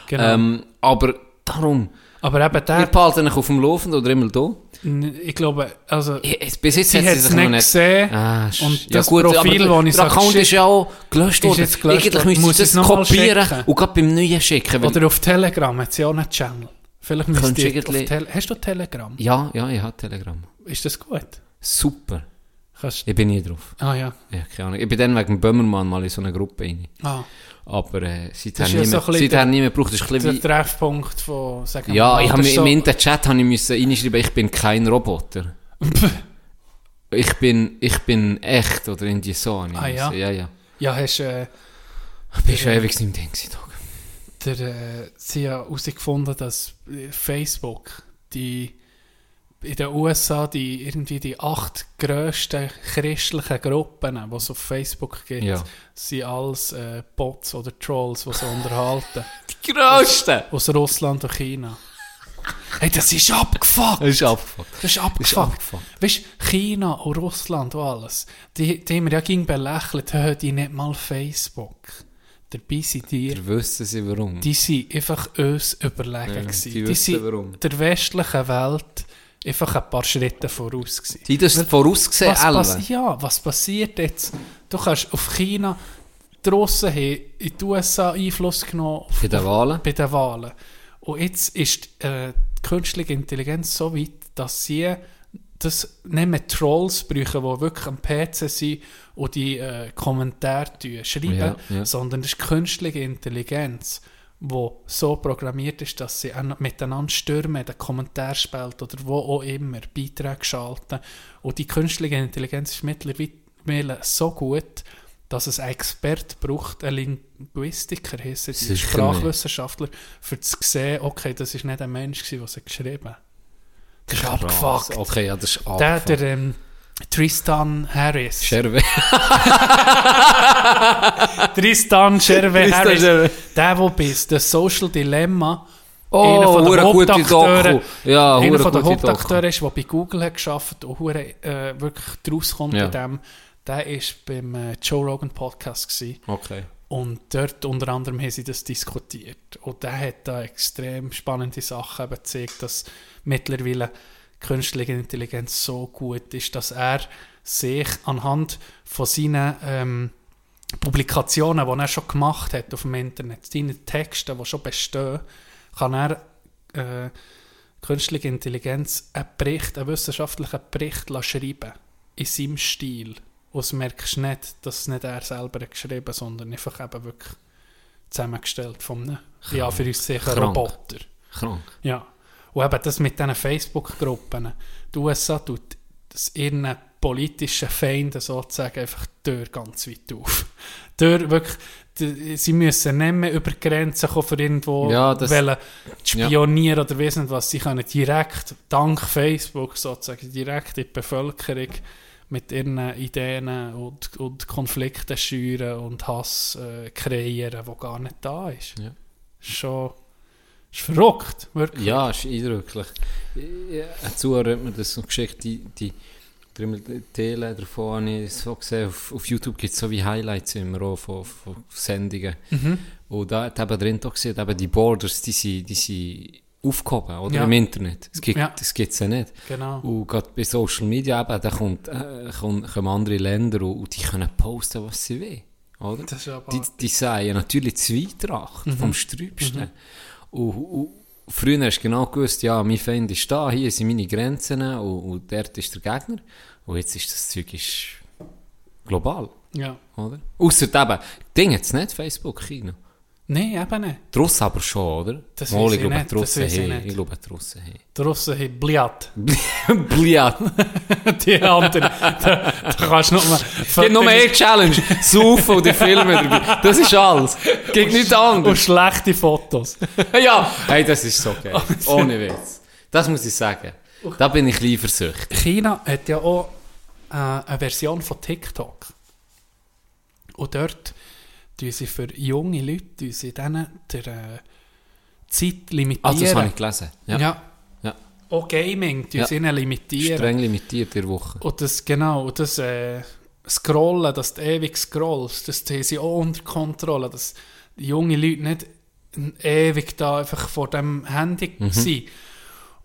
genau. Ähm, aber darum, Aber eben wir der, behalten euch auf dem Laufenden oder immer da. Ich glaube, also, Ich- Bis jetzt sie hat es nicht gesehen. Ah, Und das Profil, aber das ich der sag, Account shit, ist ja auch gelöscht worden. jetzt gelöscht Eigentlich worden. müsst Muss ihr es das kopieren schicken? und gerade beim Neuen schicken. Oder auf Telegram hat sie auch einen Channel. Vielleicht müsst ihr auf Tele Hast du Telegram? ja, ja, ich habe Telegram. Ist das gut? Super. Kannst Ich bin nie drauf. Ah ja. Ja, keine Ahnung. Ich bin dann wegen Böhmermann mal in so eine Gruppe rein. Ah, Aber äh, seither ja nie, so seither nie mehr gebraucht. Das ist ein der Treffpunkt von, sagen ja, ich habe ist im so- Interchat habe ich müssen reinschreiben, ich bin kein Roboter. [laughs] ich bin, ich bin echt, oder irgendwie so. habe ich Ah, ja? Ja, ja. Ja, hast äh, Ich bin schon ewig im Ding gewesen, der, äh, sie haben herausgefunden, dass äh, Facebook die in den USA die irgendwie die acht grössten christlichen Gruppen, die es auf Facebook gibt, Ja. sind alles äh, Bots oder Trolls, die sie unterhalten. [laughs] Die Größte! Aus Russland und China. Hey, das ist abgefuckt! Das ist abgefuckt. Das ist Das ist abgefuckt. abgefuckt. Weißt du, China und Russland und alles, die, die haben wir ja ging belächelt, haben die nicht mal Facebook. Dabei sind die, Wir wissen sie warum. die sind einfach uns überlegen Ja, die Die, wissen warum. der westlichen Welt einfach ein paar Schritte voraus gewesen. Die das vorausgesehen, Was pass ja, was passiert jetzt? Du kannst auf China, die Russen haben in die USA Einfluss genommen auf, Bei den Wahlen? bei den Wahlen. Und jetzt ist äh, die künstliche Intelligenz so weit, dass sie das nicht mehr Trolls brauchen, die wirklich am PC sind und die äh, Kommentare schreiben, Ja, ja. sondern das ist künstliche Intelligenz, die so programmiert ist, dass sie miteinander stürmen, den Kommentarspalt oder wo auch immer, Beiträge schalten. Und die künstliche Intelligenz ist mittlerweile so gut, dass es einen Expert braucht, einen Linguistiker, heissen die Sicher Sprachwissenschaftler, für zu sehen, okay, das ist nicht ein Mensch, der sie geschrieben hat. Das ist abgefuckt. Okay, ja, das ist Der, abgefuckt. der ähm, Tristan Harris. Scherbe. [laughs] Tristan Scherwe Harris. Scherwe. Der, der bis The Social Dilemma Oh, einer von den hure gute Hauptakteure, Doku. Ja, einer von den gute Doku. Hauptakteure ist, der bei Google hat geschafft und hure, äh, wirklich draus kommt Ja. in dem, der ist beim äh, Joe Rogan Podcast gewesen. Okay. Und dort unter anderem haben sie das diskutiert. Und der hat da extrem spannende Sachen eben gezeigt, dass mittlerweile künstliche Intelligenz so gut ist, dass er sich anhand von seinen ähm, Publikationen, die er schon gemacht hat auf dem Internet, seinen Texten, die schon bestehen, kann er äh, künstliche Intelligenz einen Bericht, einen wissenschaftlichen Bericht schreiben in seinem Stil. Und das merkst du nicht, dass es nicht er selber hat geschrieben sondern einfach eben wirklich zusammengestellt von einem, ja, für uns sicher. Roboter. Krank. Ja. Und eben das mit diesen Facebook-Gruppen. Die USA tut das ihren politischen Feinden sozusagen einfach die Tür ganz weit auf. Die Tür wirklich, die, sie müssen nicht mehr über Grenzen kommen, für irgendwo Ja, das- wollen spionieren oder wissen was. Sie können direkt, dank Facebook sozusagen, direkt in die Bevölkerung mit ihren Ideen und, und Konflikten schüren und Hass äh, kreieren, wo gar nicht da ist. Ja. Schon ist verrückt, wirklich. Ja, ist eindrücklich. Ein Zuhörer hat mir das geschickt, die, die, die Tele davon habe ich so gesehen, auf, auf YouTube gibt es so wie Highlights immer auch von, von Sendungen. Mhm. Und da hat eben drin auch gesehen, eben die Borders, die sind, die sind aufgehoben, oder? Ja. Im Internet. Es gibt, Ja. das gibt's ja nicht. Genau. Und gerade bei Social Media eben, da kommt, äh, kommen, kommen andere Länder und, und die können posten, was sie wollen, oder? Das die, die sagen natürlich Zweitracht vom Sträubsten. Und, und früher hast du genau gewusst, ja, mein Feind ist da, hier sind meine Grenzen und, und dort ist der Gegner. Und jetzt ist das Zeug ist global, Ja. oder? Ausser eben, Ding jetzt nicht, Facebook, China. Nein, eben nicht. Die Russen aber schon, oder? Das Mal, weiss ich ich glaube, nicht, die Russen ich haben. nicht. Ich glaube, die Russen haben. Die Russen haben Bliat. [laughs] Bliat. [laughs] Die anderen, da, da kannst du noch mal... Es gibt nur eine Challenge. Saufen und die Filme dabei. Das ist alles. Es gibt nichts Und anderes. schlechte Fotos. [laughs] ja. Hey, das ist so geil. Ohne Witz. Das muss ich sagen. Da bin ich lieber süchtig. China hat ja auch äh, eine Version von TikTok. Und dort tun sie für junge Leute sie denen der äh, Zeit limitieren. Also, das habe ich gelesen. Ja. ja. Ja. Auch Gaming tun Ja. sie ihnen limitieren. Streng limitiert in Woche. Und das, genau, und das äh, Scrollen, dass du ewig scrollst, das haben sie auch unter Kontrolle, dass junge Leute nicht ewig da einfach vor dem Handy Mhm. sind.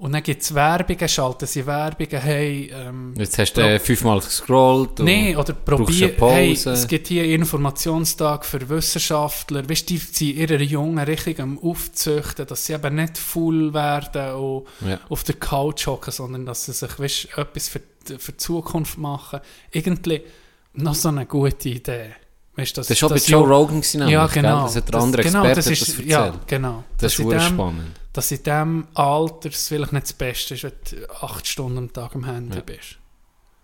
Und dann gibt es Werbungen, schalten sie Werbungen, hey, ähm, Jetzt hast du äh, fünfmal gescrollt. Nee, oder probier, hey, es gibt hier Informationstag für Wissenschaftler, weißt du, die sind ihre Jungen richtig am aufzüchten, dass sie eben nicht faul werden und Ja. auf der Couch hocken, sondern dass sie sich, weißt, etwas für, die- für die Zukunft machen. Irgendwie noch so eine gute Idee. Weißt, dass, Das war schon bei Joe Rogan, ja, gell? genau. Das hat der Das- andere genau, Experte das das ist, erzählt. Ja, genau. Das ist verdammt dem- spannend. Dass in diesem Alter es vielleicht nicht das Beste ist, wenn du acht Stunden am Tag am Handy Ja. bist.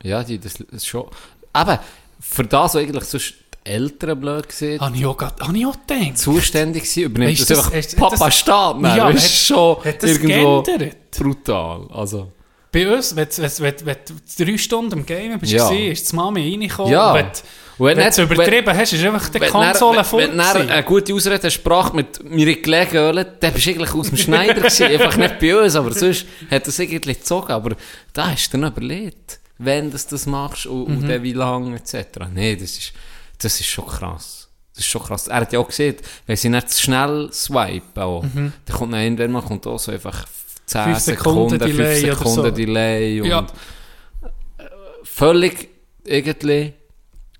Ja, die, das, ist schon... Aber für das, was eigentlich sonst die Eltern blöd gesehen, Habe ich auch, habe ich auch gedacht. zuständig sind, übernimmt das einfach das- hat Papa das- Staat. Ja, das hat- ist schon hat das irgendwo geändert? brutal. Also, Bei uns, wenn, wenn, wenn, wenn du drei Stunden am Game bist, Ja. ja. ist die Mami reingekommen. Ja. Wenn, du es übertrieben hast, ist einfach die Konsole voll. Wenn du gewesen. eine gute Ausrede sprach mit mir gelegen, dann bist du eigentlich aus dem Schneider gewesen. [laughs] Einfach nicht bei uns, aber sonst hat das irgendwie gezogen. Aber da hast du dann überlegt, wenn du das machst und, Mhm. und dann wie lange etc. Nee, das ist, das ist schon krass. Das ist schon krass. Er hat ja auch gesehen, wenn sie nicht zu schnell swipen, auch, dann kommt dann irgendwann mal kommt auch so einfach 10 Mhm. Fünf Sekunden Sekunden, 5 Delay oder Sekunden so. Delay und Ja. völlig irgendwie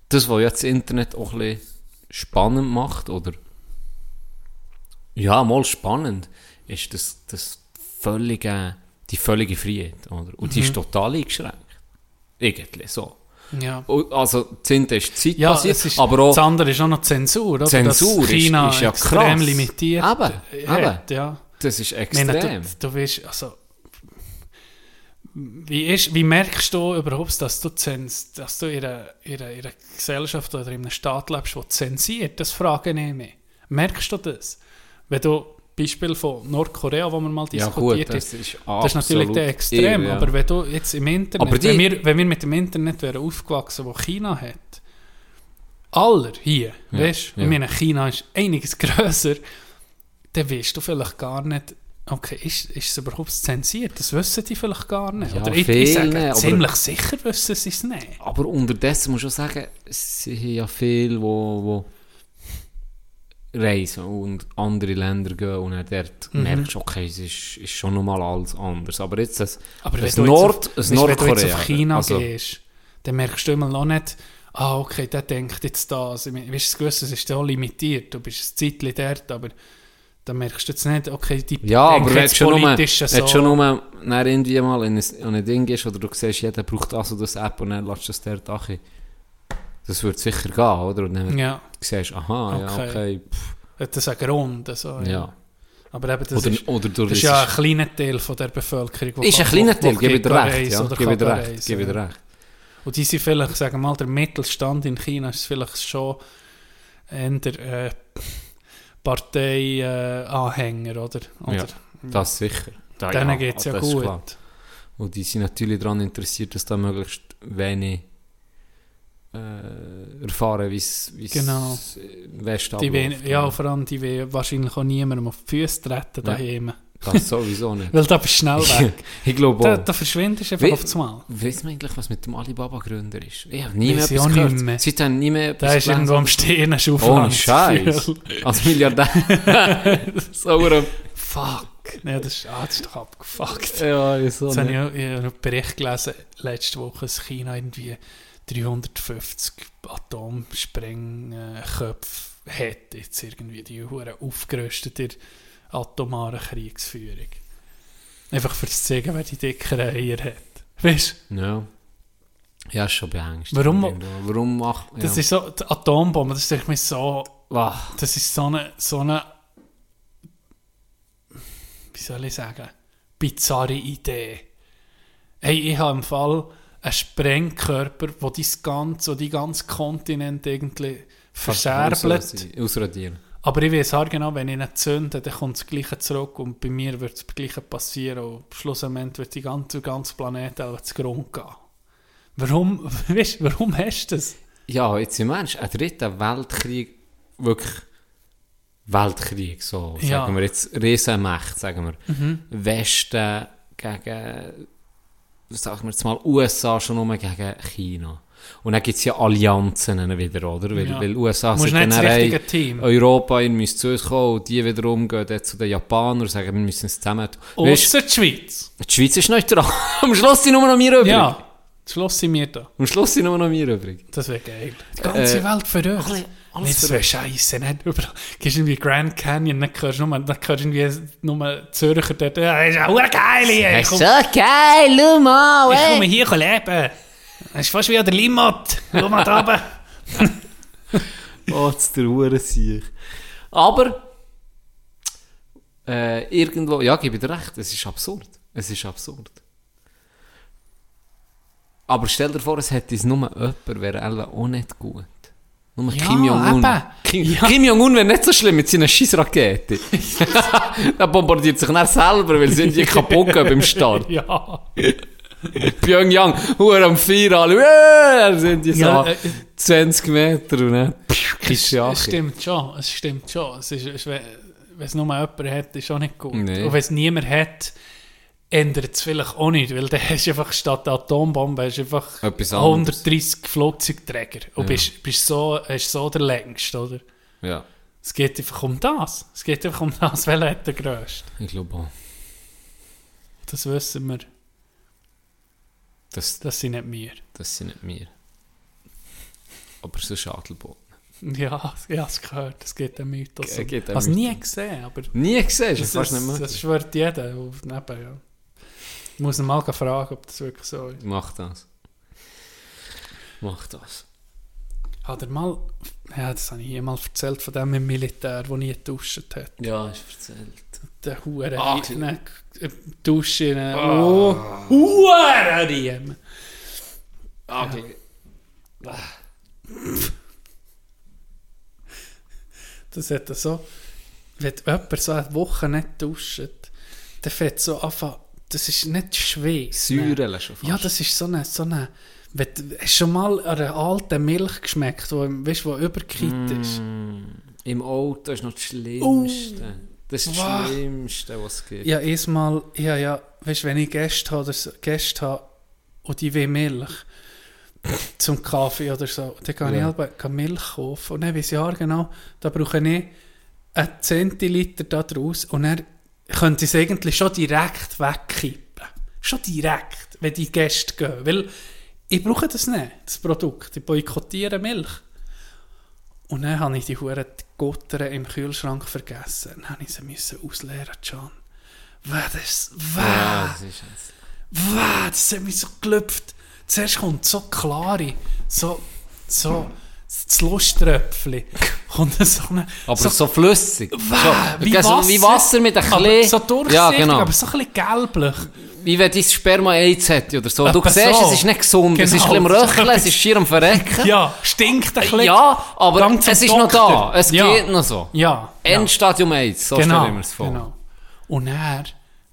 das, was jetzt das Internet auch ein bisschen spannend macht, oder ja, mal spannend, ist das, das völlige, die völlige Freiheit, oder? Und die ist total eingeschränkt. Irgendwie, so. ja. Also, das eine ist Zeit Ja, passiert, ist, aber auch das andere ist auch noch Zensur, oder? Zensur Dass ist- China ist ja extrem krass. limitiert Eben, hat, ja. Das ist Ich meine, extrem. du, du weißt, also, wie, ist, wie merkst du überhaupt, dass du, zens, dass du in einer, in, einer, in einer Gesellschaft oder in einem Staat lebst, der zensiert? Das frage ich mich. Merkst du das? Wenn du Beispiel von Nordkorea, wo wir mal ja diskutiert gut, das ist das ist natürlich der Extrem, irre, ja. aber wenn du jetzt im Internet, wenn, wir, wenn wir mit dem Internet wären aufgewachsen, wo China hat, aller hier, Ja, weißt du, ja. ich meine, China ist einiges [laughs] grösser, dann weißt du vielleicht gar nicht, okay, ist, ist es überhaupt zensiert? Das wissen die vielleicht gar nicht. Ja, Oder ich, viele ich sage, nicht, aber- ziemlich sicher wissen sie es nicht. Aber unterdessen muss ich auch sagen, sie haben ja viele, wo, wo reisen und andere Länder gehen und dann dort Mhm. merkst du, okay, es ist, ist schon nochmal alles anders. Aber jetzt das, Aber das wenn du Nord, das wenn du jetzt auf China also, gehst, dann merkst du immer noch nicht, ah, okay, der denkt jetzt das. Weißt du, es ist ja auch limitiert, du bist ein Zeitchen dort, aber dann merkst du jetzt nicht, okay, die ja, aber wenn jetzt schon nur, du schon nur dann irgendwie mal in ein, in ein Ding gehst oder du siehst, jeder braucht das oder das App und dann lässt du das dort an. Das würde sicher gehen, oder? Und dann Ja, siehst du, aha, ja, Okay. okay, pff, das ist ein Grund. So, ja. ja. Aber eben, das Oder, ist, oder das ist ja ein kleiner Teil von der Bevölkerung. ist ein kleiner Teil, gebe ich dir recht. Ja, gebe ich dir recht, gebe ich dir recht. Und die sind vielleicht, sagen wir mal, der Mittelstand in China ist vielleicht schon eher äh, Partei-Anhänger, oder? oder Ja, Das sicher. Da, Denen geht es ja gut. Und die sind natürlich daran interessiert, dass da möglichst wenig äh, erfahren, wie es Genau. im Westen Die wollen, ja, vor allem, die wollen wahrscheinlich auch niemandem auf die Füße treten Ja. daheim. Das sowieso nicht. [laughs] Weil da bist du schnell weg. [laughs] ich glaube da, auch. da verschwindest du einfach Wie- auf das Mal. Weiss man eigentlich, was mit dem Alibaba-Gründer ist? Ich habe nie mehr ich etwas gehört. nicht mehr. Sie haben nie mehr Der ist irgendwo am Stehen, Ohne Scheiß. [laughs] Als Milliardär. so? Fuck. Ja, das ist, ah, das ist doch abgefuckt. Ja, wieso habe ich, nicht? auch- ich habe einen Bericht gelesen, letzte Woche, dass China irgendwie 350 Atomsprengköpfe hat. Jetzt irgendwie die hure aufgerüstete atomare Kriegsführung. Einfach für zu zeigen, wer die dickeren Eier hat. Weißt du? Ja. Ja, ist schon beängstigend. Warum-. Warum macht... Ja. Das ist so, die Atombombe, das ist mir so, Ah, das ist so eine, so eine, wie soll ich sagen, bizarre Idee. Hey, ich habe im Fall einen Sprengkörper, wo das ganze, die ganze Kontinent irgendwie verscherbelt. Ausradieren. Aber ich weiß auch genau, wenn ich ihn zünde, dann kommt das Gleiche zurück und bei mir wird das Gleiche passieren und schlussendlich wird die ganze, ganze Planet auch zu Grund gehen. Warum, [laughs] weißt, warum hast du das? Ja, jetzt im Ernst, ein dritter Weltkrieg, wirklich Weltkrieg, so, Ja. sagen wir jetzt, Riesenmacht, sagen wir. Westen gegen, sagen wir jetzt mal, USA schon nur gegen China. Und dann gibt es ja Allianzen wieder, oder? Weil, Ja. weil USA nicht das dann, hey, Team. Europa, ihr müsst zu uns kommen, und die wiederum gehen dann zu den Japanern und sagen, wir müssen es zusammen tun. Ausser die Schweiz. die Schweiz ist neutral. [laughs] Am Schluss sind nur noch wir übrig. Ja, Schluss sind wir da. Am Schluss sind nur noch wir übrig. Das wäre geil. Die ganze Äh, Welt das für wäre scheiße. Nicht überall. Gehst irgendwie Grand Canyon, dann hörst du nur, dann hörst du irgendwie nur Zürcher dort. Ja, ist ja geil hier. Ich so geil, schau mal, ich komme hier leben. Das ist fast wie an der Limmat. Schau mal da oben. [laughs] Oh, das Hure sich. Aber, äh, irgendwo, ja, gebe ich dir recht, es ist absurd. Es ist absurd. Aber stell dir vor, es hätte es nur jemand, wäre alle auch nicht gut. Nur Ja, Kim Jong-un. Kim, Ja. Kim Jong-un wäre nicht so schlimm mit seiner scheiß Rakete. er bombardiert sich dann selber, weil sie irgendwie kaputt gehen beim Start. Ja. [laughs] Pyongyang, Hure am Vier, alle, dann sind die so Ja, äh, 20 Meter und dann ist ja Es stimmt schon. Es stimmt schon. Es ist, es, wenn es nur jemand hat, ist auch nicht gut. Nee. Und wenn es niemand hat, ändert es vielleicht auch nicht. Weil dann hast du einfach statt Atombombe hast einfach Etwas anderes. 130 Flugzeugträger. Und Ja. bist, bist so, hast so der längste, oder? Ja, Es geht einfach um das. Es geht einfach um das, [laughs] wer hat den grössten. ich glaube auch. Das wissen wir. Das, Das sind nicht wir. das sind nicht wir. Aber so ist Adelboden. Ja, ich habe es gehört. Es gibt einen Mythos. Es gibt Ich einen habe es nie Mythos. gesehen, aber Nie gesehen, das, ist fast das, nicht das schwört jeder auf neben, ja. Ich muss ihn mal fragen, ob das wirklich so ist. Mach das. Mach das. Hat er mal, ja, das habe ich hier mal erzählt von dem im Militär, der nie geduscht hat. Ja, ist erzählt. Der Hure, Ah, ne, Dusche, ne, oh, Hure Riem. Okay. Das hat so, wenn jemand so eine Woche nicht duscht, dann fängt so anfangen, das ist nicht Schweiß. ne. Säurele schon fast. Ja, das ist so eine, so eine wenn, hast schon mal an einer alten Milch geschmeckt, wo, weißt, wo überkippt ist? Im Auto ist noch das Schlimmste. Das ist das Wow. Schlimmste, was es gibt. Ja, erstmal, ja, ja, weißt du, wenn ich Gäste habe, so, Gäste habe und die will Milch [laughs] zum Kaffee oder so, dann kann Ja. ich halt kann Milch kaufen und dann weiss ich ja genau, da brauche ich einen Zentiliter da draus und dann könnte ich es eigentlich schon direkt wegkippen. Schon direkt, wenn die Gäste gehen, weil ich brauche das nicht, das Produkt, ich boykottiere Milch. Und dann habe ich die Huren Gutter im Kühlschrank vergessen. Dann habe ich sie müssen ausleeren, John. Was das? Ja, Was? das ist jetzt. Was? Das hat mich so gelüpft. Zuerst kommt so klare, so, so, das Lusttröpfchen. Kommt so eine, Aber so, flüssig. Wow, so, so wie Wasser mit ein aber bisschen. So durchsichtig, Ja, genau. aber so ein bisschen gelblich. Wie wenn dein Sperma AIDS hätte oder so. Du Etwa siehst, so. es ist nicht gesund, es ist ein Genau, bisschen das ist Röcheln, es ist schier am Verrecken. Ja, stinkt ein bisschen. Ja, aber es ist noch Doktor. da. Es Ja. geht noch so. Ja. Endstadium AIDS, so genau, stelle ich mir das vor. Genau. Und er,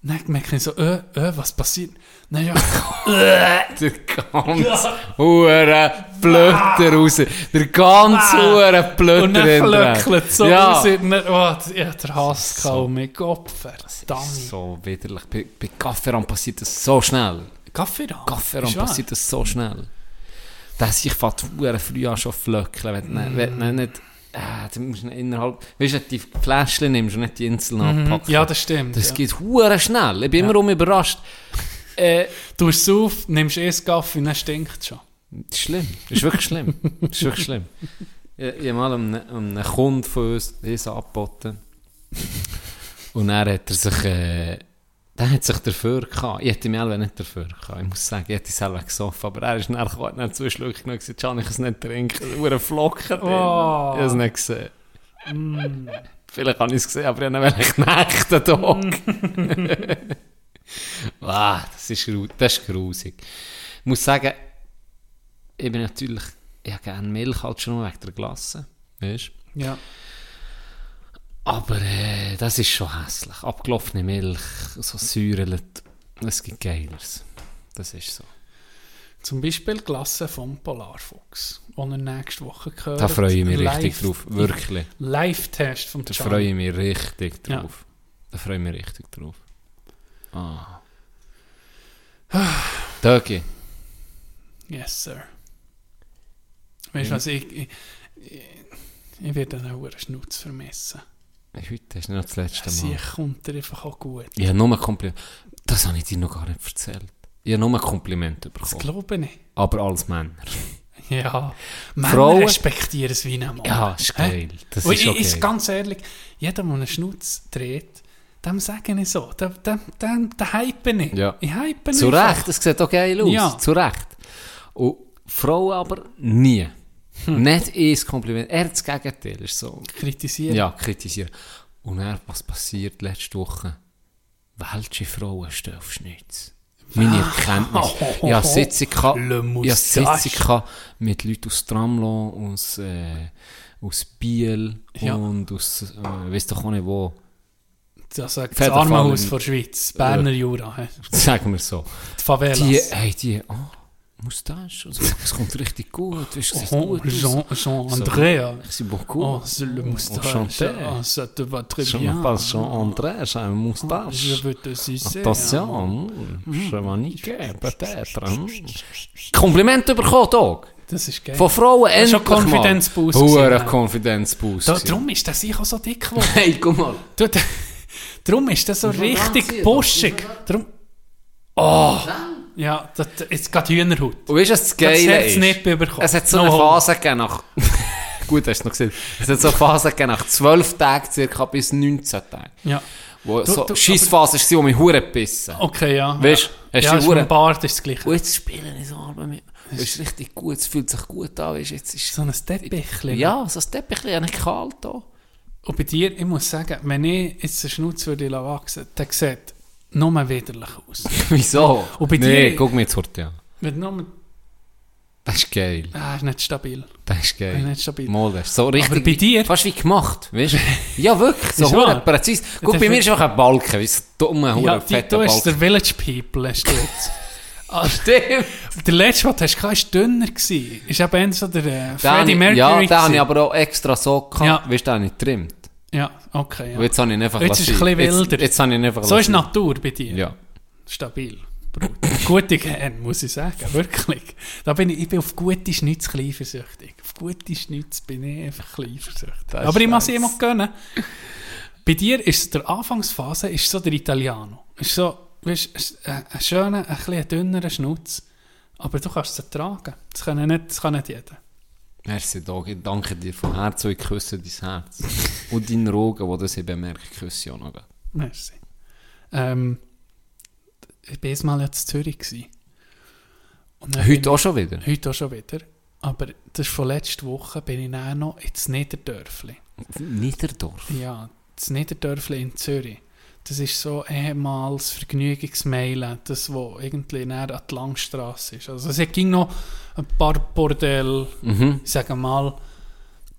dann merke ich so, äh, äh, was passiert? Dann ja, äh, [laughs] Der ganze hure Blötter raus. Der ganze hure Blötter und dann flöckelt so ja. raus. Dann, oh, hab den Hass gehabt, oh mein Gott, verdammt. So widerlich. Bei, bei Gafferan passiert das so schnell. Kaffee da? Gafferan Ist wahr? passiert das so schnell. Dass ich fährt hure früh an schon flöckeln, wenn, mm. wenn, wenn nicht äh, du musst innerhalb, weißt du, die Fläschchen nimmst und nicht die Insel abpacken. Mhm. Ja, das stimmt. Das ja. geht hure schnell. Ich bin immer um überrascht. Äh, Du hast es auf, nimmst erst Kaffee und dann stinkt es schon. das ist schlimm. Das ist wirklich schlimm. Das ist wirklich schlimm. Ich, ich habe mal einem, einem Kunden von uns das angeboten. Und dann hat er sich, äh, der hat sich dafür gehabt. Ich hätte mich auch nicht dafür gehabt. Ich muss sagen, ich hätte selber gesoffen. Aber er ist dann gekommen, dann zwei Schlücke genommen und gesagt, Can, ich es nicht trinken. Ure Flocken drin. Oh. Ich habe es nicht gesehen. Vielleicht habe ich es gesehen, aber ich habe ihn nächten Tag. [laughs] ah, das ist, das ist grusig. Ich muss sagen, ich bin natürlich, ich habe gerne Milch halt schon wegen der Glasse. Weißt? Ja. Aber äh, das ist schon hässlich. Abgelaufene Milch, so säurelt. Es gibt Geiles. Das ist so. Zum Beispiel die Glasse vom Polarfuchs, die er nächste Woche gehört. Da freue ich mich Live- richtig drauf. Wirklich. Live-Test vom Da Can. freue ich mich richtig Ja. drauf. Da freue ich mich richtig drauf. Ah. Dögi. Yes, sir. Weißt du was, ich, ich, ich, ich werde einen hohen Schnutz vermissen. Heute ist nicht das letzte Sie Mal. kommt dir einfach auch gut. Ich habe nur ein Kompliment. Das habe ich dir noch gar nicht erzählt. Ich habe nur ein Kompliment Das bekommen. glaube ich nicht. Aber als Männer. [laughs] Ja. Männer Frauen- respektieren es wie ein Mann. Ja, ist geil. Das ist ich, okay. ich, ganz ehrlich, jeder, der einen Schnutz dreht, dem sage ich so. Den, den, den, den hype ich. Ja. Ich hype ihn Zu. Recht, das sieht auch geil aus. Ja. Zu Recht. Und Frauen aber nie. Hm. Nicht ein Kompliment. Er das Gegenteil ist so. Kritisieren. Ja, kritisieren. Und dann, was passiert letzte Woche? Welche Frauen stehen auf Schnitz? Meine Erkenntnis. Ich habe Sitzung gehabt- Le ich habe Moustache. Sitzung mit Leuten aus Tramlo, aus, äh, aus Biel Ja. und aus, äh, weiss doch auch nicht wo. Das sagt das. Armenhaus der Schweiz, Berner Jura, hä? Sagen wir so. die Favelas. Die, hey, die, oh, Moustache, also, es kommt richtig gut, weißt Oh, gut. Jean, Jean Andrea. Merci beaucoup. Oh, c'est le moustache. Enchanté. Ah, ça te va très Je bien. m'appelle Jean-André, j'ai un Je moustache. veux te sucer. Attention, mm, je vais niquer, peut-être. mm. Kompliment bekommen, Dog. Das ist geil. Von Frauen Das endlich schon Confidence-Boost mal. gewesen, Hure ja. Confidence-Boost. Da, darum ist der sicher so dick geworden. [laughs] Hey, guck mal. Du, darum ist der so richtig ranziehen, buschig. Darum... Oh! Ja, das, jetzt geht Hühnerhaut. Und weißt du, was das Das Geile es ist? nicht bekommen. Es hat so No eine. Phase gegeben nach... [laughs] Gut, hast du noch gesehen. Es hat so eine Phase gegeben nach 12 Tagen circa bis 19 Tagen. Ja. Wo Du- so du- Scheissphase war, wo mich Hure gebissen. Okay, ja. Weißt du, hast ja, du ist Hure- mit dem Bart ist das gleiche. Und jetzt spiele ich so aber mit... Das ist richtig gut, es fühlt sich gut an, weißt du, jetzt ist... So ein Teppichchen. Ja, so ein Teppich, ja nicht kalt hier. Und bei dir, ich muss sagen, wenn ich jetzt den Schnutz würde wachsen, der sieht nur widerlich aus. [laughs] Wieso? Und bei nee, dir- guck mir jetzt heute an. Wenn nur... Das ist geil. Ah, ist nicht stabil. Das ist geil. Ist nicht stabil. Mal, das ist so richtig... Aber bei dir- Fast wie gemacht, weißt du? [laughs] Ja, wirklich, so hure präzise. Guck, bei mir ist einfach ein Balken, wie so dumme, hure Ja, die, fetter du hast Balken. der Village People, hast du jetzt. [laughs] Ah, Stimmt. Der letzte, was du hast, war dünner. Ist eben eher so der äh, Freddie Mercury. Ja, den habe ich aber auch extra so gehabt. Ja. Weißt du, den habe ich getrimmt. Ja, okay. Und Ja. jetzt habe ich ihn einfach Jetzt ist es ein bisschen wilder. Jetzt, jetzt habe ich ihn einfach So ist lassen. Natur bei dir. Ja. Stabil. Brut. [laughs] Gute Gene, muss ich sagen. Wirklich. Da bin ich, ich bin auf gute Schnitz klein eifersüchtig. Auf gute Schnitz bin ich einfach klein eifersüchtig. Das ist Aber ich muss scheiße. immer gönnen. Bei dir ist der Anfangsphase ist so der Italiano. Ist so, weißt, ein, ein schöner, ein bisschen dünnerer Schnutz. Aber du kannst es ertragen. Das kann nicht, das kann nicht jeder. Merci, Dog. Ich danke dir von Herzen und ich küsse dein Herz. und deine Augen, die das ich bemerke, küsse ich auch noch. Merci. Ähm, ich war mal in Zürich. Gewesen. Und bin Heute auch schon wieder? Heute auch schon wieder. Aber das ist von letzter Woche, bin ich dann noch ins Niederdörfli. Niederdorf. Ja, das Niederdörfli in Zürich. Das ist so ehemals Vergnügungsmeilen, das wo irgendwie näher an die Langstrasse ist. Also es ging noch ein paar Bordell, Mhm. ich sage mal,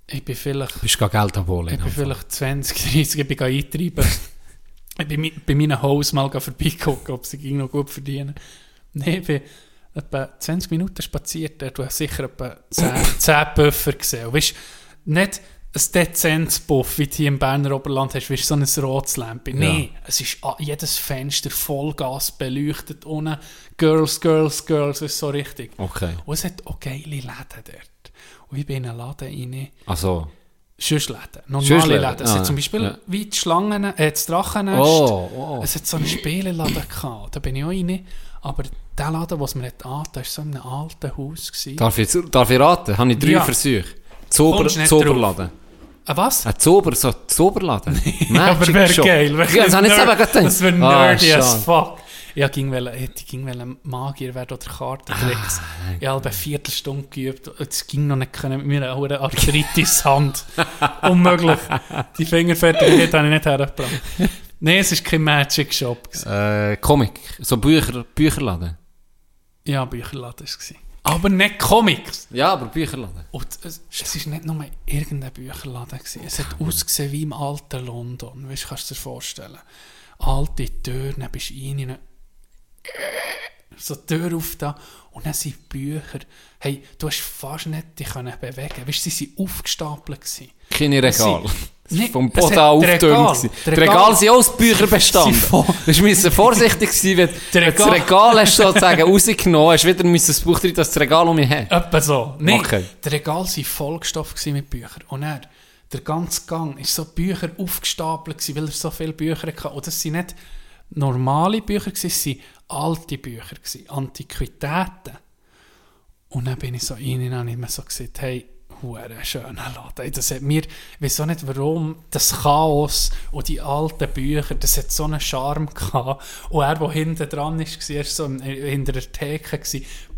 ich bin vielleicht Bist du Geld abholen? Ich bin vielleicht 20, 30, [laughs] ich bin eintreiben. [laughs] ich bin bei meinen Haus mal vorbeigucken, ob sie ging noch gut verdienen. Nein, ich bin etwa 20 Minuten spaziert, du hast sicher etwa 10, 10 [coughs] Puffer gesehen. Und weißt, nicht ein dezentes Puff, wie du hier im Berner Oberland hast, weißt, so ein rotes Lämpchen. Nein, es ist jedes Fenster Vollgas beleuchtet, ohne Girls, Girls, Girls, ist so richtig. Okay. Und es hat auch geile Läden dort. Und ich bin in einen Laden rein, Also, Schussläden, normale Schussläden, Läden. Es ah, hat zum Beispiel ja. wie die Schlangen, äh, das Drachennest. Oh, oh. Es hat so einen Spieleladen gehabt, da bin ich auch rein. Aber der Laden, was mir hat angetan, war so in einem alten Haus. Gewesen. Darf ich, darf ich raten? Habe ich drei Ja. Versuche. Zober, nicht Zoberladen. Ah, was? Ein Zober, so Zoberladen. aber Magic wäre geil. wär Ja, das habe ich jetzt eben gedacht. Das wäre Ah, nerdy as schade. fuck. Ich ging wollen, ich ging wollen Magier werden oder Kartentricks. Ah, ich habe eine Viertelstunde geübt. Es ging noch nicht können mit meiner hohen Arthritis-Hand. [laughs] Unmöglich. Die Fingerfertigkeit habe ich nicht hergebracht. Nein, es war kein Magic Shop. Äh, Comic. So Bücher, Bücherladen. Ja, Bücherladen war es. Aber nicht Comics. Ja, aber Bücherladen. Und es, es war nicht nur irgendein Bücherladen. Gewesen. Es hat ausgesehen wie im alten London. Weißt, kannst du dir vorstellen. Alte Türen, dann bist du rein, so die Tür auf da und dann sind Bücher. Hey, du hast fast nicht dich können bewegen. Weißt, sie sind aufgestapelt gewesen. Keine Regal. Nee, Vom Boden gewesen. Die Die Regal- Regale sind aus Büchern bestanden. [laughs] Du musst vorsichtig sein, wenn [laughs] wenn das Regal- hast sozusagen rausgenommen hast, wieder müssen das Buch drin, dass das Regal um mich hat. Etwa so. Nein, Okay. die Regale waren vollgestopft mit Büchern. Und dann, der ganze Gang war so Bücher aufgestapelt, gewesen, weil er so viele Bücher hatte. Und das sind nicht normale Bücher, gewesen, es waren alte Bücher, gewesen, Antiquitäten. Und dann bin ich so rein und habe ich mir so gesagt, hey, hure schöner Laden. Das hat mir, ich weiß auch nicht warum, das Chaos und die alten Bücher, das hat so einen Charme gehabt. Und er, der hinten dran ist, war, er so in- hinter der Theke,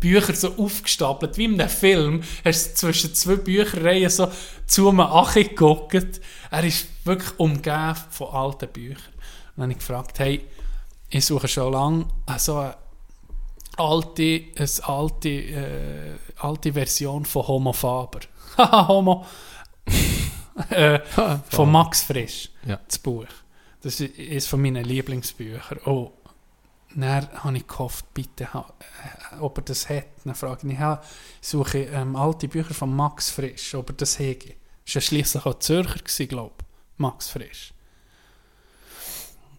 Bücher so aufgestapelt, wie in einem Film, du zwischen zwei Bücherreihen so zu einem Achi geguckt. Er ist wirklich umgeben von alten Büchern. Und dann habe ich gefragt, hey, ich suche schon lange so eine alte, eine alte, äh, alte Version von Homo Faber. Haha, [laughs] Homo. [laughs] äh, von Max Frisch, Ja. das Buch. Das ist eines von meinen Lieblingsbüchern. Oh, dann habe ich gehofft, bitte, äh, ob er das hat. Dann frage ich, ja, suche ähm, alte Bücher von Max Frisch, ob er das hätte. Das war schliesslich auch Zürcher, glaube ich, Max Frisch.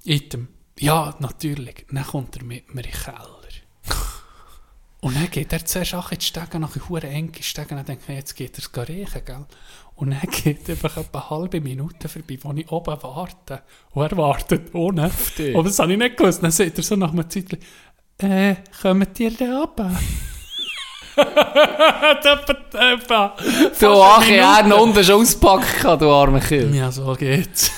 Item. Ja, natürlich. Dann kommt er mit mir in den Keller. Und dann geht er zuerst auch in die Stege, nach hure enge Stege, und dann denke ich, jetzt geht er es riechen, gell? Und dann geht einfach etwa eine halbe Minute vorbei, wo ich oben warte. Und er wartet ohne. Aber das habe ich nicht gewusst. Dann sagt er so nach einem Zeitchen, äh, kommt ihr [laughs] da runter? Du fast eine Achi, er Minute. noch unten schon auspackt, du armer Kind. Ja, so geht's.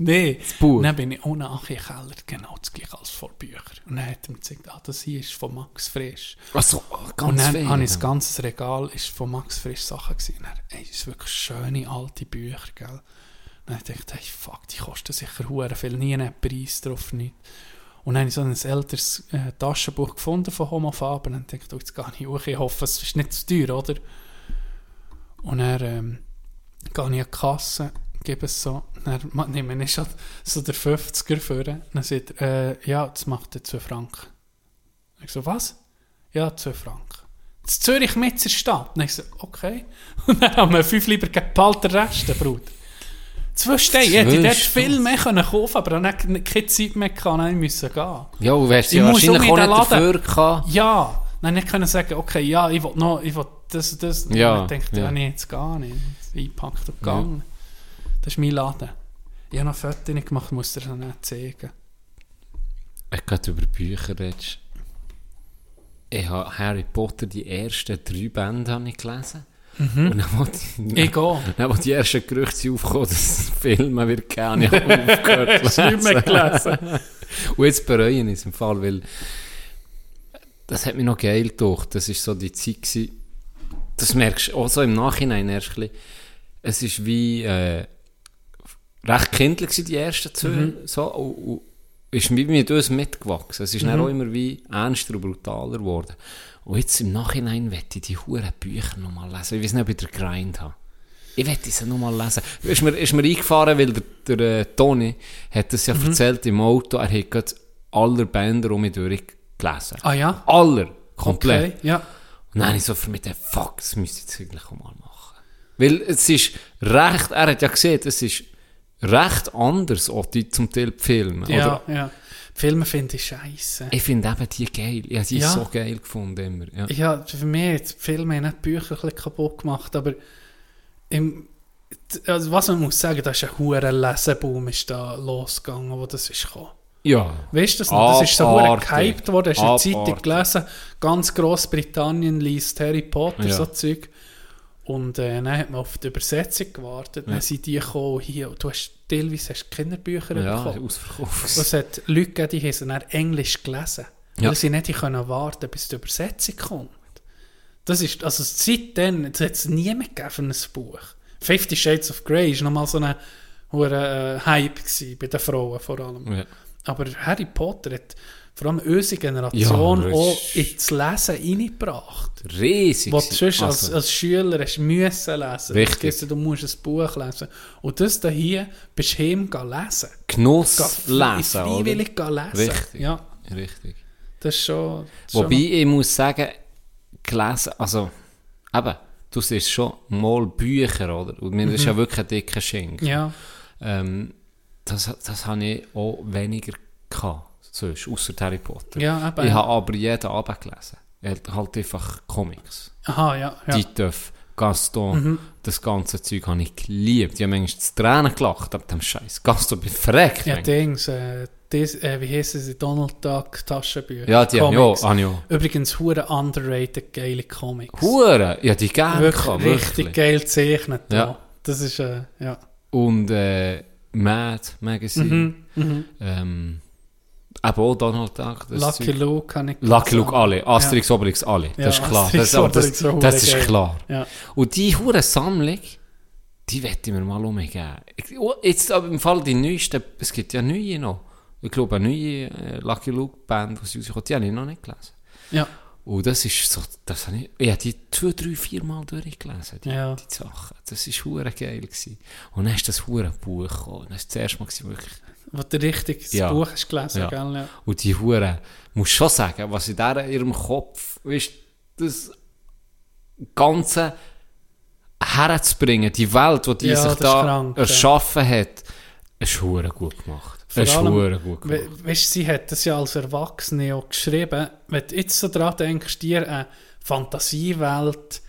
Nee. Buch. Dann bin ich ohne Achi Keller, genau das gleiche als vor Büchern. Und dann hat er mir gesagt, ah, das hier ist von Max Frisch. Also, und ganz dann viel. habe ich das ganze Regal ist von Max Frisch Sachen gesehen. Und dann, ey, das sind wirklich schöne alte Bücher, gell. Und dann dachte ich, hey, fuck, die kosten sicher hure viel, nie einen Preis drauf, nicht. Und dann habe ich so ein älteres äh, Taschenbuch gefunden von Homo Faber und dann dachte ich, oh, jetzt gehe ich hoch, ich hoffe, es ist nicht zu teuer, oder? Und dann ähm, gehe ich an die Kasse, gebe es so, dann nehme ich schon so der 50er vor, dann sagt er, äh, ja, das macht er 2 Franken. Ich so, was? Ja, 2 Franken. Das Zürich mit der Stadt. Dann ich so, okay. [laughs] Und dann haben wir 5 lieber gepalter Reste, Bruder. Zwei Steine. Ich hätte dort viel mehr können kaufen aber dann hatte ich keine Zeit mehr, dann musste ich gehen. Ja, du wärst Ich ja muss wahrscheinlich auch den nicht Laden. dafür gehabt. Ja, dann nicht können sagen, okay, ja, ich will noch, ich will das und das. Ja, Und ich dachte, ja. ja, nee, jetzt gar nicht. Eingepackt und gegangen. Das ist mein Laden. Ich habe noch Fotos gemacht, muss dir dann nicht zeigen. Ich gerade über Bücher redest. Ich habe Harry Potter, die ersten drei Bände habe ich gelesen. Und dann, wo die, Mhm. Ich dann, wo die ersten Gerüchte sind aufgekommen, dass es Filme wird habe aufgehört [laughs] nicht mehr gelesen? Und jetzt bereue ich es im Fall, weil das hat mich noch geil gedacht. Das war so die Zeit, gewesen, das merkst du auch so im Nachhinein erst ein bisschen. Es ist wie äh, recht kindlich gewesen, die ersten zwei. Mhm. So, und, und ist mit uns mitgewachsen. Es ist Mhm. dann auch immer wie ernster und brutaler geworden. Und jetzt im Nachhinein wette ich die huren Bücher nochmal lesen. Ich weiß nicht, ob ich den Grind habe. Ich wette sie nochmal lesen. Ist mir, ist mir eingefahren, weil der, der äh, Toni hat das ja Mhm. erzählt im Auto, er hat gerade alle Bänder um mich durchgelesen. Ah ja? Aller. Komplett. Okay, ja. Und dann habe ich so für mich gedacht, fuck, das müsste ich jetzt eigentlich auch mal machen. Weil es ist recht, er hat ja gesehen, es ist recht anders, auch die zum Teil die Filme. Ja, Oder, ja. Die Filme finde ich scheiße. ich finde eben die geil. Ich habe die Ja. so geil gefunden immer. Ja. Ja, für mich die Filme nicht die Bücher ein bisschen kaputt gemacht, aber im, also was man muss sagen, da ist ein hoher Leseboom ist da losgegangen, wo das ist gekommen. Ja. Weißt du das noch? Das ist so hure gehypt worden. Hast du in der Zeitung gelesen? Ganz Großbritannien liest Harry Potter, Ja. so Zeug. Und äh, dann hat man auf die Übersetzung gewartet. Dann sind die gekommen, hier. Du hast teilweise hast Kinderbücher Ja, bekommen. ausverkauft. Und es hat Leute gegeben, die haben dann Englisch gelesen. Ja. Weil sie nicht können warten bis die Übersetzung kommt. Das ist, also seitdem, hat es nie mehr gegeben für ein Buch. Fifty Shades of Grey war nochmal so ein hoher äh, Hype gewesen, bei den Frauen vor allem. Ja. Aber Harry Potter hat vor allem unsere Generation Ja, auch ins Lesen reingebracht. Riesig. Was du sonst als, Also, als Schüler hast müssen lesen. Richtig. Jetzt, Du musst ein Buch lesen. Und das da hier, bist du heim lesen. Genuss Geh lesen, freiwillig lesen. Richtig. Ja, Richtig. das ist schon... Das Wobei ich muss sagen, gelesen, also, eben, du siehst schon mal Bücher, oder? Und mir ist ja wirklich ein dicker Schenk. schon, ja, Ähm, das, das habe ich auch weniger gehabt, sonst, außer Harry Potter. ja, eben. Ich habe aber jeden Abend gelesen. Halt halt einfach Comics. Aha, ja, ja. Mhm. Titeuf, Gaston, das ganze Zeug habe ich geliebt. Ich habe manchmal zu Tränen gelacht ab dem Scheiß. Gaston, bin verreckt. Ja, manchmal. Dings, äh, äh, wie heissen sie? Donald Duck Taschenbücher. ja, die habe ich Comics. auch. habe ich auch. Übrigens, hure underrated geile Comics. Hure, ja, die gerne Wirklich richtig wirklich. geil gezeichnet. Ja. Ja. Das ist, äh, ja. Und äh, Mad Magazine. Mhm. Ähm, aber auch Donald Duck. das Lucky Zeug. Luke kann ich Lucky Luke, alle. Asterix, Obelix, alle. Ja, Das ist klar. Asterix, Das, das, Obelix, das ist geil. klar. Ja. Und die hure Sammlung, die wette ich mir mal umgeben. Oh, Jetzt aber im Fall die neuesten, es gibt ja neue noch. Ich glaube, eine neue äh, Lucky Luke Band, die rauskommt, die habe ich noch nicht gelesen. Ja. Und das ist so, das habe ich, ich habe die zwei, drei, vier Mal durchgelesen, die, Ja. die Sachen. Das war hure geil. Gewesen. Und dann ist das hure Buch gekommen. Dann ist das erste Mal gewesen, wirklich. Wo du richtig das Ja. Buch hast gelesen, Ja. gell? Ja. Und die Hure, muss schon sagen, was in der, ihrem Kopf, weißt, das Ganze herzubringen, die Welt, die die Ja, sich da krank, ja. erschaffen hat, ist hure gut gemacht. Vor ist allem, gut gemacht. We weißt, sie hat das ja als Erwachsene auch geschrieben. Wenn du jetzt so dran denkst, dir eine Fantasiewelt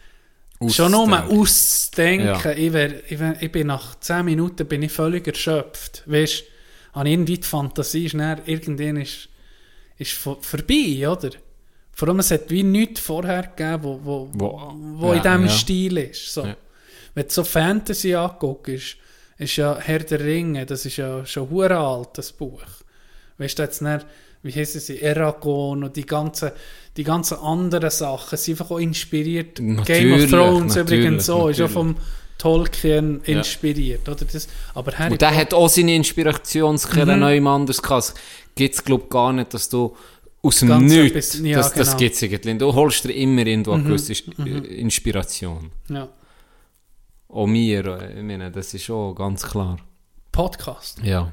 schon nur Auszudenken. auszudenken, Ja. ich, wär, ich, wär, ich bin nach 10 Minuten bin ich völlig erschöpft. Weißt du, irgendwie die Fantasie ist dann, irgendwann ist, ist vo- vorbei, oder? Vor allem, es hat wie nichts vorher gegeben, wo, wo, Wo- wo, in ja, diesem ja. Stil ist. So. Ja. Wenn du so Fantasy anguckst, ist, ist ja Herr der Ringe, das ist ja schon hure alt, das Buch. Weißt du, jetzt nicht, wie heissen sie, Eragon und die ganzen, die ganzen anderen Sachen sind einfach auch inspiriert. Game of Natürlich, Thrones natürlich, übrigens so, ist ja natürlich. vom Tolkien inspiriert. Oder das, aber Harry Und der hat auch seine Inspirationsquelle Mhm. neu anders gehabt. Gibt es, glaube ich, gar nicht, dass du aus dem Ganz Nichts, ja, das, das genau. gibt es irgendwie. Du holst dir immer irgendwo Mhm. gewisse äh, Inspiration. ja. Auch mir, äh, ich meine, das ist schon ganz klar. Podcast. Ja.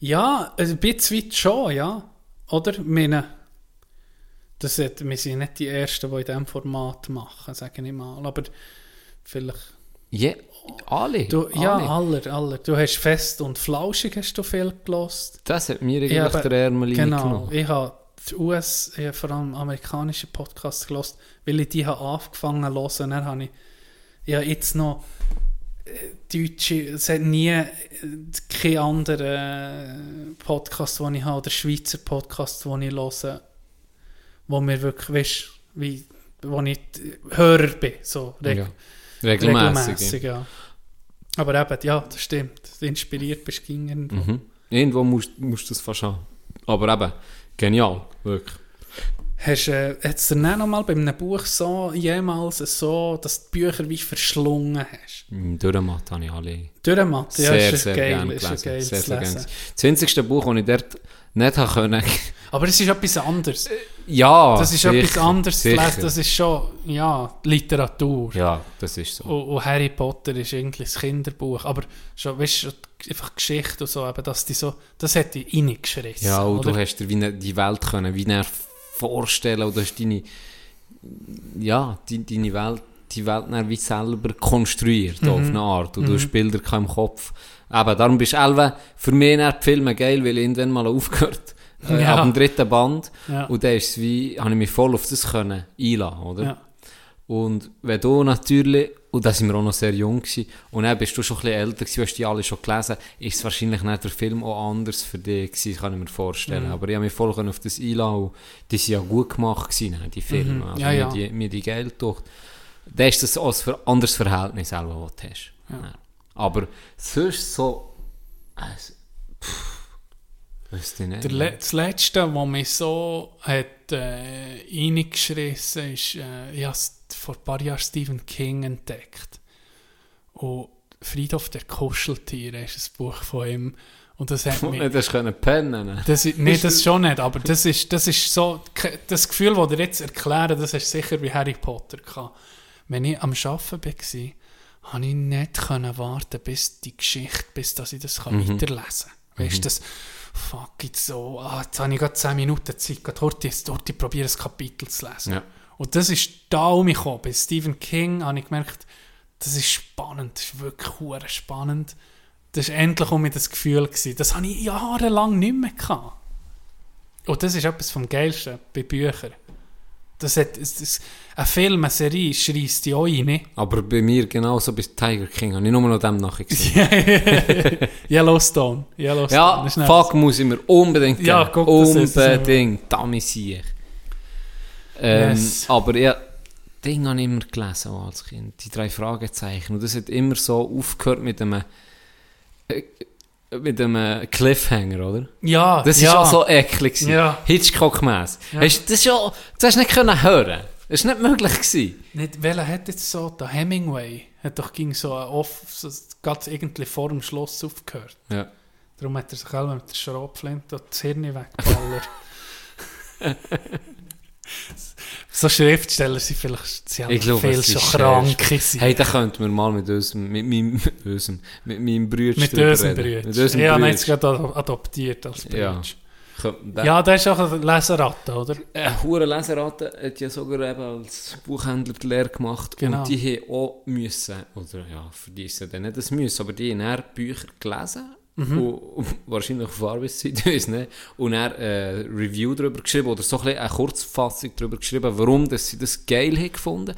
Ja, ein bisschen weit schon, ja. Oder? Ich meine, das hat, wir sind nicht die Ersten, die in diesem Format machen, sage ich mal. Aber vielleicht... Je, alle. Du, ja, alle. aller, aller. Du hast fest und flauschig hast du viel gelost. Das hat mir eigentlich Ja, aber- der Ärmel Genau. genommen. Ich habe die US, ich habe vor allem amerikanische Podcasts gelost, weil ich die habe angefangen zu hören. Dann habe ich ja jetzt noch äh, deutsche, es hat nie äh, kein anderer Podcast, den ich habe, oder Schweizer Podcast, den ich höre, wo mir wirklich, weißt, wie, wo ich Hörer bin, so Ja. Regelmäßig. ja. Aber eben, ja, das stimmt. Inspiriert bist du irgendwo. Mhm. Irgendwo musst musst du das fast haben. Aber eben, genial, wirklich. Hast du äh, hat's dir dann noch mal bei einem Buch so jemals so, dass du die Bücher wie verschlungen hast? Im Dürrematt habe ich alle Durchmatte, ja, sehr, ist sehr ein geil, gerne ist ein gelesen. geil Sehr, gerne. Das einzigste Buch, das ich dort nicht können. Aber es ist etwas anderes. ja, Das ist sicher, etwas anderes zu lesen. Das ist schon, ja, Literatur. Ja, das ist so. Und, und Harry Potter ist irgendwie ein Kinderbuch. Aber schon, weißt du, einfach Geschichte und so, eben, dass die so, das hat dich reingeschrissen. Ja, und oder? du hast dir wie eine, die Welt können, wie näher vorstellen du hast deine, ja, die, deine Welt, die Welt wie selber konstruiert auf eine Art und du hast Bilder gehabt im Kopf. Eben, darum bist Elve für mich die Filme geil, weil ich irgendwann mal aufgehört äh, Ja. ab dem dritten Band Ja. und dann ist wie, habe ich mich voll auf das können einladen, oder? Ja. Und wenn du natürlich, und da sind wir auch noch sehr jung gewesen, und dann bist du schon ein bisschen älter gewesen, hast die alle schon gelesen, ist es wahrscheinlich nicht der Film auch anders für dich gewesen, kann ich mir vorstellen. Mhm. Aber ich habe mich voll auf das einlassen die sind ja gut gemacht gewesen, ne, die Filme. Mhm. Also Ja, mir die, mir die geil durch. Da ist das auch ein anderes Verhältnis, selber, was du hast. Ja. Aber sonst so, also, pff, weiss ich nicht. Der Le das Letzte, was mich so hat, äh, reingeschrissen ist, äh, ich vor ein paar Jahren Stephen King entdeckt. Und Friedhof der Kuscheltiere ist ein Buch von ihm. Und das hat [laughs] mich... nicht hast können pennen. ne? Das ist, nee, das schon nicht, aber das ist, das ist so, das Gefühl, das ihr jetzt erklären, das ist sicher wie Harry Potter gehabt. Wenn ich am Arbeiten war, konnte ich nicht können warten, bis die Geschichte, bis dass ich das kann Mhm. weiterlesen kann. Weißt du, das, fuck, jetzt so, ah, jetzt habe ich gerade 10 Minuten Zeit, gerade heute, jetzt heute probiere ein Kapitel zu lesen. Ja. Und das ist da um mich gekommen. Bei Stephen King habe ich gemerkt, das ist spannend, das ist wirklich spannend. Das war endlich um mich das Gefühl. Gewesen. Das habe ich jahrelang nicht mehr gehabt. Und das ist etwas vom Geilsten bei Büchern. Das hat, das, das, ein Film, eine Serie schreist die auch rein. Aber bei mir genauso bis Tiger King habe ich nur noch dem nachher gesehen. [laughs] Yellowstone. Yellowstone. ja, das ist nicht- fuck, muss ich mir unbedingt Ja, geben. guck, das ist- Unbedingt, damit sehe ich. Ähm, Yes. Aber ja, Ding habe ich immer gelesen auch als Kind, die drei Fragezeichen. Und das hat immer so aufgehört mit einem, äh, mit einem Cliffhanger, oder? Ja, Das ja. ist auch so eklig. Ja. Hitchcock-mässig. Ja. Hast das schon, das hast du nicht können hören. Das war nicht möglich. Gewesen. Nicht, welcher hat jetzt so, der Hemingway, hat doch ging so off, so, ganz irgendwie vor dem Schloss aufgehört. Ja. Darum hat er sich selber mit der Schrotflinte das Hirn weggeballert. [laughs] so Schriftsteller sind vielleicht sie haben Ich glaube, viel schon krank. sind. Hey, da könnten wir mal mit unserem, mit meinem, [laughs] mit unserem, mit meinem Bruder mit unserem. Bruder. Mit unserem Ja, jetzt gerade ad- adoptiert als Bruder. Ja. Wir- ja der ist auch eine Leseratte, oder? Eine hure Leseratte hat ja sogar eben als Buchhändler die Lehre gemacht. Genau. Und die haben auch müssen, oder ja, für die ist es dann nicht das müssen, aber die haben Bücher gelesen. Mhm. Und, wahrscheinlich auf Arbeitszeit, [laughs] weiss nicht. Und dann äh, Review darüber geschrieben, oder so ein bisschen eine Kurzfassung darüber geschrieben, warum dass sie das geil haben gefunden.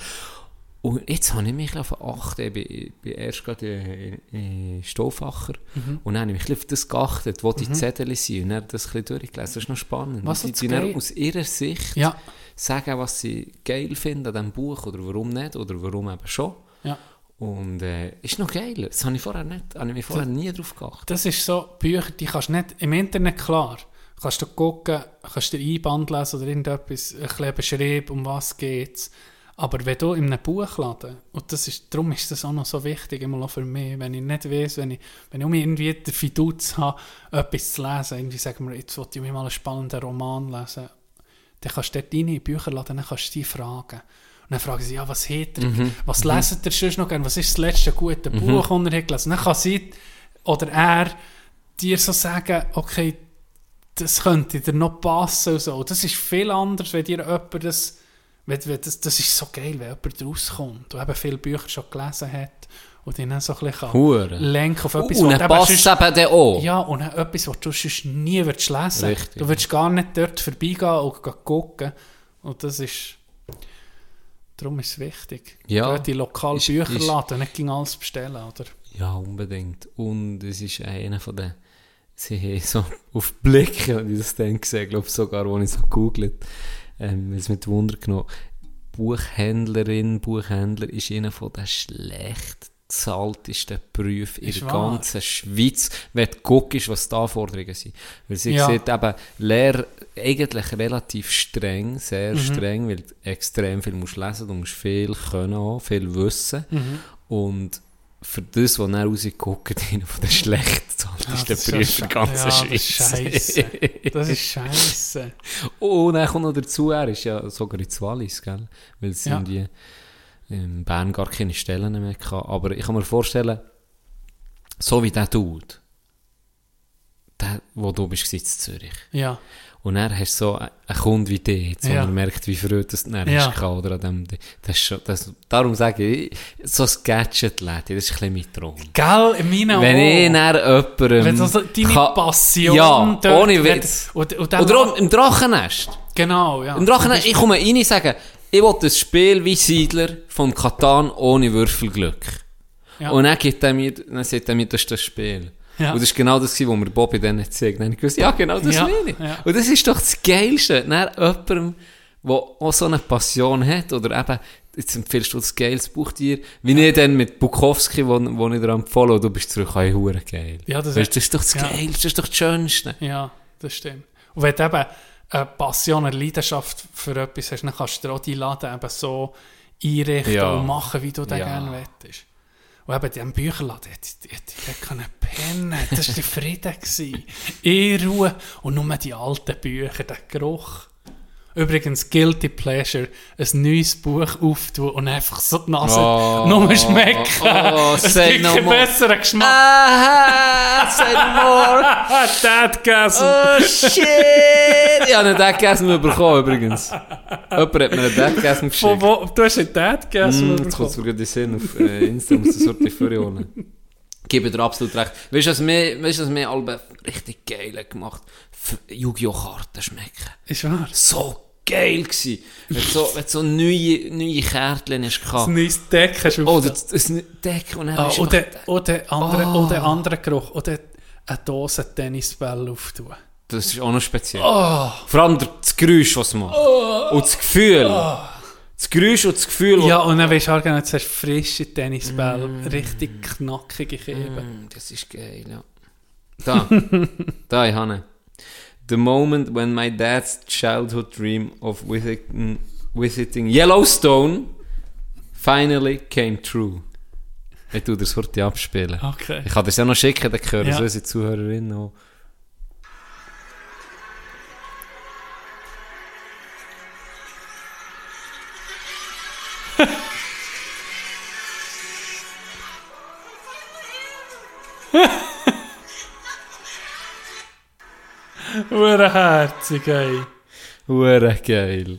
Und jetzt habe ich mich auf achten, ich bin, ich bin erst gerade in, in Stoffacher Mhm. und dann habe ich mich auf das geachtet, wo die Zettel sind und dann das ein bisschen durchgelesen. Das ist noch spannend. Was die, die dann aus ihrer Sicht Ja. sagen, was sie geil finden an diesem Buch oder warum nicht oder warum eben schon. Ja. Und äh, ist noch geil. Das habe ich vorher nicht, habe ich mir vorher nie drauf geachtet. Das ist so, Bücher, die kannst du nicht, im Internet klar, kannst du gucken, kannst du den Einband lesen oder irgendetwas, ein bisschen beschreiben, um was geht's. Aber wenn du in einem Buchladen, und das ist, darum ist das auch noch so wichtig, immer auch für mich, wenn ich nicht weiss, wenn ich, wenn ich irgendwie den Fiduz habe, etwas zu lesen, irgendwie sagen wir, jetzt wollte ich mir mal einen spannenden Roman lesen, dann kannst du dort rein in den Bücherladen, dann kannst du die fragen. Dann fragen sie, ja, was hat er, was lesen ihr sonst noch gerne, was ist das letzte gute Buch, das er hat gelesen? Dann kann sie oder er dir so sagen, okay, das könnte dir noch passen und so. Das ist viel anders, wenn dir jemand das, wenn, wenn das, das ist so geil, wenn jemand rauskommt und eben viele Bücher schon gelesen hat und ihn dann so ein bisschen lenken auf etwas, und was passt eben dann auch. ja, und dann etwas, was du sonst nie würdest lesen Richtig. Du würdest gar nicht dort vorbeigehen und gucken. Und das ist... Darum ist es wichtig. Ja. In lokalen Ist- Bücherladen, nicht gegen alles bestellen, oder? Ja, unbedingt. Und es ist einer von den, sie haben so [laughs] auf Blick, habe ich das dann gesehen, glaube sogar, als ich so googelt, ähm, es mit Wunder genommen. Buchhändlerin, Buchhändler ist einer von den schlecht zahltesten Berufen in der wahr. ganzen Schweiz, wenn du guckst, was die Anforderungen sind. Weil sie Ja. sieht eben, Lehre eigentlich relativ streng, sehr Mhm. streng, weil du extrem viel musst lesen, du musst viel können auch, viel wissen. Mhm. Und für das, was dann rausguckt, einer von den schlecht zahltesten das ist ja Berufen der ganzen ja, das ist Schweiz. scheisse. Das ist [laughs] scheiße. Und dann kommt noch dazu, er ist ja sogar in Wallis, gell? Weil sie Ja. irgendwie in Bern gar keine Stellen mehr hatten. Aber ich kann mir vorstellen, so wie der tut, der, wo du bist in Zürich. Ja. Und dann hast du so einen Kunden wie dich, jetzt, wo Ja. man merkt, wie verrückt das dann Ja. gehabt, oder an dem, das ist schon, das, darum sage ich, so ein Gadget-Läden, das ist ein bisschen mein Traum. Gell, in meinen Wenn ich dann jemandem... Wenn so deine kann- Passion Ja, dort ohne Witz. Dann- Oder auch im Drachennest. Genau, ja. Im Drachennest, ich komme rein und sage, ich will ein Spiel wie Siedler von Katan ohne Würfelglück. Ja. Und dann, gibt er mir, dann sagt er mir, das ist das Spiel. Ja. Und das ist genau das, was mir Bobby dann gesagt hat. Ich gewusst, ja, genau das Ja, meine ich. ja. Und das ist doch das Geilste. Dann jemandem, der auch so eine Passion hat, oder eben, jetzt empfiehlst du das geiles Buchtier, wie ich dann mit Bukowski, wo, wo ich dir empfohlen du bist zurück, hey, hure geil. Ja, das weißt, ist- das ist doch das ja. Geilste, das ist doch das Schönste. Ja, das stimmt. Und wenn eben eine Passion, eine Leidenschaft für etwas hast, dann kannst du dir auch die Laden eben so einrichten Ja. und machen, wie du den Ja. gerne möchtest. Und eben, in Bücherladen, ich können pennen. Das war der Frieden. In Ruhe. Und nur die alten Bücher, der Geruch. Übrigens, Guilty Pleasure, ein neues Buch auftun und einfach so die Nase Oh. nur schmecken. Oh, es say gibt no keinen more. besseren Geschmack. Aha, say no more. [laughs] Dadgasm. Oh shit! Ich habe einen Deadgasm bekommen übrigens. Jemand hat mir einen Deadgasm Von geschickt. wo, du hast einen Dadgasm Mm, jetzt kommt es mir gerade in den Sinn auf äh, Insta, muss das Sorte vorholen. Gebe dir absolut recht. Weißt du, was mir, weißt was mir alle richtig geil gemacht Yu-Gi-Oh! Karten schmecken. Ist wahr. So geil gsi. Wenn du so, wenn so neue, neue Kärtchen hast Ein gehabt. neues Deck hast du Oh, das, das Deck und dann ah, oder, oder, andere, Oh. oder andere Geruch. Oder eine Dose Tennisbälle auftun. Das ist auch noch speziell. Oh. Vor allem das Geräusch, was es macht. Und das Gefühl. Das Geräusch und das Gefühl. Ja, und dann weißt du auch jetzt hast du frische Tennisbälle. Richtig knackige Keben. Mm, das ist geil, ja. Da. da, ich habe. The moment when my dad's childhood dream of visiting, visiting Yellowstone finally came true. Ich tue das heute abspielen. Okay. Ich kann das ja noch schicken, dann hören Ja. so unsere Zuhörerinnen auch. [laughs] Urherzig, ey. Hure geil.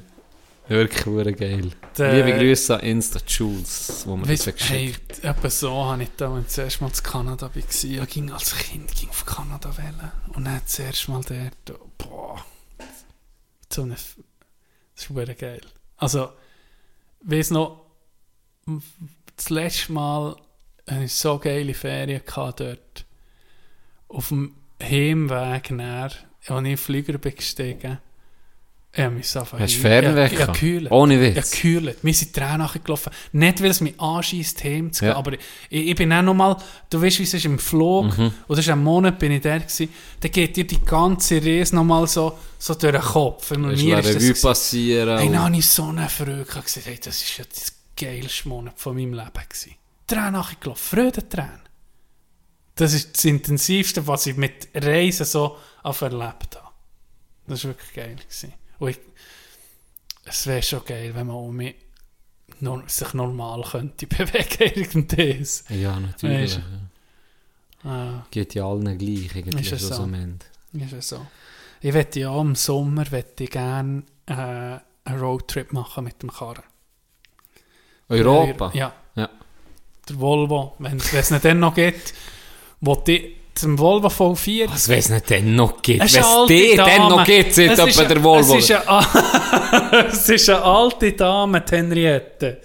Wirklich hure geil. Der- Liebe Grüße an Insta Jules, wo mir das hey, geschickt etwa so habe ich da, als ich zuerst mal in Kanada war. Ich ging als Kind ging auf Kanada wählen. Und dann zuerst mal dort, boah, so eine, das ist wirklich geil. Also, weiss noch, das letzte Mal hatte ich so geile Ferien dort. Auf dem Heimweg näher, als ich Flieger bin gestiegen. Ich habe mich so Hast du Fernweg gehabt? gekühlt. Ohne Witz? gekühlt. Wir sind Tränen nachgelaufen. Nicht, weil es mich anschießt, heim zu gehen, Ja. aber ich, ich bin auch nochmal, du weißt, wie es ist im Flug, Mhm. oder ist ein Monat bin ich da gewesen, dann geht dir die ganze Reise nochmal so, so durch den Kopf. Und du mir eine ist das Revue gewesen. passieren? Hey, dann habe ich so eine Freude gesagt, hey, das ist ja das geilste Monat von meinem Leben gewesen. Tränen nachgelaufen, Freudentränen. Das ist das Intensivste, was ich mit Reisen so erlebt habe. Das war wirklich geil. Gewesen. Und ich, es wäre schon geil, wenn man um mich nor sich normal könnte [laughs] bewegen irgendwas. Ja, natürlich. Weisst ja. Ah, Geht ja allen gleich, eigentlich, Ist so am Ende. ist so. Ich wette ja im Sommer wette ich gerne äh, einen Roadtrip machen mit dem Karren. Europa? Ja. Ja. Der Volvo, wenn es nicht dann noch gibt, wo die zum Volvo V4 Was, es nicht dann noch gibt? Alte die Dame. noch gibt, sind etwa der Volvo. Es ist eine, es [laughs] ist eine alte Dame, die Henriette.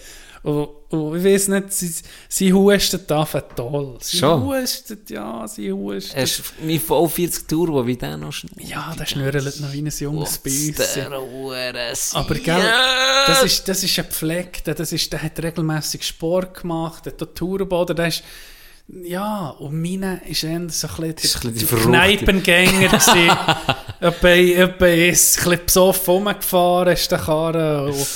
Und, und ich weiß nicht, sie, sie hustet einfach toll. Sie Schon? hustet, ja, sie hustet. Hast du mein V40 Turbo, wie der noch schnell? ja, der schnürrt noch wie ein junges Büsschen. Aber gell, das ist, das ist ein Pflegter, das ist, der hat regelmäßig Sport gemacht, der hat Turbo, oder der ist, ja, und meine ist eher so ein bisschen die Verrückte. Kneipengänger gewesen. Etwa etwa ist ein bisschen besoffen [laughs] rumgefahren, ist der Karre, und,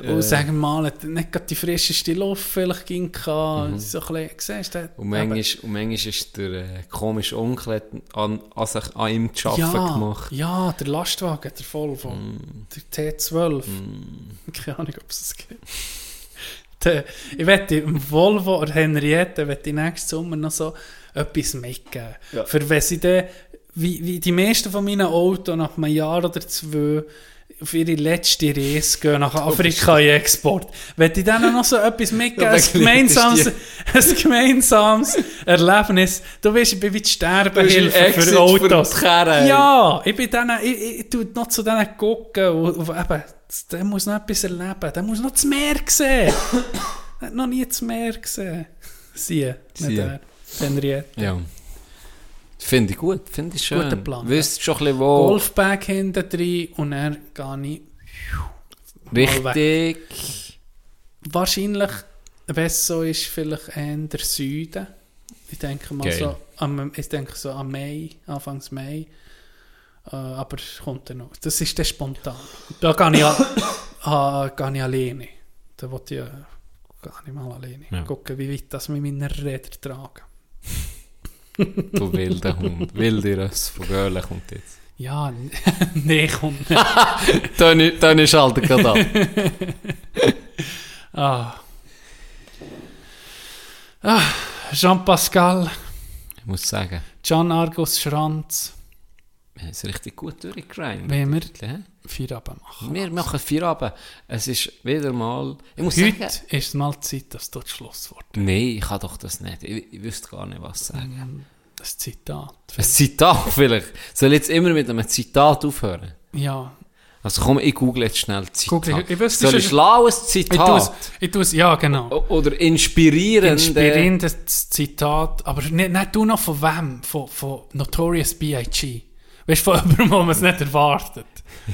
und sagen wir mal, nicht gerade die frischeste Luft vielleicht ging mhm. so ein bisschen, siehst du, Und manchmal, und manchmal ist der äh, komische Onkel an, an, sich, an ihm zu arbeiten ja, gemacht. ja, der Lastwagen, der Volvo, der T12. Keine Ahnung, ob es das gibt. Der, ich wette, im Volvo oder Henriette wette ich nächsten Sommer noch so etwas mitgeben. Für wenn sie dann, wie, wie die meisten von meinen Autos nach einem Jahr oder zwei auf ihre letzte Reise gehen nach [laughs] Afrika in Export. Wenn ich dann noch so etwas mitgeben, ein gemeinsames, ein gemeinsames Erlebnis. Du weißt, ich bin wie die Sterbehilfe für Autos. die ja, ich bin dann, ich, ich, ich tu noch zu denen gucken und, und eben der muss noch etwas erleben. Der muss noch das Meer sehen. hat noch nie das Meer gesehen. Sie, nicht er. Henriette. Ja. Finde ich gut, finde ich schön. Guter Plan, Wisst schon ein bisschen, wo... Golfbag hinten drin und dann gehe ich Richtig. Wahrscheinlich, so ist, vielleicht eher der Süden. Ich denke mal Geil. so, am, ich denke so am Mai, Anfangs Mai. Äh, aber es kommt dann noch. Das ist dann spontan. Da gehe ich, a- äh, [coughs] gehe ich alleine. Da wollte ich, äh, gehe ich mal alleine. Ja. Gucken, wie weit das mit meinen Rädern tragen. [laughs] Du wilder Hund. Wilde Röss von Göhlen kommt jetzt. Ja, [laughs] nee, kommt nicht. [laughs] Dann, dann schaltet gerade ab. Ah. Ah, Jean-Pascal, Ich muss sagen, Gian Argus Schranz, wir haben es richtig gut durchgegrindet. wenn wir? Feierabend machen. Wir machen vier Abend. Es ist wieder mal... Ich muss Heute sagen... ist es mal Zeit, dass du das Schlusswort Nein, ich kann doch das nicht. Ich, ich wüsste gar nicht, was sagen. Das Zitat. Ein Zitat vielleicht. Soll ich jetzt immer mit einem Zitat aufhören? Ja. Also komm, ich google jetzt schnell Zitat. Google, ich- wüsste Soll ich schlaues Ich tue Zitat? ich tu's, ja, genau. O- Oder inspirierende... Inspirierendes Zitat. Aber nicht, nicht du noch von wem? Von, von Notorious B.I.G. Weißt du, von [laughs] jemandem, wo man es nicht erwartet.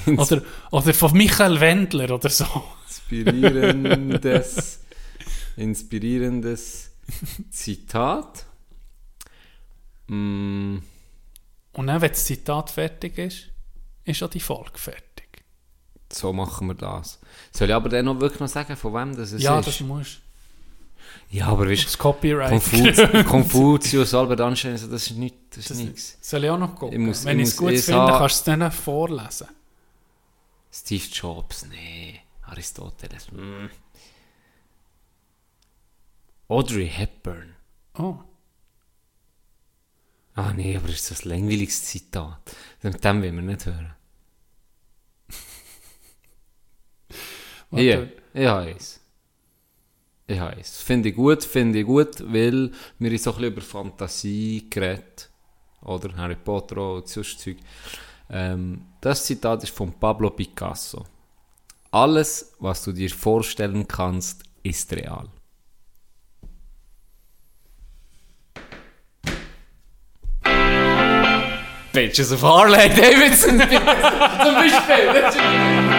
Oder, oder von Michael Wendler oder so. Inspirierendes, [laughs] inspirierendes Zitat. Mm, Und dann, wenn das Zitat fertig ist, ist auch die Folge fertig. so machen wir das. Soll ich aber dann noch wirklich noch sagen, von wem das es ja, ist? das musst ja, aber du. weißt Das Copyright. Konfuz, [laughs] Konfuzius, Albert Einstein, also das ist nicht, das ist nichts. Soll ich auch noch gucken? Ich muss- Wenn ich ich es gut es finde, kannst du es dann vorlesen. Steve Jobs, nee. Aristoteles, mm. Audrey Hepburn. Oh. Ah nee, aber ist das ein langweiliges Zitat. Mit dem will wir nicht hören. [laughs] Hier, ich habe es. Ich es. Finde ich gut, finde ich gut, weil wir haben so ein bisschen über Fantasie geredet. Oder Harry Potter und sonst Zeug. Ähm, das Zitat ist von Pablo Picasso. Alles, was du dir vorstellen kannst, ist real. Bitches of Harley Davidson. [laughs] Zum Beispiel. [laughs]